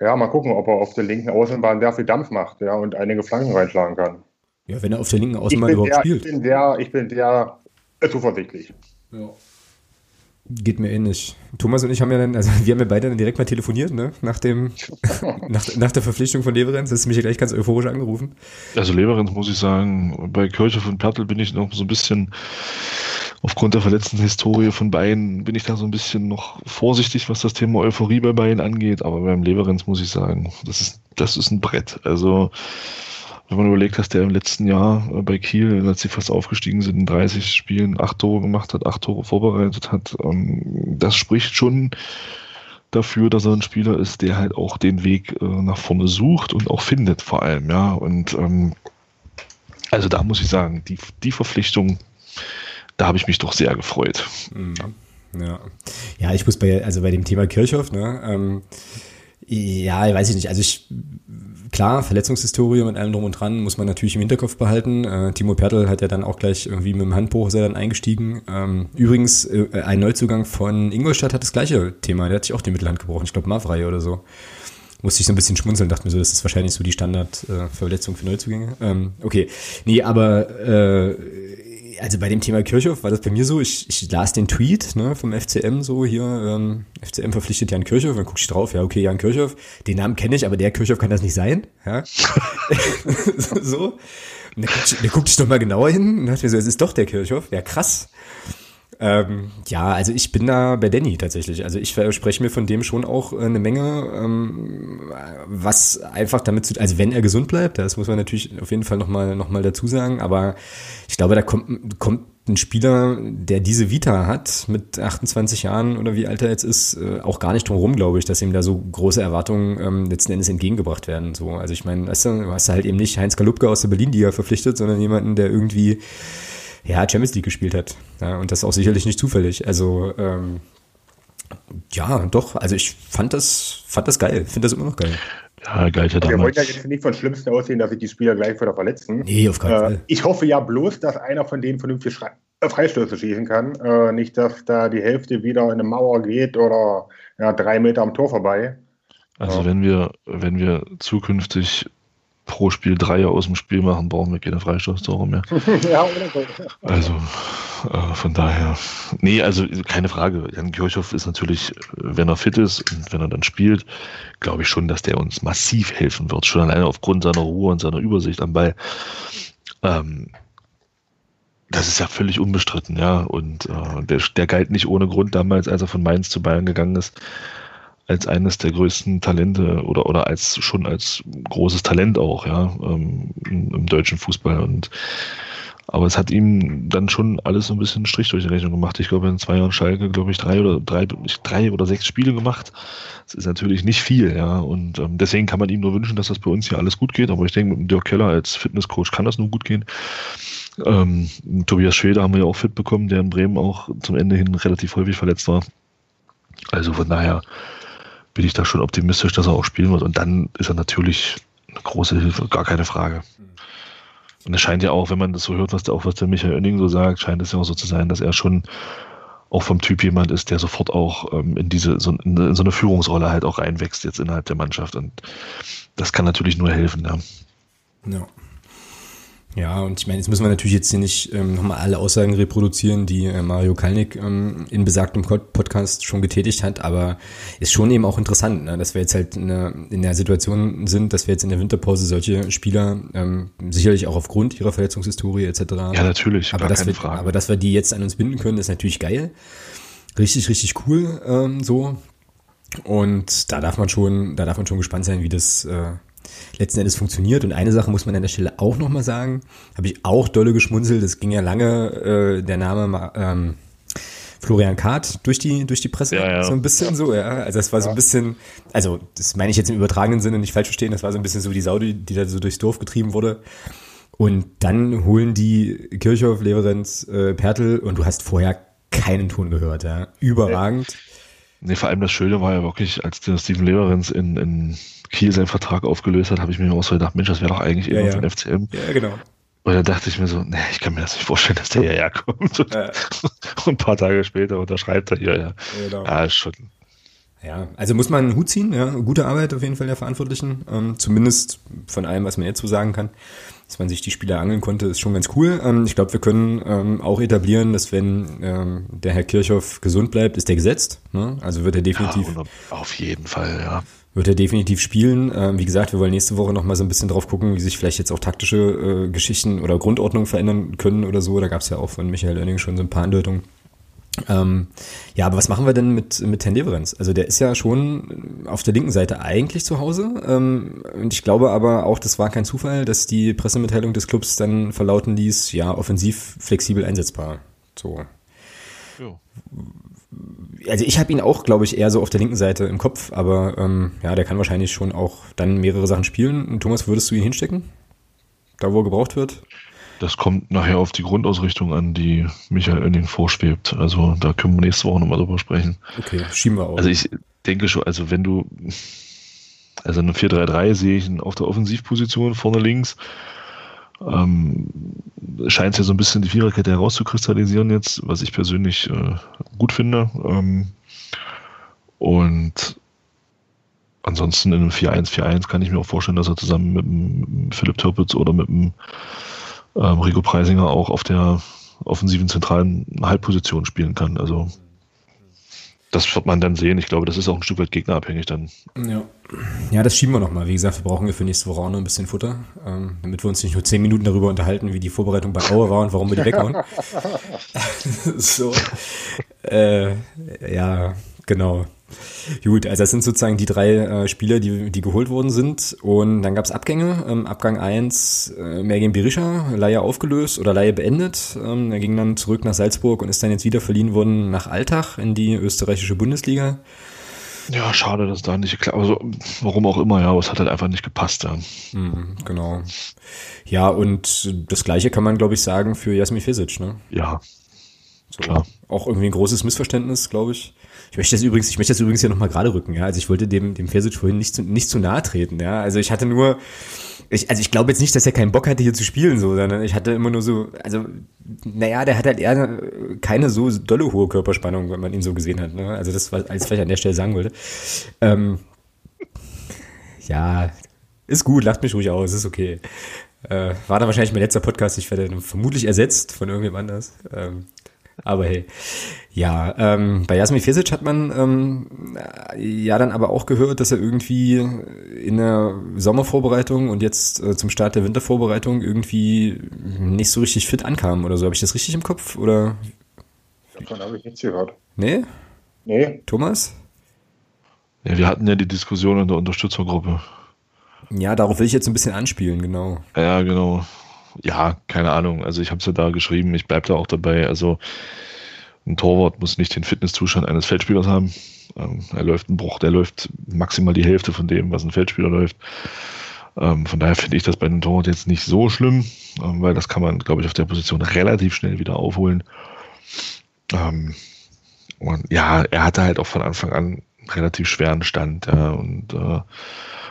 Speaker 3: ja, mal gucken, ob er auf der linken Außenbahn sehr viel Dampf macht, ja, und einige Flanken reinschlagen kann.
Speaker 1: Ja, wenn er auf der linken Außenbahn überhaupt
Speaker 3: sehr,
Speaker 1: spielt.
Speaker 3: Ich bin sehr, ich bin sehr zuversichtlich. Ja.
Speaker 1: Geht mir ähnlich. Thomas und ich haben ja dann, also wir haben ja beide dann direkt mal telefoniert, ne? Nach dem, nach, nach der Verpflichtung von Leverenz. Das ist mich ja gleich ganz euphorisch angerufen.
Speaker 2: Also Leverenz muss ich sagen, bei Kirchhoff und Pertl bin ich noch so ein bisschen, aufgrund der verletzten Historie von beiden, bin ich da so ein bisschen noch vorsichtig, was das Thema Euphorie bei beiden angeht. Aber beim Leverenz muss ich sagen, das ist, das ist ein Brett. Also, wenn man überlegt, dass der im letzten Jahr äh, bei Kiel, als sie fast aufgestiegen sind, in 30 Spielen acht Tore gemacht hat, acht Tore vorbereitet hat, ähm, das spricht schon dafür, dass er ein Spieler ist, der halt auch den Weg äh, nach vorne sucht und auch findet vor allem, ja. Und ähm, also da muss ich sagen, die, die Verpflichtung, da habe ich mich doch sehr gefreut.
Speaker 1: Mhm. Ja. ja, ich muss bei, also bei dem Thema Kirchhoff, ne, ähm, ja, weiß ich nicht. Also ich, klar, Verletzungshistorie mit allem drum und dran muss man natürlich im Hinterkopf behalten. Äh, Timo Pertl hat ja dann auch gleich irgendwie mit dem Handbruch er dann eingestiegen. Ähm, übrigens, äh, ein Neuzugang von Ingolstadt hat das gleiche Thema. Der hat sich auch die Mittelhand gebrochen. Ich glaube, Mavrei oder so. Musste ich so ein bisschen schmunzeln, dachte mir so, das ist wahrscheinlich so die Standardverletzung äh, für Neuzugänge. Ähm, okay. Nee, aber äh, also bei dem Thema Kirchhoff war das bei mir so, ich, ich las den Tweet ne, vom FCM so hier, ähm, FCM verpflichtet Jan Kirchhoff, dann guck ich drauf, ja okay, Jan Kirchhoff, den Namen kenne ich, aber der Kirchhoff kann das nicht sein. Ja? so. Und dann guckte ich, guck ich doch mal genauer hin und dachte mir so, es ist doch der Kirchhoff, ja krass. Ähm, ja, also ich bin da bei Danny tatsächlich. Also ich verspreche mir von dem schon auch äh, eine Menge, ähm, was einfach damit zu, also wenn er gesund bleibt, das muss man natürlich auf jeden Fall nochmal noch mal dazu sagen, aber ich glaube, da kommt, kommt ein Spieler, der diese Vita hat, mit 28 Jahren oder wie alt er jetzt ist, äh, auch gar nicht drum rum, glaube ich, dass ihm da so große Erwartungen ähm, letzten Endes entgegengebracht werden. So, also ich meine, weißt du, du hast halt eben nicht Heinz Galupke aus der Berlin-Liga verpflichtet, sondern jemanden, der irgendwie ja, Champions League gespielt hat. Ja, und das auch sicherlich nicht zufällig. Also, ähm, ja, doch, also ich fand das, fand das geil, finde das immer noch geil.
Speaker 2: Ja, geil.
Speaker 3: Ja Wir wollen ja jetzt nicht von Schlimmsten aussehen, dass sich die Spieler gleich wieder verletzen.
Speaker 1: Nee, auf keinen äh, Fall.
Speaker 3: Ich hoffe ja bloß, dass einer von denen vernünftig äh, Freistöße schießen kann. Äh, nicht, dass da die Hälfte wieder in eine Mauer geht oder ja, drei Meter am Tor vorbei.
Speaker 2: Also ja. wenn wir, wenn wir zukünftig pro Spiel Dreier aus dem Spiel machen, brauchen wir keine Freistoßtore mehr. ja, oder so. Also äh, von daher, nee, also keine Frage. Jan Kirchhoff ist natürlich, wenn er fit ist und wenn er dann spielt, glaube ich schon, dass der uns massiv helfen wird. Schon alleine aufgrund seiner Ruhe und seiner Übersicht am Ball. Ähm, das ist ja völlig unbestritten, ja. Und äh, der, der galt nicht ohne Grund damals, als er von Mainz zu Bayern gegangen ist, als eines der größten Talente oder, oder als schon als großes Talent auch, ja, ähm, im, im, deutschen Fußball. Und aber es hat ihm dann schon alles so ein bisschen Strich durch die Rechnung gemacht. Ich glaube, in zwei Jahren Schalke, glaube ich, drei oder drei, drei oder sechs Spiele gemacht. Das ist natürlich nicht viel, ja. Und ähm, deswegen kann man ihm nur wünschen, dass das bei uns hier alles gut geht. Aber ich denke, mit Dirk Keller als Fitnesscoach kann das nur gut gehen. Ähm, Tobias Schwede haben wir ja auch fit bekommen, der in Bremen auch zum Ende hin relativ häufig verletzt war. Also von daher bin ich da schon optimistisch, dass er auch spielen wird. Und dann ist er natürlich eine große Hilfe, gar keine Frage. Und es scheint ja auch, wenn man das so hört, was der, auch was der Michael Oenning so sagt, scheint es ja auch so zu sein, dass er schon auch vom Typ jemand ist, der sofort auch ähm, in diese so, in so eine Führungsrolle halt auch reinwächst jetzt innerhalb der Mannschaft. Und das kann natürlich nur helfen, ja.
Speaker 1: Ja. Ja, und ich meine, jetzt müssen wir natürlich jetzt hier nicht ähm, nochmal alle Aussagen reproduzieren, die äh, Mario Kalnick ähm, in besagtem Podcast schon getätigt hat, aber ist schon eben auch interessant, ne, dass wir jetzt halt in der, in der Situation sind, dass wir jetzt in der Winterpause solche Spieler, ähm, sicherlich auch aufgrund ihrer Verletzungshistorie etc.
Speaker 2: Ja, natürlich,
Speaker 1: aber dass, wir, Frage. aber dass wir die jetzt an uns binden können, ist natürlich geil. Richtig, richtig cool ähm, so. Und da darf man schon, da darf man schon gespannt sein, wie das äh, letzten Endes funktioniert. Und eine Sache muss man an der Stelle auch nochmal sagen, habe ich auch dolle geschmunzelt, das ging ja lange äh, der Name ähm, Florian Kahrt durch die, durch die Presse, ja, ja. so ein bisschen so, ja. Also das war so ein bisschen, also das meine ich jetzt im übertragenen Sinne nicht falsch verstehen, das war so ein bisschen so die Sau, die, die da so durchs Dorf getrieben wurde. Und dann holen die Kirchhoff, Leverenz, äh, Pertel und du hast vorher keinen Ton gehört, ja. Überragend.
Speaker 2: Nee, vor allem das Schöne war ja wirklich, als der Steven Leverenz in, in Kiel seinen Vertrag aufgelöst hat, habe ich mir auch so gedacht, Mensch, das wäre doch eigentlich ja, immer ja. von FCM.
Speaker 1: Ja, genau.
Speaker 2: Und dann dachte ich mir so, nee, ich kann mir das nicht vorstellen, dass der hierher kommt. Und, ja. und ein paar Tage später unterschreibt er hier, ja. Genau. Ja, schon.
Speaker 1: Ja, also muss man einen Hut ziehen, ja. Gute Arbeit auf jeden Fall der Verantwortlichen. Ähm, zumindest von allem, was man jetzt so sagen kann. Dass man sich die Spieler angeln konnte, ist schon ganz cool. Ähm, ich glaube, wir können ähm, auch etablieren, dass wenn ähm, der Herr Kirchhoff gesund bleibt, ist der gesetzt. Ne? Also wird er definitiv.
Speaker 2: Ja, auf jeden Fall, ja
Speaker 1: wird er definitiv spielen. Ähm, wie gesagt, wir wollen nächste Woche noch mal so ein bisschen drauf gucken, wie sich vielleicht jetzt auch taktische äh, Geschichten oder Grundordnungen verändern können oder so. Da gab es ja auch von Michael Oenning schon so ein paar Andeutungen. Ähm, ja, aber was machen wir denn mit, mit Herrn Leverenz? Also der ist ja schon auf der linken Seite eigentlich zu Hause. Ähm, und ich glaube aber auch, das war kein Zufall, dass die Pressemitteilung des Clubs dann verlauten ließ, ja, offensiv flexibel einsetzbar. So. Jo also ich habe ihn auch, glaube ich, eher so auf der linken Seite im Kopf, aber ähm, ja, der kann wahrscheinlich schon auch dann mehrere Sachen spielen. Thomas, würdest du ihn hinstecken? Da, wo er gebraucht wird?
Speaker 2: Das kommt nachher auf die Grundausrichtung an, die Michael Oenning vorschwebt. Also da können wir nächste Woche nochmal drüber sprechen.
Speaker 1: Okay, schieben wir auch.
Speaker 2: Also ich denke schon, also wenn du, also eine 4-3-3 sehe ich auf der Offensivposition vorne links ähm, scheint es ja so ein bisschen die Viererkette herauszukristallisieren jetzt, was ich persönlich äh, gut finde. Ähm, und ansonsten in einem 4-1-4-1 kann ich mir auch vorstellen, dass er zusammen mit dem Philipp Türpitz oder mit dem ähm, Rico Preisinger auch auf der offensiven zentralen Halbposition spielen kann. Also das wird man dann sehen. Ich glaube, das ist auch ein Stück weit gegnerabhängig dann.
Speaker 1: Ja, ja das schieben wir nochmal. Wie gesagt, wir brauchen wir für nächste Woche auch noch ein bisschen Futter, ähm, damit wir uns nicht nur zehn Minuten darüber unterhalten, wie die Vorbereitung bei Aue war und warum wir die weghauen. so. Äh, ja, genau. Gut, also das sind sozusagen die drei äh, Spieler, die, die geholt worden sind. Und dann gab es Abgänge. Ähm, Abgang 1, äh, Mergin Berisha, Leihe aufgelöst oder Leihe beendet. Ähm, er ging dann zurück nach Salzburg und ist dann jetzt wieder verliehen worden nach Altach in die österreichische Bundesliga.
Speaker 2: Ja, schade, dass da nicht geklappt Also, warum auch immer, ja, aber es hat halt einfach nicht gepasst, ja.
Speaker 1: Mhm, genau. Ja, und das Gleiche kann man, glaube ich, sagen für Jasmin Fesic, ne?
Speaker 2: Ja.
Speaker 1: So, Klar. Auch irgendwie ein großes Missverständnis, glaube ich. Ich möchte das übrigens, ich möchte das übrigens hier nochmal gerade rücken, ja. Also ich wollte dem, dem Fersic vorhin nicht zu, nicht zu nahe treten, ja. Also ich hatte nur, ich, also ich glaube jetzt nicht, dass er keinen Bock hatte, hier zu spielen, so, sondern ich hatte immer nur so, also, naja, der hat halt eher keine so dolle hohe Körperspannung, wenn man ihn so gesehen hat, ne? Also das war, als ich an der Stelle sagen wollte. Ähm, ja, Ist gut, lacht mich ruhig aus, ist okay. Äh, war da wahrscheinlich mein letzter Podcast. Ich werde vermutlich ersetzt von irgendjemand anders. Ähm, aber hey. Ja, ähm, bei Jasmin Fesic hat man ähm, ja dann aber auch gehört, dass er irgendwie in der Sommervorbereitung und jetzt äh, zum Start der Wintervorbereitung irgendwie nicht so richtig fit ankam oder so. Habe ich das richtig im Kopf? Oder?
Speaker 3: Davon habe ich nichts gehört.
Speaker 1: Nee?
Speaker 3: Nee.
Speaker 1: Thomas?
Speaker 2: Ja, wir hatten ja die Diskussion in der Unterstützergruppe.
Speaker 1: Ja, darauf will ich jetzt ein bisschen anspielen, genau.
Speaker 2: Ja, genau. Ja, keine Ahnung. Also ich habe es ja da geschrieben, ich bleibe da auch dabei. Also ein Torwart muss nicht den Fitnesszustand eines Feldspielers haben. Ähm, er läuft einen Bruch, der läuft maximal die Hälfte von dem, was ein Feldspieler läuft. Ähm, von daher finde ich das bei einem Torwart jetzt nicht so schlimm, ähm, weil das kann man, glaube ich, auf der Position relativ schnell wieder aufholen. Ähm, und ja, er hatte halt auch von Anfang an relativ schweren Stand. Ja, und äh,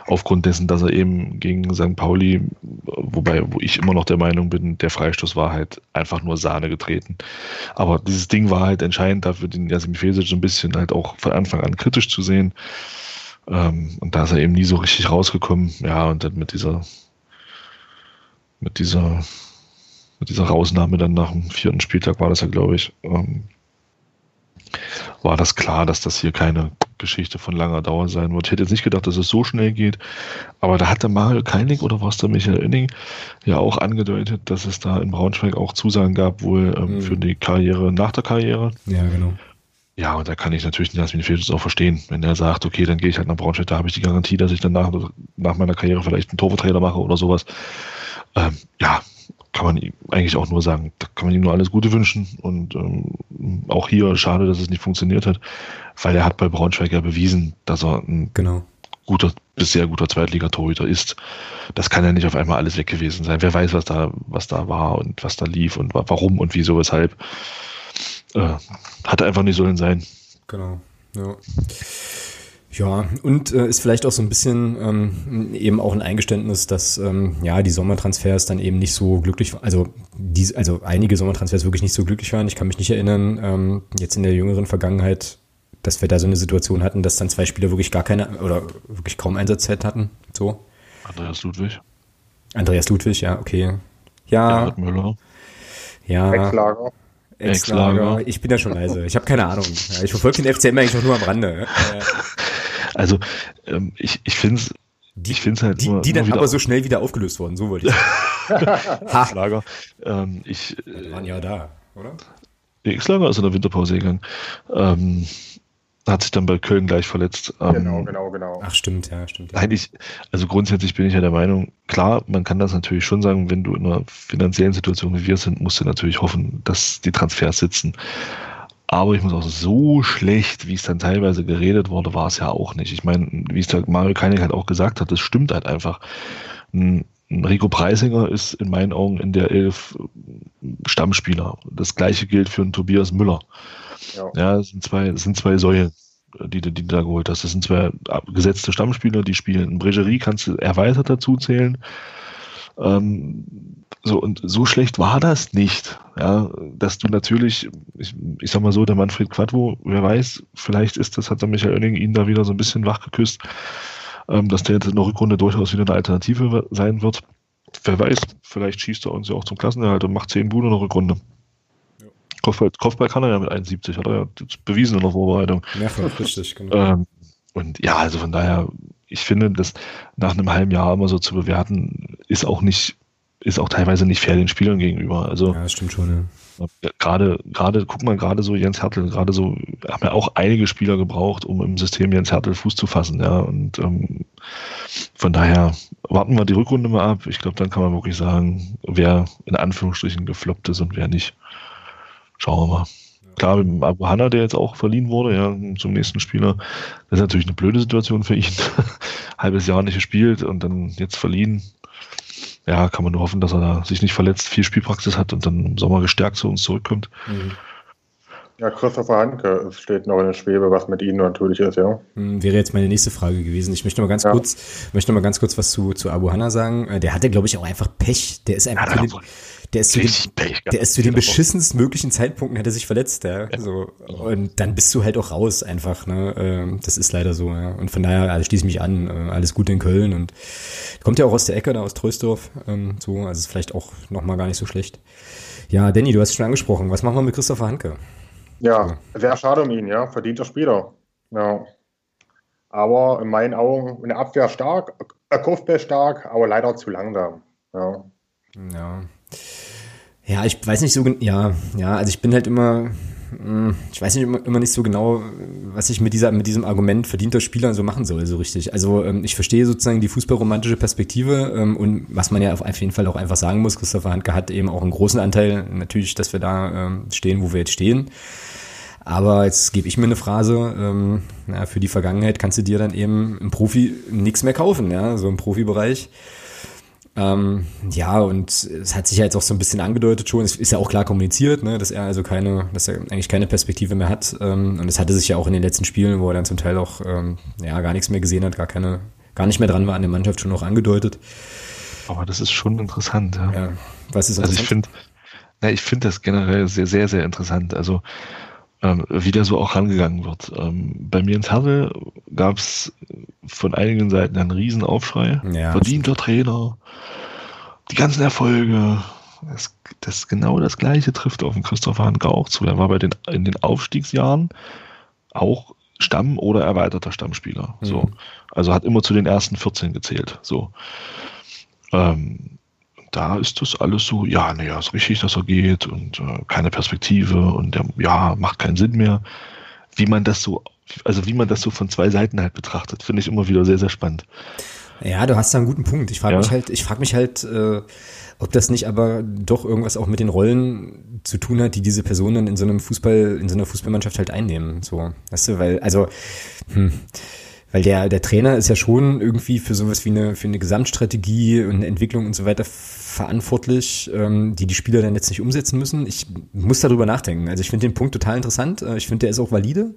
Speaker 2: aufgrund dessen, dass er eben gegen St. Pauli, wobei, wo ich immer noch der Meinung bin, der Freistoß war halt einfach nur Sahne getreten. Aber dieses Ding war halt entscheidend dafür, den Jasim Fesic so ein bisschen halt auch von Anfang an kritisch zu sehen. Ähm, und da ist er eben nie so richtig rausgekommen. Ja, und dann mit dieser, mit dieser, mit dieser Rausnahme dann nach dem vierten Spieltag war das ja, glaube ich, ähm, war das klar, dass das hier keine Geschichte von langer Dauer sein wird. Ich hätte jetzt nicht gedacht, dass es so schnell geht, aber da hat der Mario Keinig oder was der Michael Inning ja auch angedeutet, dass es da in Braunschweig auch Zusagen gab, wohl ähm, mhm. für die Karriere nach der Karriere.
Speaker 1: Ja, genau.
Speaker 2: Ja, und da kann ich natürlich den Jasmin Felix auch verstehen, wenn er sagt, okay, dann gehe ich halt nach Braunschweig, da habe ich die Garantie, dass ich dann nach, nach meiner Karriere vielleicht einen Torwarttrainer mache oder sowas. Ähm, ja, kann man ihm eigentlich auch nur sagen, da kann man ihm nur alles Gute wünschen und ähm, auch hier schade, dass es nicht funktioniert hat, weil er hat bei Braunschweig ja bewiesen, dass er ein
Speaker 1: genau.
Speaker 2: guter bis sehr guter Zweitligatorhüter ist. Das kann ja nicht auf einmal alles weg gewesen sein. Wer weiß, was da, was da war und was da lief und warum und wieso, weshalb. Äh, hat einfach nicht sollen sein.
Speaker 1: Genau. Ja. Ja, und äh, ist vielleicht auch so ein bisschen ähm, eben auch ein Eingeständnis, dass ähm, ja die Sommertransfers dann eben nicht so glücklich waren. Also, die, also einige Sommertransfers wirklich nicht so glücklich waren. Ich kann mich nicht erinnern, ähm, jetzt in der jüngeren Vergangenheit, dass wir da so eine Situation hatten, dass dann zwei Spieler wirklich gar keine oder wirklich kaum Einsatzzeit hatten. So.
Speaker 2: Andreas Ludwig.
Speaker 1: Andreas Ludwig, ja, okay. Ja.
Speaker 2: Gerhard Müller.
Speaker 1: Ja.
Speaker 3: Ex-Lager.
Speaker 1: Ex-Lager. Ich bin ja schon leise. Ich habe keine Ahnung. Ich verfolge den FCM eigentlich auch nur am Rande.
Speaker 2: Also ähm, ich, ich finde es
Speaker 1: die, ich finde halt die, nur, die dann aber so schnell wieder aufgelöst worden, so wollte ich
Speaker 2: sagen. Lager. Ähm, ich,
Speaker 1: die waren ja da, oder?
Speaker 2: Der X-Lager ist in der Winterpause gegangen. Ähm, hat sich dann bei Köln gleich verletzt.
Speaker 3: Ähm, genau, genau, genau.
Speaker 1: Ach, stimmt, ja, stimmt. Ja.
Speaker 2: Eigentlich, also grundsätzlich bin ich ja der Meinung, klar, man kann das natürlich schon sagen, wenn du in einer finanziellen Situation wie wir sind, musst du natürlich hoffen, dass die Transfers sitzen. Aber ich muss auch so schlecht, wie es dann teilweise geredet wurde, war es ja auch nicht. Ich meine, wie es Mario Keinig halt auch gesagt hat, das stimmt halt einfach. Ein Rico Preisinger ist in meinen Augen in der Elf Stammspieler. Das gleiche gilt für einen Tobias Müller. Ja, ja das, sind zwei, das sind zwei Säulen, die, die, du da geholt hast. Das sind zwei gesetzte Stammspieler, die spielen. Ein Bregerie kannst du erweitert dazu zählen. Ähm, so, und so schlecht war das nicht. Ja, dass du natürlich, ich, ich sag mal so, der Manfred Quadvo, wer weiß, vielleicht ist das, hat der Michael Oenning ihn da wieder so ein bisschen wach geküsst, ähm, dass der jetzt in der Rückrunde durchaus wieder eine Alternative sein wird. Wer weiß, vielleicht schießt er uns ja auch zum Klassenerhalt und macht 10 Bude in der Rückrunde. Ja. Kopfball, Kopfball kann er ja mit 71, hat er ja bewiesen in der Vorbereitung.
Speaker 1: Mehrfach, richtig, genau.
Speaker 2: Ähm, und ja, also von daher, ich finde, das nach einem halben Jahr immer so zu bewerten, ist auch nicht, ist auch teilweise nicht fair den Spielern gegenüber. Also,
Speaker 1: ja, das stimmt schon,
Speaker 2: ja. Gerade, gerade, guck mal, gerade so Jens Hertel, gerade so, haben ja auch einige Spieler gebraucht, um im System Jens Hertel Fuß zu fassen, ja. Und ähm, von daher warten wir die Rückrunde mal ab. Ich glaube, dann kann man wirklich sagen, wer in Anführungsstrichen gefloppt ist und wer nicht. Schauen wir mal. Klar, mit Abu Hanna, der jetzt auch verliehen wurde, ja, zum nächsten Spieler, das ist natürlich eine blöde Situation für ihn. Halbes Jahr nicht gespielt und dann jetzt verliehen. Ja, kann man nur hoffen, dass er da sich nicht verletzt, viel Spielpraxis hat und dann im Sommer gestärkt zu uns zurückkommt. Mhm.
Speaker 3: Ja, Christopher Hanke steht noch in der Schwebe, was mit Ihnen natürlich ist, ja.
Speaker 1: Hm, wäre jetzt meine nächste Frage gewesen. Ich möchte mal ganz ja. kurz, möchte mal ganz kurz was zu, zu Abu Hanna sagen. Äh, der hatte, glaube ich, auch einfach Pech. Der ist einfach, ja, der ist zu den, der ist zu den beschissensten möglichen Zeitpunkten hat er sich verletzt, ja. So. Und dann bist du halt auch raus einfach, ne. Ähm, das ist leider so, ja. Und von daher also schließe ich mich an. Äh, alles Gute in Köln und kommt ja auch aus der Ecke da aus Trösdorf, ähm, so. Also ist vielleicht auch noch mal gar nicht so schlecht. Ja, Danny, du hast es schon angesprochen. Was machen wir mit Christopher Hanke?
Speaker 3: Ja, sehr schade um ihn, ja. Verdienter Spieler. Ja. Aber in meinen Augen in der Abwehr stark, äh, Kopfball stark, aber leider zu langsam. Ja.
Speaker 1: Ja. Ja, ich weiß nicht so, ja, ja, also ich bin halt immer, hm, ich weiß nicht immer, immer nicht so genau, was ich mit dieser, mit diesem Argument verdienter Spieler so machen soll, so richtig. Also ähm, ich verstehe sozusagen die fußballromantische Perspektive ähm, und was man ja auf jeden Fall auch einfach sagen muss, Christopher Handke hat eben auch einen großen Anteil natürlich, dass wir da ähm, stehen, wo wir jetzt stehen. Aber jetzt gebe ich mir eine Phrase, na, für die Vergangenheit kannst du dir dann eben im Profi nichts mehr kaufen, ja, so im Profibereich. Ähm, ja, und es hat sich ja jetzt auch so ein bisschen angedeutet schon, es ist ja auch klar kommuniziert, ne, dass er also keine, dass er eigentlich keine Perspektive mehr hat. Ähm, und es hatte sich ja auch in den letzten Spielen, wo er dann zum Teil auch ähm, ja, gar nichts mehr gesehen hat, gar keine, gar nicht mehr dran war an der Mannschaft schon auch angedeutet.
Speaker 2: Aber das ist schon interessant, ja. ja
Speaker 1: was ist
Speaker 2: interessant? Also ich finde, ich finde das generell sehr, sehr, sehr interessant. Also ähm, wie der so auch rangegangen wird. Ähm, bei mir ins Hertel gab es von einigen Seiten einen Riesenaufschrei. Ja. Verdienter Trainer, die ganzen Erfolge. Das, das genau das Gleiche trifft auf den Christopher Hanke auch zu. Er war bei den in den Aufstiegsjahren auch Stamm- oder erweiterter Stammspieler. Mhm. So. Also hat immer zu den ersten 14 gezählt. So. Ähm, da ist das alles so, ja, naja, ist richtig, dass er geht und äh, keine Perspektive und der, ja, macht keinen Sinn mehr. Wie man das so, also wie man das so von zwei Seiten halt betrachtet, finde ich immer wieder sehr, sehr spannend.
Speaker 1: Ja, du hast da einen guten Punkt. Ich frage ja. mich halt, ich frage mich halt, äh, ob das nicht aber doch irgendwas auch mit den Rollen zu tun hat, die diese Personen in so einem Fußball, in so einer Fußballmannschaft halt einnehmen. So, weißt du, weil, also, hm, weil der, der Trainer ist ja schon irgendwie für sowas wie eine, für eine Gesamtstrategie und eine Entwicklung und so weiter verantwortlich, ähm, die die Spieler dann jetzt nicht umsetzen müssen. Ich muss darüber nachdenken. Also ich finde den Punkt total interessant. Äh, ich finde, der ist auch valide.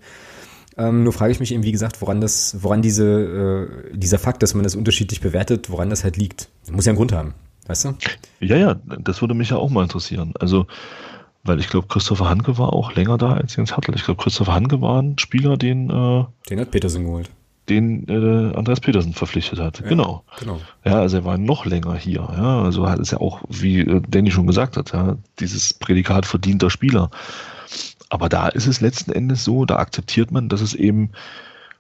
Speaker 1: Ähm, nur frage ich mich eben, wie gesagt, woran das, woran diese, äh, dieser Fakt, dass man das unterschiedlich bewertet, woran das halt liegt. Muss ja einen Grund haben, weißt du?
Speaker 2: Ja, ja, das würde mich ja auch mal interessieren. Also, weil ich glaube, Christopher Hanke war auch länger da als Jens Hartl. Ich glaube, Christopher Hanke war ein Spieler, den. Äh,
Speaker 1: den hat Petersen geholt
Speaker 2: den äh, Andreas Petersen verpflichtet hat. Ja, genau. genau. Ja, also er war noch länger hier. Ja, also hat es ja auch, wie äh, Danny schon gesagt hat, ja, dieses Prädikat verdienter Spieler. Aber da ist es letzten Endes so, da akzeptiert man, dass es eben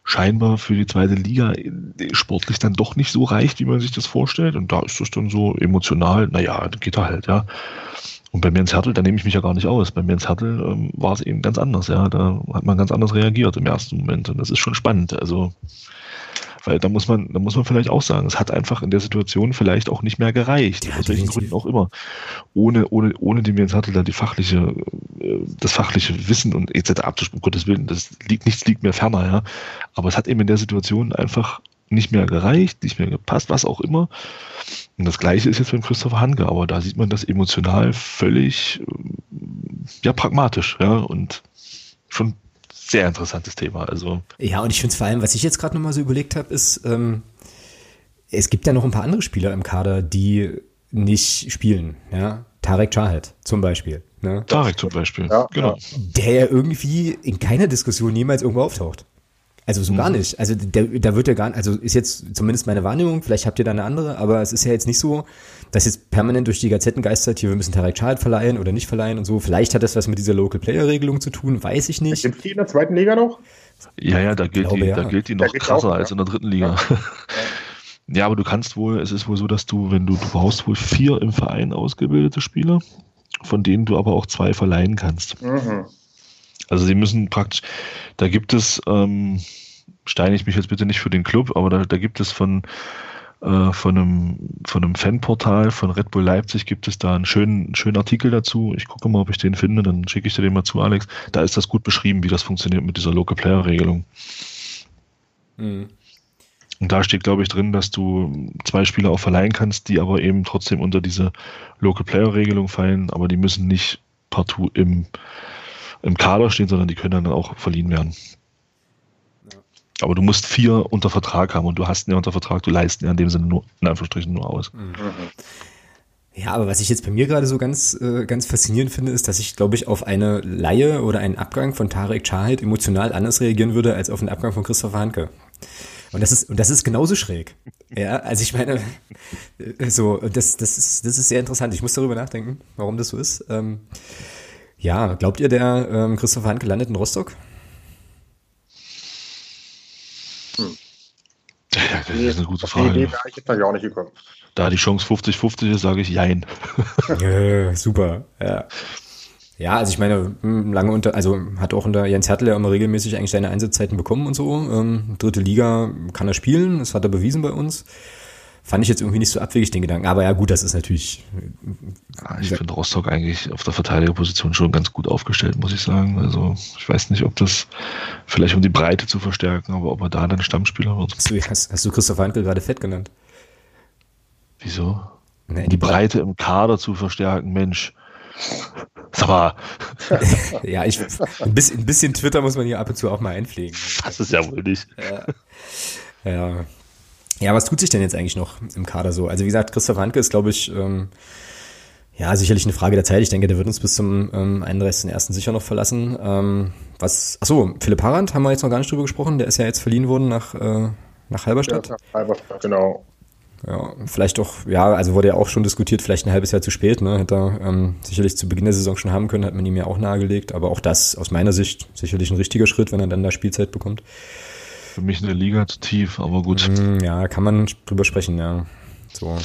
Speaker 2: scheinbar für die zweite Liga äh, sportlich dann doch nicht so reicht, wie man sich das vorstellt. Und da ist es dann so emotional, naja, geht er halt, ja. Und bei Jens Hertel, da nehme ich mich ja gar nicht aus. Bei Jens Hertel ähm, war es eben ganz anders, ja. Da hat man ganz anders reagiert im ersten Moment. Und das ist schon spannend. Also, weil da muss man, da muss man vielleicht auch sagen, es hat einfach in der Situation vielleicht auch nicht mehr gereicht. Ja, aus welchen Gründen auch immer. Ohne, ohne, ohne dem Jens Hertel da die fachliche, äh, das fachliche Wissen und etc. abzuspielen. Um Gottes Willen, das liegt, nichts liegt mir ferner, ja. Aber es hat eben in der Situation einfach nicht mehr gereicht, nicht mehr gepasst, was auch immer. Und das gleiche ist jetzt beim Christopher Hanke, aber da sieht man das emotional völlig ja, pragmatisch, ja, und schon sehr interessantes Thema. Also.
Speaker 1: Ja, und ich finde es vor allem, was ich jetzt gerade nochmal so überlegt habe, ist, ähm, es gibt ja noch ein paar andere Spieler im Kader, die nicht spielen, ja. Tarek Chahed zum Beispiel. Ne?
Speaker 2: Tarek zum Beispiel, ja, genau.
Speaker 1: Der ja irgendwie in keiner Diskussion jemals irgendwo auftaucht. Also so mhm. gar nicht. Also der, da wird ja gar also ist jetzt zumindest meine Wahrnehmung, vielleicht habt ihr da eine andere, aber es ist ja jetzt nicht so, dass jetzt permanent durch die Gazetten geistert, hier wir müssen Tarek Child verleihen oder nicht verleihen und so. Vielleicht hat das was mit dieser Local Player Regelung zu tun, weiß ich nicht.
Speaker 3: Gibt die in der zweiten Liga noch?
Speaker 2: Ja, ja, da gilt glaube, die, ja. da gilt die noch krasser auch, als in der dritten Liga. Ja. ja, aber du kannst wohl, es ist wohl so, dass du, wenn du, du brauchst wohl vier im Verein ausgebildete Spieler, von denen du aber auch zwei verleihen kannst. Mhm. Also sie müssen praktisch, da gibt es, ähm, steine ich mich jetzt bitte nicht für den Club, aber da, da gibt es von, äh, von, einem, von einem Fanportal von Red Bull Leipzig gibt es da einen schönen, einen schönen Artikel dazu. Ich gucke mal, ob ich den finde, dann schicke ich dir den mal zu, Alex. Da ist das gut beschrieben, wie das funktioniert mit dieser Local Player Regelung. Mhm. Und da steht, glaube ich, drin, dass du zwei Spieler auch verleihen kannst, die aber eben trotzdem unter diese Local Player Regelung fallen, aber die müssen nicht partout im im Kader stehen, sondern die können dann auch verliehen werden. Aber du musst vier unter Vertrag haben und du hast ihn ja unter Vertrag, du leisten ja in dem Sinne nur, in Anführungsstrichen nur aus. Mhm.
Speaker 1: Ja, aber was ich jetzt bei mir gerade so ganz, äh, ganz faszinierend finde, ist, dass ich, glaube ich, auf eine Laie oder einen Abgang von Tarek Chahed emotional anders reagieren würde, als auf einen Abgang von Christopher Hanke. Und das ist, und das ist genauso schräg. Ja, also ich meine, äh, so, das, das ist, das ist sehr interessant. Ich muss darüber nachdenken, warum das so ist. Ähm, ja, glaubt ihr, der ähm, Christopher Hanke landet in Rostock?
Speaker 2: Hm. Ja, das ist eine gute Frage. Die Idee wäre ich jetzt auch nicht gekommen. Da die Chance 50-50 ist, sage ich Jein.
Speaker 1: ja, super, ja. Ja, also ich meine, hm, lange unter, also hat auch unter Jens Hertel ja immer regelmäßig eigentlich seine Einsatzzeiten bekommen und so. Ähm, dritte Liga kann er spielen, das hat er bewiesen bei uns. Fand ich jetzt irgendwie nicht so abwegig, den Gedanken. Aber ja, gut, das ist natürlich.
Speaker 2: Ja, ich finde Rostock eigentlich auf der Verteidigerposition schon ganz gut aufgestellt, muss ich sagen. Also, ich weiß nicht, ob das vielleicht um die Breite zu verstärken, aber ob er da dann Stammspieler wird.
Speaker 1: Hast du, hast, hast du Christoph Hankel gerade fett genannt?
Speaker 2: Wieso? Nee, die Breite im Kader zu verstärken, Mensch. Sag mal.
Speaker 1: ja, ich, ein bisschen, ein bisschen Twitter muss man hier ab und zu auch mal einpflegen.
Speaker 2: Das ist ja wohl nicht.
Speaker 1: Ja. ja. Ja, was tut sich denn jetzt eigentlich noch im Kader so? Also wie gesagt, Christoph Handke ist, glaube ich, ähm, ja, sicherlich eine Frage der Zeit. Ich denke, der wird uns bis zum ähm, 31.01. sicher noch verlassen. Ähm, was, achso, Philipp Harand haben wir jetzt noch gar nicht drüber gesprochen. Der ist ja jetzt verliehen worden nach, äh, nach Halberstadt. Ja, nach Halberstadt, genau. Ja, vielleicht doch, ja, also wurde ja auch schon diskutiert, vielleicht ein halbes Jahr zu spät, ne? Hätte er ähm, sicherlich zu Beginn der Saison schon haben können, hat man ihm ja auch nahegelegt, aber auch das aus meiner Sicht sicherlich ein richtiger Schritt, wenn er dann da Spielzeit bekommt.
Speaker 2: Für mich eine Liga zu tief, aber gut.
Speaker 1: Mm, ja, kann man drüber sprechen, ja. So.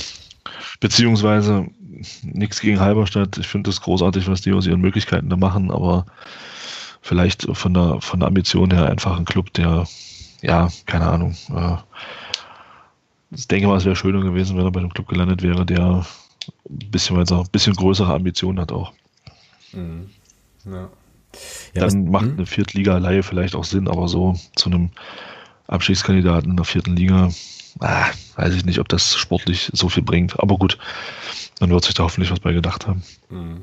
Speaker 2: Beziehungsweise nichts gegen Halberstadt. Ich finde es großartig, was die aus ihren Möglichkeiten da machen, aber vielleicht von der, von der Ambition her einfach ein Club, der, ja, keine Ahnung, äh, ich denke mal, es wäre schöner gewesen, wenn er bei einem Club gelandet wäre, der ein bisschen weiter, ein bisschen größere Ambitionen hat auch. Mhm. Ja. Ja, Dann was, macht hm? eine Viertliga-Leihe vielleicht auch Sinn, aber so zu einem Abschiedskandidaten in der vierten Liga, ah, weiß ich nicht, ob das sportlich so viel bringt. Aber gut, dann wird sich da hoffentlich was bei gedacht haben. Mhm.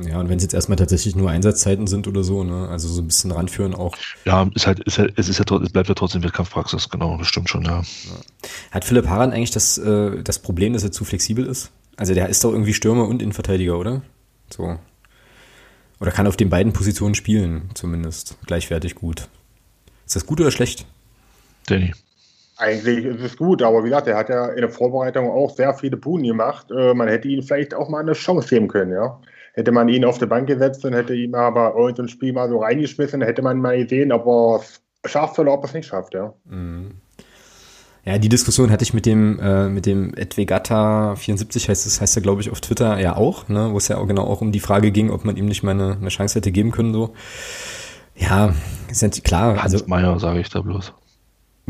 Speaker 1: Ja, und wenn es jetzt erstmal tatsächlich nur Einsatzzeiten sind oder so, ne? Also so ein bisschen ranführen auch.
Speaker 2: Ja, ist halt, ist halt, es ist ja es bleibt ja trotzdem Wettkampfpraxis, genau, das stimmt schon, ja. ja.
Speaker 1: Hat Philipp Haran eigentlich das, äh, das Problem, dass er zu flexibel ist? Also der ist doch irgendwie Stürmer und Innenverteidiger, oder? So. Oder kann auf den beiden Positionen spielen, zumindest. Gleichwertig gut. Ist das gut oder schlecht?
Speaker 3: Danny. Eigentlich ist es gut, aber wie gesagt, er hat ja in der Vorbereitung auch sehr viele Buhnen gemacht. Äh, man hätte ihm vielleicht auch mal eine Chance geben können, ja. Hätte man ihn auf die Bank gesetzt und hätte ihm aber irgendein Spiel mal so reingeschmissen, hätte man mal gesehen, ob er es schafft oder ob er es nicht schafft, ja. Mhm.
Speaker 1: Ja, die Diskussion hatte ich mit dem, äh, mit dem Edwegata 74 heißt es, heißt er, glaube ich, auf Twitter ja auch, ne, wo es ja auch genau auch um die Frage ging, ob man ihm nicht mal eine, eine Chance hätte geben können, so. Ja, ist ja klar.
Speaker 2: Hans also, Meier, sage ich da bloß.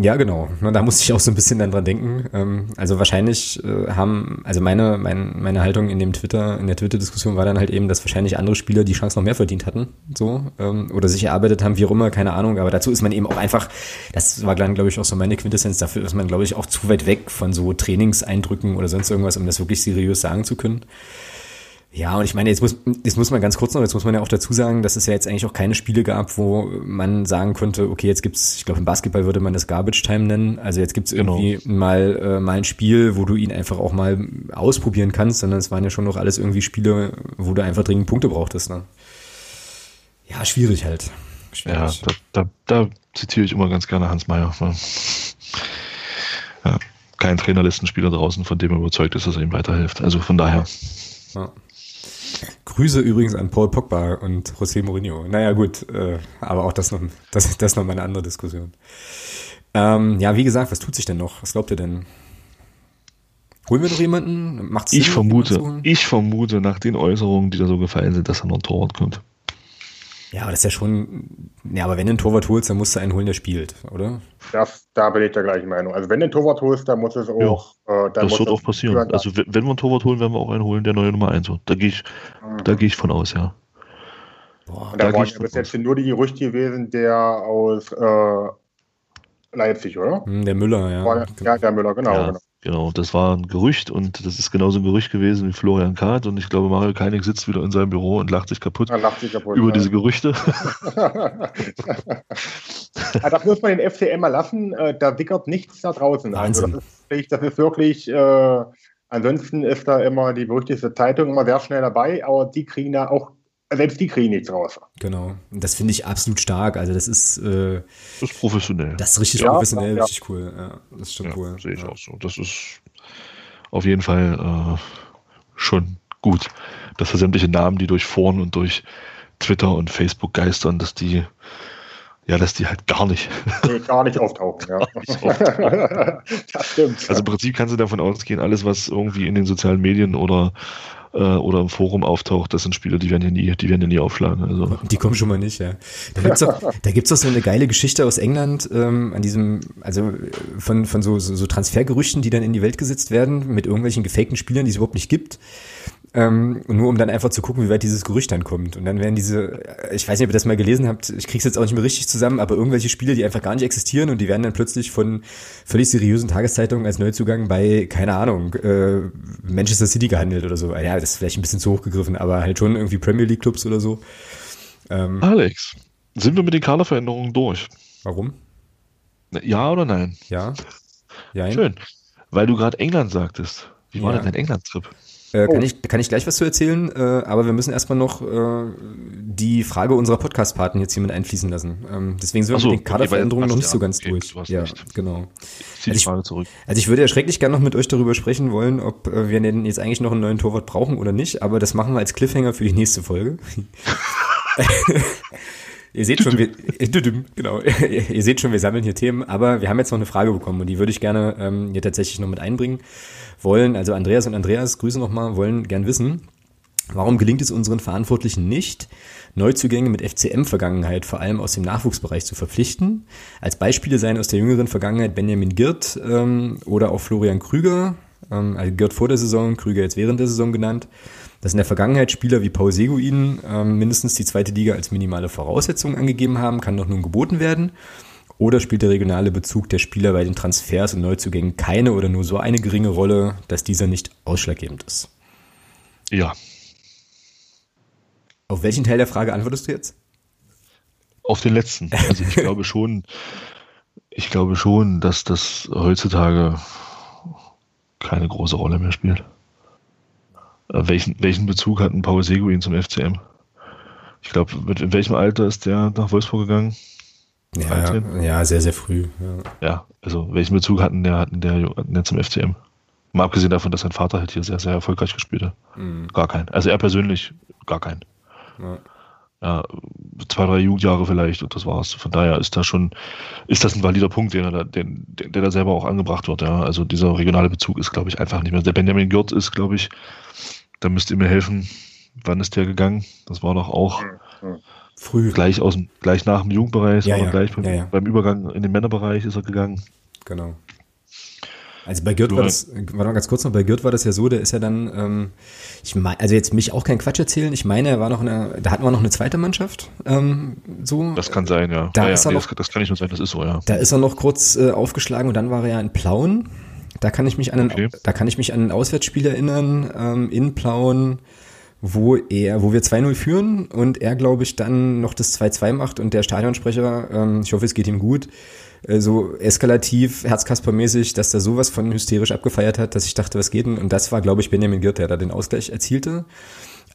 Speaker 1: Ja, genau. Da musste ich auch so ein bisschen dann dran denken. Ähm, also wahrscheinlich äh, haben, also meine, mein, meine Haltung in dem Twitter, in der Twitter-Diskussion war dann halt eben, dass wahrscheinlich andere Spieler die Chance noch mehr verdient hatten, so, ähm, oder sich erarbeitet haben, wie auch immer, keine Ahnung. Aber dazu ist man eben auch einfach, das war dann, glaube ich, auch so meine Quintessenz dafür, ist man, glaube ich, auch zu weit weg von so Trainingseindrücken oder sonst irgendwas, um das wirklich seriös sagen zu können. Ja, und ich meine, jetzt muss, jetzt muss man ganz kurz noch, jetzt muss man ja auch dazu sagen, dass es ja jetzt eigentlich auch keine Spiele gab, wo man sagen konnte, okay, jetzt gibt's, ich glaube im Basketball würde man das Garbage Time nennen, also jetzt gibt's genau. irgendwie genau. mal, äh, mal ein Spiel, wo du ihn einfach auch mal ausprobieren kannst, sondern es waren ja schon noch alles irgendwie Spiele, wo du einfach dringend Punkte brauchtest, ne? Ja, schwierig halt.
Speaker 2: Schwierig. Ja, da, da, da zitiere ich immer ganz gerne Hans Meyer. Ne? Ja, kein Trainerlistenspieler draußen, von dem er überzeugt ist, dass er ihm weiterhilft. Also von daher. Ja.
Speaker 1: Grüße übrigens an Paul Pogba und José Mourinho. Naja, gut, äh, aber auch das noch, das, das noch mal eine andere Diskussion. Ähm, ja, wie gesagt, was tut sich denn noch? Was glaubt ihr denn? Holen wir noch jemanden?
Speaker 2: Macht's Sinn, ich vermute, ich vermute nach den Äußerungen, die da so gefallen sind, dass er noch ein Torwart kommt.
Speaker 1: Ja, aber das ist ja schon, ja, aber wenn du einen Torwart holst, dann musst du einen holen, der spielt, oder?
Speaker 3: Das, da bin ich der gleichen Meinung. Also wenn du einen Torwart holst, dann muss es auch.
Speaker 2: Ja, äh, das wird auch passieren. Also wenn wir einen Torwart holen, werden wir auch einen holen, der neue Nummer 1 wird. Da gehe ich, mhm. da gehe ich von aus, ja.
Speaker 3: Boah, da, da waren ja bis jetzt nur die Gerüchte gewesen, der aus äh, Leipzig, oder?
Speaker 1: Hm, der Müller, ja.
Speaker 3: ja, der Müller, genau. Ja. genau.
Speaker 2: Genau, das war ein Gerücht und das ist genauso ein Gerücht gewesen wie Florian Kahrt und ich glaube, Mario Keinig sitzt wieder in seinem Büro und lacht sich kaputt,
Speaker 3: lacht sich kaputt
Speaker 2: über
Speaker 3: ja.
Speaker 2: diese Gerüchte.
Speaker 3: ja, das muss man den FCM mal lassen, äh, da wickert nichts da draußen.
Speaker 1: Wahnsinn.
Speaker 3: Also das, ist, das ist wirklich, äh, ansonsten ist da immer die berüchtigte Zeitung immer sehr schnell dabei, aber die kriegen da auch, selbst die kriegen nichts raus.
Speaker 1: Genau. Und das finde ich absolut stark. Also das ist, äh,
Speaker 2: Das ist professionell.
Speaker 1: das ist richtig
Speaker 3: Ja,
Speaker 1: professionell,
Speaker 3: ja.
Speaker 1: richtig cool. Ja, das stimmt
Speaker 2: ja,
Speaker 1: wohl.
Speaker 2: sehe ich
Speaker 1: ja.
Speaker 2: auch so. Das ist auf jeden Fall äh, schon gut, dass da sämtliche Namen, die durch Foren und durch Twitter und Facebook geistern, dass die ja, dass die halt gar nicht.
Speaker 3: Nee, gar nicht auftauchen. Ja.
Speaker 2: nicht auftauchen.
Speaker 3: das stimmt.
Speaker 2: Also im Prinzip kannst du davon ausgehen, alles, was irgendwie in den sozialen Medien oder, äh, oder im Forum auftaucht, das sind Spiele, die werden ja nie, die werden ja nie aufschlagen. Also
Speaker 1: Die kommen schon mal nicht, ja. Da gibt's doch, da gibt's so eine geile Geschichte aus England, ähm, an diesem, also äh, von, von so, so, so Transfergerüchten, die dann in die Welt gesetzt werden, mit irgendwelchen gefakten Spielern, die es überhaupt nicht gibt. Ähm, nur um dann einfach zu gucken, wie weit dieses Gerücht dann kommt. Und dann werden diese, ich weiß nicht, ob ihr das mal gelesen habt, ich krieg's jetzt auch nicht mehr richtig zusammen, aber irgendwelche Spiele, die einfach gar nicht existieren und die werden dann plötzlich von völlig seriösen Tageszeitungen als Neuzugang bei, keine Ahnung, äh, Manchester City gehandelt oder so. Ja, das ist vielleicht ein bisschen zu hoch gegriffen, aber halt schon irgendwie Premier League Clubs oder so. Ähm,
Speaker 2: Alex, sind wir mit den Kaderveränderungen durch?
Speaker 1: warum?
Speaker 2: Ja oder nein?
Speaker 1: Ja. Ja.
Speaker 2: Schön. Weil du gerade England sagtest. Wie war
Speaker 1: Ja.
Speaker 2: denn dein England-Trip?
Speaker 1: Äh, kann,
Speaker 3: Oh.
Speaker 1: ich, kann ich gleich was zu erzählen, äh, aber wir müssen erstmal noch äh, die Frage unserer Podcast-Paten jetzt hier mit einfließen lassen. Ähm, deswegen sind wir
Speaker 2: so,
Speaker 1: mit den Kaderveränderungen noch nicht so ganz
Speaker 2: okay,
Speaker 1: durch.
Speaker 2: du
Speaker 1: ja,
Speaker 2: recht.
Speaker 1: genau.
Speaker 2: Ich die
Speaker 1: ich-
Speaker 2: Frage zurück.
Speaker 1: Also ich würde ja schrecklich gerne noch mit euch darüber sprechen wollen, ob äh, wir denn jetzt eigentlich noch einen neuen Torwart brauchen oder nicht, aber das machen wir als Cliffhanger für die nächste Folge. Ihr seht schon, wir, genau, ihr seht schon, wir sammeln hier Themen, aber wir haben jetzt noch eine Frage bekommen und die würde ich gerne ähm, hier tatsächlich noch mit einbringen wollen. Also Andreas und Andreas, Grüße nochmal, wollen gern wissen, warum gelingt es unseren Verantwortlichen nicht, Neuzugänge mit FCM-Vergangenheit vor allem aus dem Nachwuchsbereich zu verpflichten? Als Beispiele seien aus der jüngeren Vergangenheit Benjamin Girt ähm, oder auch Florian Krüger, ähm, also Girt vor der Saison, Krüger jetzt während der Saison genannt. Dass in der Vergangenheit Spieler wie Paul Seguin ähm, mindestens die zweite Liga als minimale Voraussetzung angegeben haben, kann doch nun geboten werden. Oder spielt der regionale Bezug der Spieler bei den Transfers und Neuzugängen keine oder nur so eine geringe Rolle, dass dieser nicht ausschlaggebend ist?
Speaker 2: Ja,
Speaker 1: Auf welchen Teil der Frage antwortest du jetzt?
Speaker 2: auf den letzten. Also ich glaube schon, ich glaube schon, dass das heutzutage keine große Rolle mehr spielt. Äh, Welchen, welchen Bezug hat ein Paul Seguin zum FCM? Ich glaube, mit in welchem Alter ist der nach Wolfsburg gegangen?
Speaker 1: Ja,
Speaker 2: 13?
Speaker 1: ja, sehr, sehr früh. Ja.
Speaker 2: Ja, also welchen Bezug hatten der, hatten der, hatten der zum FCM? Mal abgesehen davon, dass sein Vater halt hier sehr, sehr erfolgreich gespielt hat.
Speaker 1: Mhm.
Speaker 2: Gar keinen. Also er persönlich gar keinen.
Speaker 1: Ja.
Speaker 2: Ja, zwei, drei Jugendjahre vielleicht und das war's. Von daher ist da schon, ist das ein valider Punkt, den er da, den, den, der da selber auch angebracht wird. Ja. Also dieser regionale Bezug ist, glaube ich, einfach nicht mehr. Der Benjamin Gürt ist, glaube ich, da müsst ihr mir helfen. Wann ist der gegangen? Das war doch auch
Speaker 1: Früh.
Speaker 2: gleich aus dem, gleich nach dem Jugendbereich,
Speaker 1: Ja,
Speaker 2: sondern
Speaker 1: ja.
Speaker 2: gleich beim,
Speaker 1: Ja,
Speaker 2: beim Übergang in den Männerbereich ist er gegangen.
Speaker 1: Genau. Also bei Gürt war das, warte mal ganz kurz noch, bei Gürt war das ja so, der ist ja dann, ähm, ich meine, also jetzt mich auch kein Quatsch erzählen, ich meine, er war noch in einer, da hatten wir noch eine zweite Mannschaft, ähm, so.
Speaker 2: Das kann sein, ja.
Speaker 1: Da ist er
Speaker 2: nee,
Speaker 1: noch-
Speaker 2: das, das kann nicht nur sein, das ist so, ja.
Speaker 1: Da ist er noch kurz äh, aufgeschlagen und dann war er ja in Plauen. Da kann ich mich an,
Speaker 2: Okay.
Speaker 1: ein, da kann ich mich an ein Auswärtsspiel erinnern, ähm, in Plauen, wo er, wo wir 2-0 führen und er, glaube ich, dann noch das 2-2 macht und der Stadionsprecher, ähm, ich hoffe, es geht ihm gut, äh, so eskalativ, Herzkasper-mäßig, dass der sowas von hysterisch abgefeiert hat, dass ich dachte, was geht denn? Und das war, glaube ich, Benjamin Girt, der da den Ausgleich erzielte.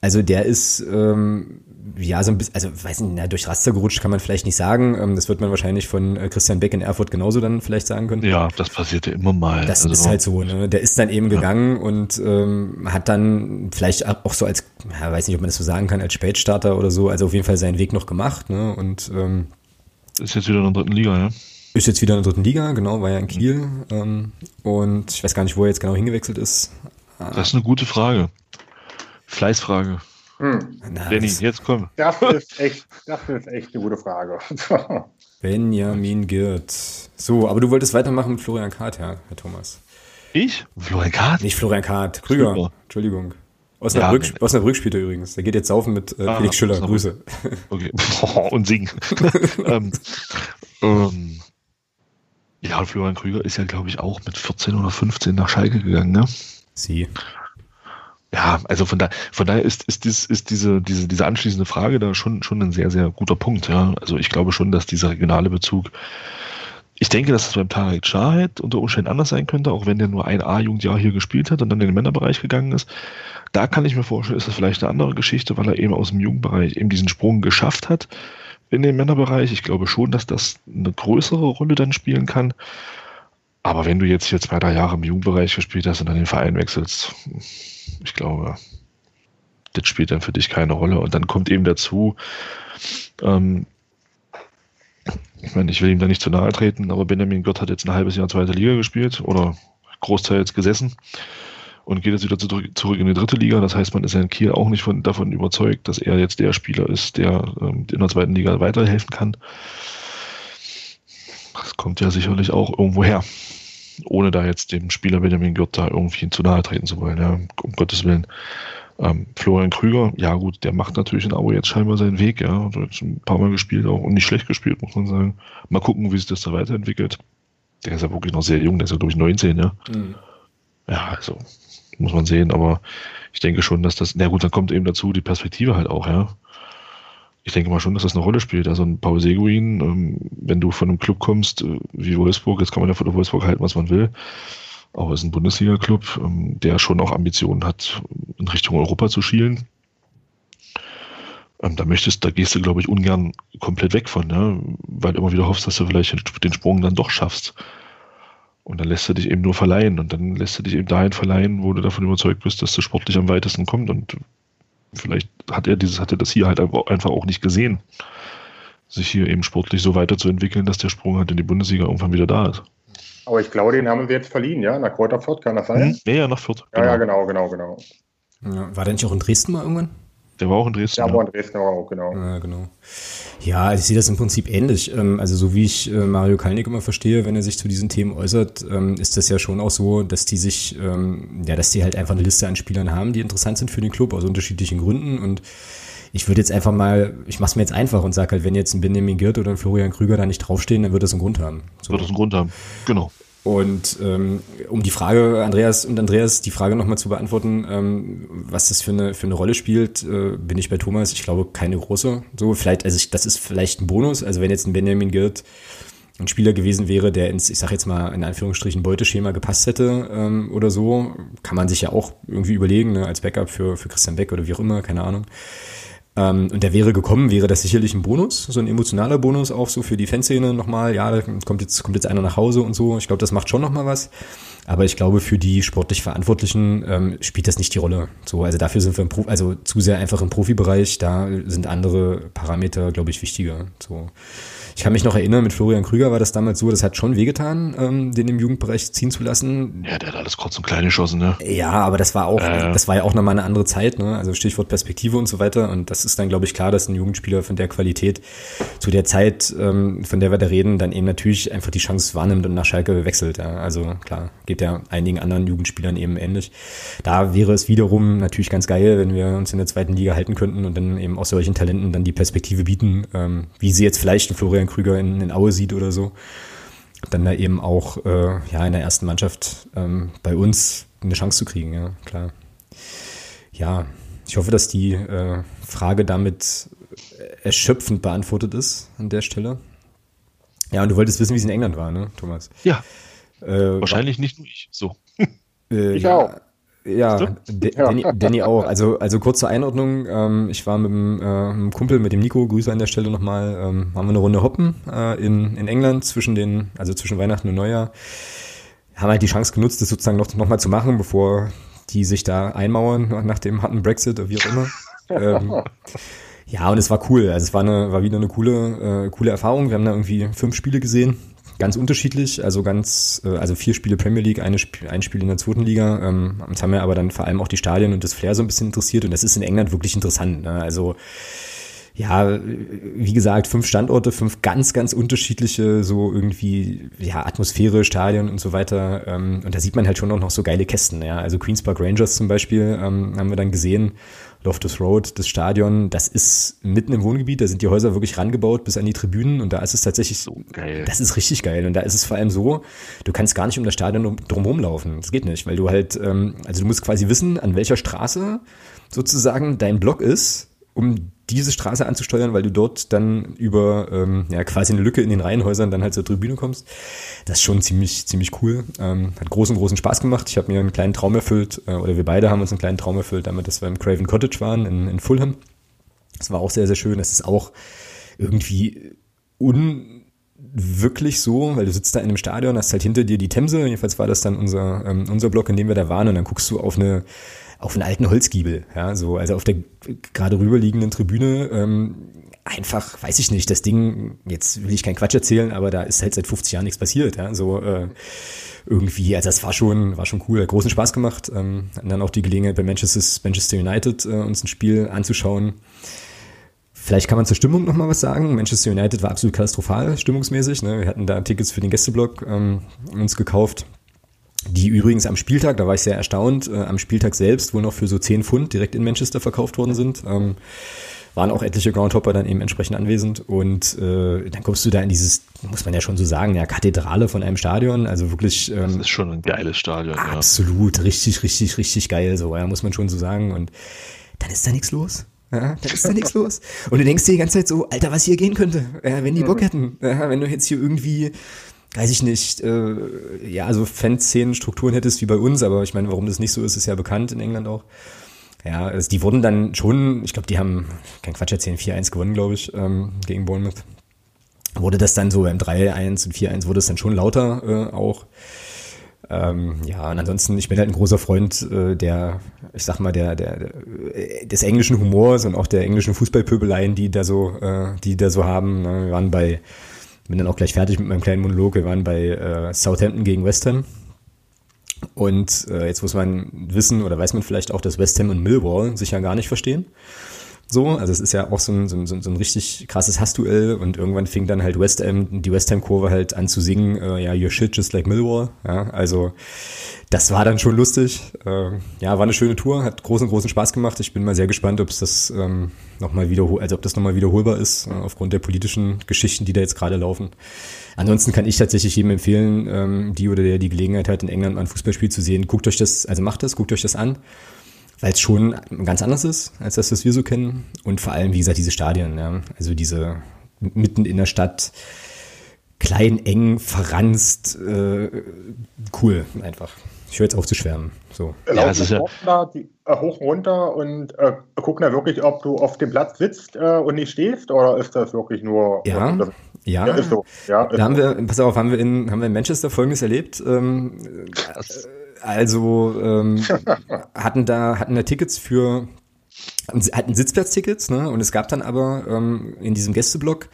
Speaker 1: Also der ist ähm, ja so ein bisschen, also weiß nicht, na, durch Raster gerutscht kann man vielleicht nicht sagen. Ähm, das wird man wahrscheinlich von äh, Christian Beck in Erfurt genauso dann vielleicht sagen können.
Speaker 2: Ja, das passiert ja immer mal.
Speaker 1: Das
Speaker 2: Also,
Speaker 1: ist halt so, ne? Der ist dann eben gegangen und ähm, hat dann vielleicht auch so als, ja, weiß nicht, ob man das so sagen kann, als Spätstarter oder so, also auf jeden Fall seinen Weg noch gemacht, ne? Und ähm,
Speaker 2: Ist jetzt wieder in der dritten Liga, ja.
Speaker 1: ist jetzt wieder in der dritten Liga, genau, war ja in Kiel. Ähm, und ich weiß gar nicht, wo er jetzt genau hingewechselt ist.
Speaker 2: Das ist eine gute Frage. Fleißfrage.
Speaker 3: Hm.
Speaker 2: Danny, jetzt komm.
Speaker 3: Das ist echt, das ist echt eine gute Frage.
Speaker 1: Benjamin Girt. So, aber du wolltest weitermachen mit Florian Kart, ja, Herr Thomas.
Speaker 2: Ich? Florian Kahn?
Speaker 1: Nicht Florian Kart, Krüger.
Speaker 2: Krüger.
Speaker 1: Entschuldigung. Osnabrück,
Speaker 2: Ja,
Speaker 1: Osnabrück spielt er übrigens. Der geht jetzt saufen mit äh,
Speaker 2: Ah,
Speaker 1: Felix Schüller.
Speaker 2: Osnabrück.
Speaker 1: Grüße.
Speaker 2: Okay. und singen. ähm, ähm, Ja, Florian Krüger ist ja, glaube ich, auch mit 14 oder 15 nach Schalke gegangen, ne?
Speaker 1: Sie.
Speaker 2: Ja, also von, da, von daher ist, ist, dies, ist diese, diese, diese anschließende Frage da schon, schon ein sehr, sehr guter Punkt. Ja. Also ich glaube schon, dass dieser regionale Bezug, ich denke, dass es beim Tarek Shahed unter Umständen anders sein könnte, auch wenn der nur ein A-Jugendjahr hier gespielt hat und dann in den Männerbereich gegangen ist. Da kann ich mir vorstellen, ist das vielleicht eine andere Geschichte, weil er eben aus dem Jugendbereich eben diesen Sprung geschafft hat in den Männerbereich. Ich glaube schon, dass das eine größere Rolle dann spielen kann. Aber wenn du jetzt hier zwei, drei Jahre im Jugendbereich gespielt hast und dann den Verein wechselst, ich glaube, das spielt dann für dich keine Rolle. Und dann kommt eben dazu, ähm, ich meine, ich will ihm da nicht zu nahe treten, aber Benjamin Gott hat jetzt ein halbes Jahr zweite Liga gespielt oder großteils gesessen und geht jetzt wieder zurück in die dritte Liga. Das heißt, man ist ja in Kiel auch nicht von, davon überzeugt, dass er jetzt der Spieler ist, der ähm, in der zweiten Liga weiterhelfen kann. Das kommt ja sicherlich auch irgendwo her ohne da jetzt dem Spieler Benjamin Gürtel da irgendwie zu nahe treten zu wollen, ja, um Gottes Willen. Ähm, Florian Krüger, ja gut, der macht natürlich in Abo jetzt scheinbar seinen Weg, ja, hat jetzt ein paar Mal gespielt auch und nicht schlecht gespielt, muss man sagen. Mal gucken, wie sich das da weiterentwickelt. Der ist ja wirklich noch sehr jung, der ist ja glaube ich 19, ja. Mhm. Ja, also muss man sehen, aber ich denke schon, dass das, na gut, dann kommt eben dazu die Perspektive halt auch, ja ich denke mal schon, dass das eine Rolle spielt. Also ein Paul Seguin, ähm, wenn du von einem Club kommst äh, wie Wolfsburg, jetzt kann man ja von der Wolfsburg halten, was man will, aber es ist ein Bundesliga-Club, ähm, der schon auch Ambitionen hat, in Richtung Europa zu schielen. Ähm, da möchtest, da gehst du, glaube ich, ungern komplett weg von, ne? weil du immer wieder hoffst, dass du vielleicht den Sprung dann doch schaffst. Und dann lässt du dich eben nur verleihen und dann lässt du dich eben dahin verleihen, wo du davon überzeugt bist, dass du sportlich am weitesten kommt. Und vielleicht hat er dieses, hat er das hier halt einfach auch nicht gesehen, sich hier eben sportlich so weiterzuentwickeln, dass der Sprung halt in die Bundesliga irgendwann wieder da ist.
Speaker 3: Aber ich glaube, den haben wir jetzt verliehen, ja? Nach Kräuter Fürth, kann das sein? Hm?
Speaker 2: Ja, ja, nach Fürth.
Speaker 3: Genau. Ja, ja, genau, genau, genau.
Speaker 1: Ja, war der nicht auch in Dresden mal irgendwann?
Speaker 2: Der war auch in Dresden.
Speaker 3: Ja, aber in Dresden war auch, genau.
Speaker 1: Ja, genau. Ja, ich sehe das im Prinzip ähnlich. Ähm, also so wie ich äh, Mario Kalnick immer verstehe, wenn er sich zu diesen Themen äußert, ähm, ist das ja schon auch so, dass die sich, ähm, ja, dass die halt einfach eine Liste an Spielern haben, die interessant sind für den Club aus unterschiedlichen Gründen und ich würde jetzt einfach mal, ich mache es mir jetzt einfach und sage halt, wenn jetzt ein Benjamin Girt oder ein Florian Krüger da nicht draufstehen, dann wird das einen Grund haben.
Speaker 2: So. Wird das einen Grund haben, genau.
Speaker 1: Und ähm, um die Frage, Andreas und Andreas, die Frage nochmal zu beantworten, ähm, was das für eine, für eine Rolle spielt, äh, bin ich bei Thomas. Ich glaube, keine große. So, vielleicht, also ich, das ist vielleicht ein Bonus. Also wenn jetzt ein Benjamin Girt ein Spieler gewesen wäre, der ins, ich sag jetzt mal in Anführungsstrichen, Beuteschema gepasst hätte ähm, oder so, kann man sich ja auch irgendwie überlegen, ne, als Backup für, für Christian Beck oder wie auch immer, keine Ahnung. Ähm, und der wäre gekommen, wäre das sicherlich ein Bonus, so ein emotionaler Bonus auch so für die Fanszene nochmal. Ja, kommt jetzt, kommt jetzt einer nach Hause und so. Ich glaube, das macht schon nochmal was. Aber ich glaube, für die sportlich Verantwortlichen ähm, spielt das nicht die Rolle. So, also dafür sind wir im Pro also zu sehr einfach im Profibereich. Da sind andere Parameter, glaube ich, wichtiger. So. Ich kann mich noch erinnern, mit Florian Krüger war das damals so, das hat schon wehgetan, ähm, den im Jugendbereich ziehen zu lassen.
Speaker 2: Ja, der hat alles kurz und klein geschossen, ne?
Speaker 1: Ja, aber das war auch, äh. das war ja auch nochmal eine andere Zeit, ne? Also Stichwort Perspektive und so weiter. Und das ist dann, glaube ich, klar, dass ein Jugendspieler von der Qualität zu der Zeit, ähm, von der wir da reden, dann eben natürlich einfach die Chance wahrnimmt und nach Schalke wechselt. Ja? Also klar, geht ja einigen anderen Jugendspielern eben ähnlich. Da wäre es wiederum natürlich ganz geil, wenn wir uns in der zweiten Liga halten könnten und dann eben auch solchen Talenten dann die Perspektive bieten, ähm, wie sie jetzt vielleicht in Florian Florian Krüger in, in Aue sieht oder so, dann da eben auch äh, ja, in der ersten Mannschaft ähm, bei uns eine Chance zu kriegen, ja, klar. Ja, ich hoffe, dass die äh, Frage damit erschöpfend beantwortet ist an der Stelle. Ja, und du wolltest wissen, wie es in England war, ne, Thomas?
Speaker 2: Ja. Äh, Wahrscheinlich war, nicht nur ich, so.
Speaker 3: Äh, ich ja, auch.
Speaker 1: Ja, Danny, Danny, auch. Also, also kurz zur Einordnung. Ähm, ich war mit einem, äh, einem Kumpel, mit dem Nico, Grüße an der Stelle nochmal, ähm, haben wir eine Runde hoppen äh, in, in England zwischen den, also zwischen Weihnachten und Neujahr. Haben halt die Chance genutzt, das sozusagen noch, noch mal zu machen, bevor die sich da einmauern nach dem harten Brexit oder wie auch immer. ähm, ja, und es war cool. Also es war eine, war wieder eine coole, äh, coole Erfahrung. Wir haben da irgendwie fünf Spiele gesehen ganz unterschiedlich, also ganz, äh, also vier Spiele Premier League, eine Sp ein Spiel in der zweiten Liga. Ähm, uns haben ja aber dann vor allem auch die Stadien und das Flair so ein bisschen interessiert und das ist in England wirklich interessant. Ne? Also ja, wie gesagt, fünf Standorte, fünf ganz, ganz unterschiedliche, so irgendwie, ja, Atmosphäre, Stadien und so weiter. Ähm, und da sieht man halt schon auch noch so geile Kästen, ja. Also Queens Park Rangers zum Beispiel ähm, haben wir dann gesehen. Loftus Road, das Stadion, das ist mitten im Wohngebiet, da sind die Häuser wirklich rangebaut bis an die Tribünen und da ist es tatsächlich so geil. Das ist richtig geil und da ist es vor allem so, du kannst gar nicht um das Stadion drumherum laufen. Das geht nicht, weil du halt, ähm, also du musst quasi wissen, an welcher Straße sozusagen dein Block ist, um diese Straße anzusteuern, weil du dort dann über ähm, ja, quasi eine Lücke in den Reihenhäusern dann halt zur Tribüne kommst. Das ist schon ziemlich, ziemlich cool. Ähm, hat großen, großen Spaß gemacht. Ich habe mir einen kleinen Traum erfüllt, äh, oder wir beide haben uns einen kleinen Traum erfüllt, damit, dass wir im Craven Cottage waren in, in Fulham. Das war auch sehr, sehr schön. Das ist auch irgendwie unwirklich so, weil du sitzt da in einem Stadion, hast halt hinter dir die Themse, jedenfalls war das dann unser, ähm, unser Block, in dem wir da waren, und dann guckst du auf eine auf einen alten Holzgiebel, ja, so, also auf der gerade rüberliegenden Tribüne, ähm, einfach, weiß ich nicht, das Ding, jetzt will ich keinen Quatsch erzählen, aber da ist halt seit 50 Jahren nichts passiert, ja, so, äh, irgendwie, also das war schon, war schon cool, hat großen Spaß gemacht, ähm, dann auch die Gelegenheit bei Manchester, Manchester United äh, uns ein Spiel anzuschauen. Vielleicht kann man zur Stimmung noch mal was sagen. Manchester United war absolut katastrophal stimmungsmäßig. Ne? Wir hatten da Tickets für den Gästeblock ähm, uns gekauft die übrigens am Spieltag, da war ich sehr erstaunt, äh, am Spieltag selbst wohl noch für so 10 Pfund direkt in Manchester verkauft worden sind. Ähm, waren auch etliche Groundhopper dann eben entsprechend anwesend und äh, dann kommst du da in dieses, muss man ja schon so sagen, ja, Kathedrale von einem Stadion, also wirklich.
Speaker 2: Ähm, das ist schon ein geiles Stadion.
Speaker 1: Absolut, ja. richtig, richtig, richtig geil, so, ja, muss man schon so sagen und dann ist da nichts los. Ja, dann ist da nichts los. Und du denkst dir die ganze Zeit so, Alter, was hier gehen könnte, ja, wenn die Bock hätten. Ja, wenn du jetzt hier irgendwie weiß ich nicht, äh, ja, also Fanszenen, Strukturen hättest wie bei uns, aber ich meine, warum das nicht so ist, ist ja bekannt in England auch. Ja, also die wurden dann schon, ich glaube, die haben, kein Quatsch erzählen, 4-1 gewonnen, glaube ich, ähm, gegen Bournemouth. Wurde das dann so im 3-1 und 4-1 wurde es dann schon lauter äh, auch. Ähm, ja, und ansonsten, ich bin halt ein großer Freund äh, der, ich sag mal, der, der, der des englischen Humors und auch der englischen Fußballpöbeleien, die da so, äh, die da so haben. Ne? Wir waren bei bin dann auch gleich fertig mit meinem kleinen Monolog. Wir waren bei äh, Southampton gegen West Ham. Und äh, jetzt muss man wissen oder weiß man vielleicht auch, dass West Ham und Millwall sich ja gar nicht verstehen. So, also es ist ja auch so ein, so ein, so ein richtig krasses Hassduell und irgendwann fing dann halt West Ham, die West Ham Kurve halt an zu singen, äh, ja, your shit just like Millwall. Ja, also das war dann schon lustig. Äh, ja, war eine schöne Tour, hat großen, großen Spaß gemacht. Ich bin mal sehr gespannt, ob es das ähm, nochmal wiederhol, also ob das nochmal wiederholbar ist, äh, aufgrund der politischen Geschichten, die da jetzt gerade laufen. Ansonsten kann ich tatsächlich jedem empfehlen, ähm, die oder der die Gelegenheit hat, in England mal ein Fußballspiel zu sehen, guckt euch das, also macht das, guckt euch das an, weil es schon ganz anders ist, als das, was wir so kennen. Und vor allem, wie gesagt, diese Stadien, ja, also diese mitten in der Stadt, klein, eng, verranzt, äh, cool einfach ich höre jetzt auf zu schwärmen. So.
Speaker 3: Ja, es ist ja da die, äh, hoch runter und äh, gucken da wirklich, ob du auf dem Platz sitzt äh, und nicht stehst, oder ist das wirklich nur?
Speaker 1: Ja,
Speaker 3: das,
Speaker 1: ja, ja, ist so. Ja, ist da haben so. wir, pass auf, haben wir in, haben wir in Manchester Folgendes erlebt. Ähm, also ähm, hatten da hatten da Tickets für hatten Sitzplatztickets, ne? Und es gab dann aber ähm, in diesem Gästeblock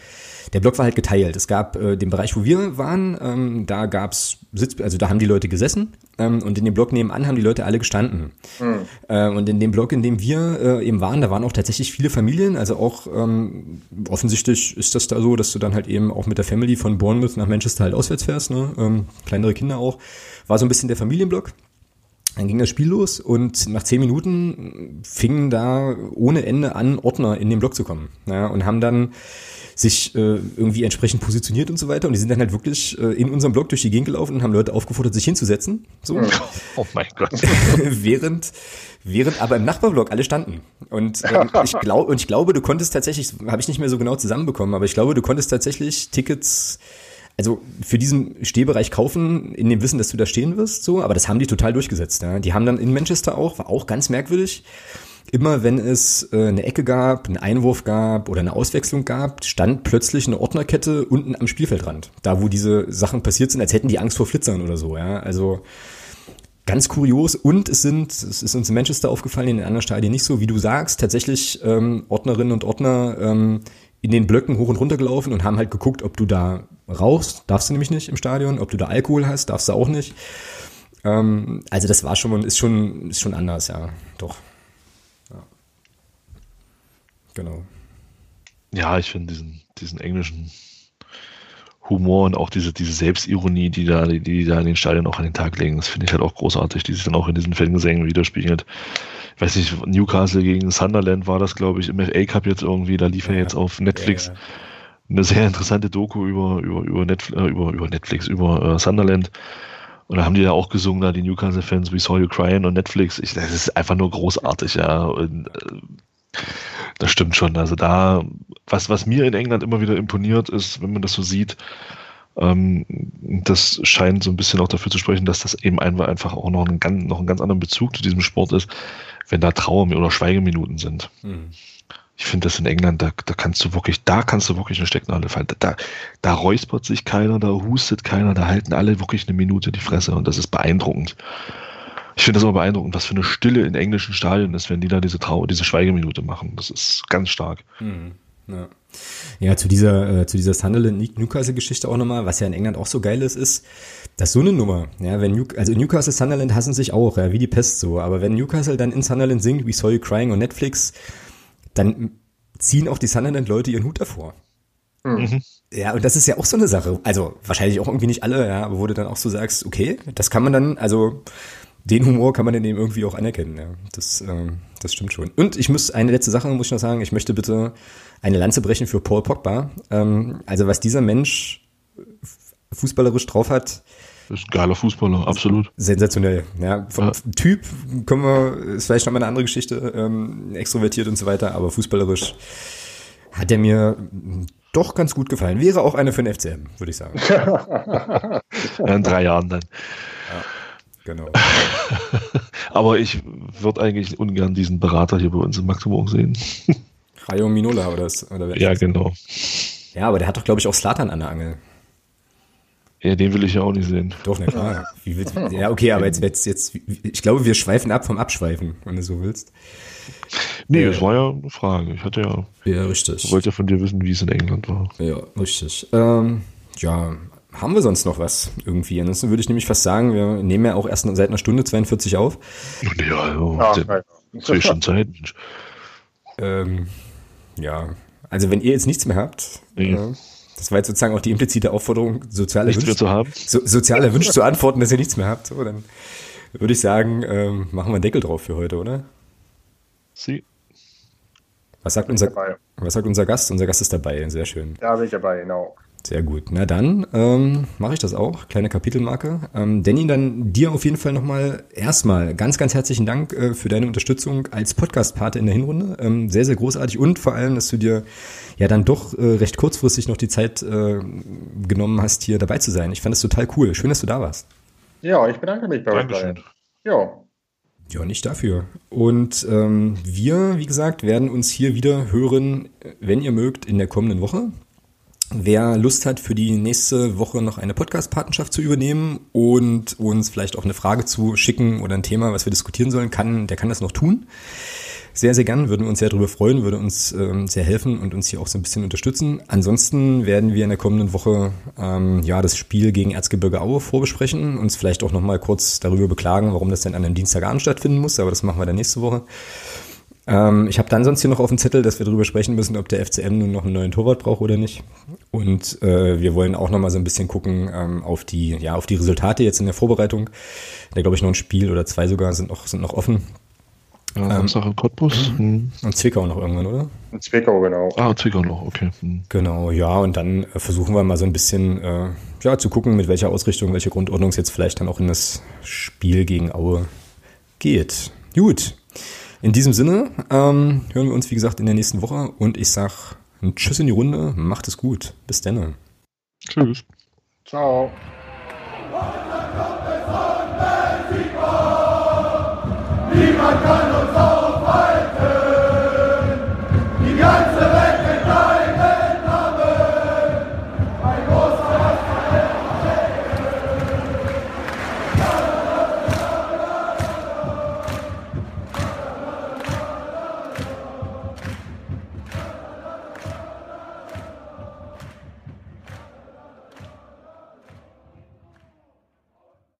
Speaker 1: der Block war halt geteilt. Es gab äh, den Bereich, wo wir waren, ähm, da gab's Sitz, also da haben die Leute gesessen ähm, und in dem Block nebenan haben die Leute alle gestanden. Mhm. Äh, und in dem Block, in dem wir äh, eben waren, da waren auch tatsächlich viele Familien. Also auch ähm, offensichtlich ist das da so, dass du dann halt eben auch mit der Family von Bournemouth nach Manchester halt auswärts fährst, ne? ähm, kleinere Kinder auch. War so ein bisschen der Familienblock. Dann ging das Spiel los und nach zehn Minuten fingen da ohne Ende an, Ordner in den Block zu kommen. Ja, und haben dann sich äh, irgendwie entsprechend positioniert und so weiter. Und die sind dann halt wirklich äh, in unserem Blog durch die Gegend gelaufen und haben Leute aufgefordert, sich hinzusetzen. So.
Speaker 2: Oh mein Gott.
Speaker 1: während, während aber im Nachbarblock alle standen. Und ähm, ich glaube, und ich glaube, du konntest tatsächlich, habe ich nicht mehr so genau zusammenbekommen, aber ich glaube, du konntest tatsächlich Tickets also für diesen Stehbereich kaufen, in dem Wissen, dass du da stehen wirst, so, aber das haben die total durchgesetzt. Ja. Die haben dann in Manchester auch, war auch ganz merkwürdig, immer wenn es äh, eine Ecke gab, einen Einwurf gab oder eine Auswechslung gab, stand plötzlich eine Ordnerkette unten am Spielfeldrand. Da, wo diese Sachen passiert sind, als hätten die Angst vor Flitzern oder so, ja. Also ganz kurios. Und es sind, es ist uns in Manchester aufgefallen, in den anderen Stadien nicht so, wie du sagst, tatsächlich ähm, Ordnerinnen und Ordner ähm, in den Blöcken hoch und runter gelaufen und haben halt geguckt, ob du da rauchst, darfst du nämlich nicht im Stadion, ob du da Alkohol hast, darfst du auch nicht. Ähm, also das war schon, ist schon, ist schon anders, ja, doch. Genau.
Speaker 2: Ja, ich finde diesen, diesen englischen Humor und auch diese, diese Selbstironie, die da, die, die da in den Stadien auch an den Tag legen. Das finde ich halt auch großartig, die sich dann auch in diesen Fangesängen widerspiegelt. Ich weiß nicht, Newcastle gegen Sunderland war das, glaube ich, im FA Cup jetzt irgendwie, da lief er jetzt auf Netflix. Ja, ja. Eine sehr interessante Doku über, über, über, Netflix, äh, über, über Netflix, über äh, Sunderland. Und da haben die ja auch gesungen, da die Newcastle-Fans, We Saw You Crying on Netflix. Ich, das ist einfach nur großartig, ja. Und, äh, das stimmt schon. Also da, was, was mir in England immer wieder imponiert ist, wenn man das so sieht, ähm, das scheint so ein bisschen auch dafür zu sprechen, dass das eben einfach auch noch einen, ganz, noch einen ganz anderen Bezug zu diesem Sport ist, wenn da Trauer- oder Schweigeminuten sind. Mhm. Ich finde das in England, da, da kannst du wirklich, da kannst du wirklich eine Stecknadel fallen. Da, da räuspert sich keiner, da hustet keiner, da halten alle wirklich eine Minute die Fresse und das ist beeindruckend. Ich finde das immer beeindruckend, was für eine Stille in englischen Stadien ist, wenn die da diese Trau diese Schweigeminute machen. Das ist ganz stark. Mhm.
Speaker 1: Ja. ja, zu dieser, äh, zu dieser Sunderland-Newcastle-Geschichte auch nochmal, was ja in England auch so geil ist, ist, dass so eine Nummer, ja, wenn New, also Newcastle, Sunderland hassen sich auch, ja, wie die Pest so, aber wenn Newcastle dann in Sunderland singt, We Saw You Crying on Netflix, dann ziehen auch die Sunderland-Leute ihren Hut davor. Mhm. Ja, und das ist ja auch so eine Sache. Also wahrscheinlich auch irgendwie nicht alle, ja, aber wo du dann auch so sagst, okay, das kann man dann, also den Humor kann man dann eben irgendwie auch anerkennen. Ja. Das, ähm, das stimmt schon. Und ich muss, eine letzte Sache muss ich noch sagen, ich möchte bitte eine Lanze brechen für Paul Pogba. Ähm, also was dieser Mensch fußballerisch drauf hat,
Speaker 2: ist ein geiler Fußballer, absolut.
Speaker 1: Sensationell. Ja, vom ja. Typ können wir, ist vielleicht nochmal eine andere Geschichte, ähm, extrovertiert und so weiter, aber fußballerisch hat er mir doch ganz gut gefallen. Wäre auch eine für den FCM, würde ich sagen.
Speaker 2: in drei Jahren dann. Genau. aber ich würde eigentlich ungern diesen Berater hier bei uns in Magdeburg sehen.
Speaker 1: Rayo Minola oder, das, oder
Speaker 2: Ja, genau.
Speaker 1: Ja, aber der hat doch, glaube ich, auch Slatan an der Angel.
Speaker 2: Ja, den will ich ja auch nicht sehen.
Speaker 1: Doch, na klar. Ja, okay, aber jetzt, jetzt, jetzt, ich glaube, wir schweifen ab vom Abschweifen, wenn du so willst.
Speaker 2: Nee, äh, das war ja eine Frage. Ich hatte ja.
Speaker 1: Ja, richtig.
Speaker 2: Ich wollte ja von dir wissen, wie es in England war.
Speaker 1: Ja, richtig. Ähm, ja, haben wir sonst noch was irgendwie? Ansonsten würde ich nämlich fast sagen, wir nehmen ja auch erst seit einer Stunde 42 auf.
Speaker 2: Ja, also, ja, ja. schon Zeit, Mensch.
Speaker 1: Ähm, ja, also wenn ihr jetzt nichts mehr habt, nee. äh, das war jetzt sozusagen auch die implizite Aufforderung, sozial erwünscht, zu haben. So, sozial erwünscht zu antworten, dass ihr nichts mehr habt. So, dann würde ich sagen, ähm, machen wir einen Deckel drauf für heute, oder?
Speaker 2: Sie.
Speaker 1: Was sagt, unser, was sagt unser Gast? Unser Gast ist dabei, sehr schön.
Speaker 3: Da bin ich dabei, genau.
Speaker 1: Sehr gut. Na dann ähm, mache ich das auch. Kleine Kapitelmarke. Ähm, Danny, dann dir auf jeden Fall nochmal erstmal ganz, ganz herzlichen Dank äh, für deine Unterstützung als Podcast-Pate in der Hinrunde. Ähm, sehr, sehr großartig und vor allem, dass du dir ja dann doch äh, recht kurzfristig noch die Zeit äh, genommen hast, hier dabei zu sein. Ich fand es total cool. Schön, dass du da warst.
Speaker 3: Ja, ich bedanke mich bei euch. Ja.
Speaker 1: Ja, nicht dafür. Und ähm, wir, wie gesagt, werden uns hier wieder hören, wenn ihr mögt, in der kommenden Woche. Wer Lust hat, für die nächste Woche noch eine Podcast-Partnerschaft zu übernehmen und uns vielleicht auch eine Frage zu schicken oder ein Thema, was wir diskutieren sollen, kann, der kann das noch tun. Sehr, sehr gern, würden wir uns sehr darüber freuen, würde uns ähm, sehr helfen und uns hier auch so ein bisschen unterstützen. Ansonsten werden wir in der kommenden Woche ähm, ja das Spiel gegen Erzgebirge Aue vorbesprechen, uns vielleicht auch nochmal kurz darüber beklagen, warum das denn an einem Dienstagabend stattfinden muss, aber das machen wir dann nächste Woche. Ähm, ich habe dann sonst hier noch auf dem Zettel, dass wir darüber sprechen müssen, ob der FCM nun noch einen neuen Torwart braucht oder nicht. Und äh, wir wollen auch noch mal so ein bisschen gucken ähm, auf die, ja, auf die Resultate jetzt in der Vorbereitung. Da glaube ich noch ein Spiel oder zwei sogar sind noch, sind noch offen.
Speaker 2: Ja, ähm, Samstag in Cottbus.
Speaker 1: Mhm. Und Zwickau noch irgendwann, oder?
Speaker 3: In Zwickau, genau.
Speaker 2: Ah, Zwickau noch, okay. Mhm.
Speaker 1: Genau, ja, und dann äh, versuchen wir mal so ein bisschen äh, ja, zu gucken, mit welcher Ausrichtung, welche Grundordnung es jetzt vielleicht dann auch in das Spiel gegen Aue geht. Gut, in diesem Sinne ähm, hören wir uns, wie gesagt, in der nächsten Woche und ich sag ein Tschüss in die Runde, macht es gut. Bis dann.
Speaker 2: Tschüss.
Speaker 3: Ciao. Niemand kann uns auf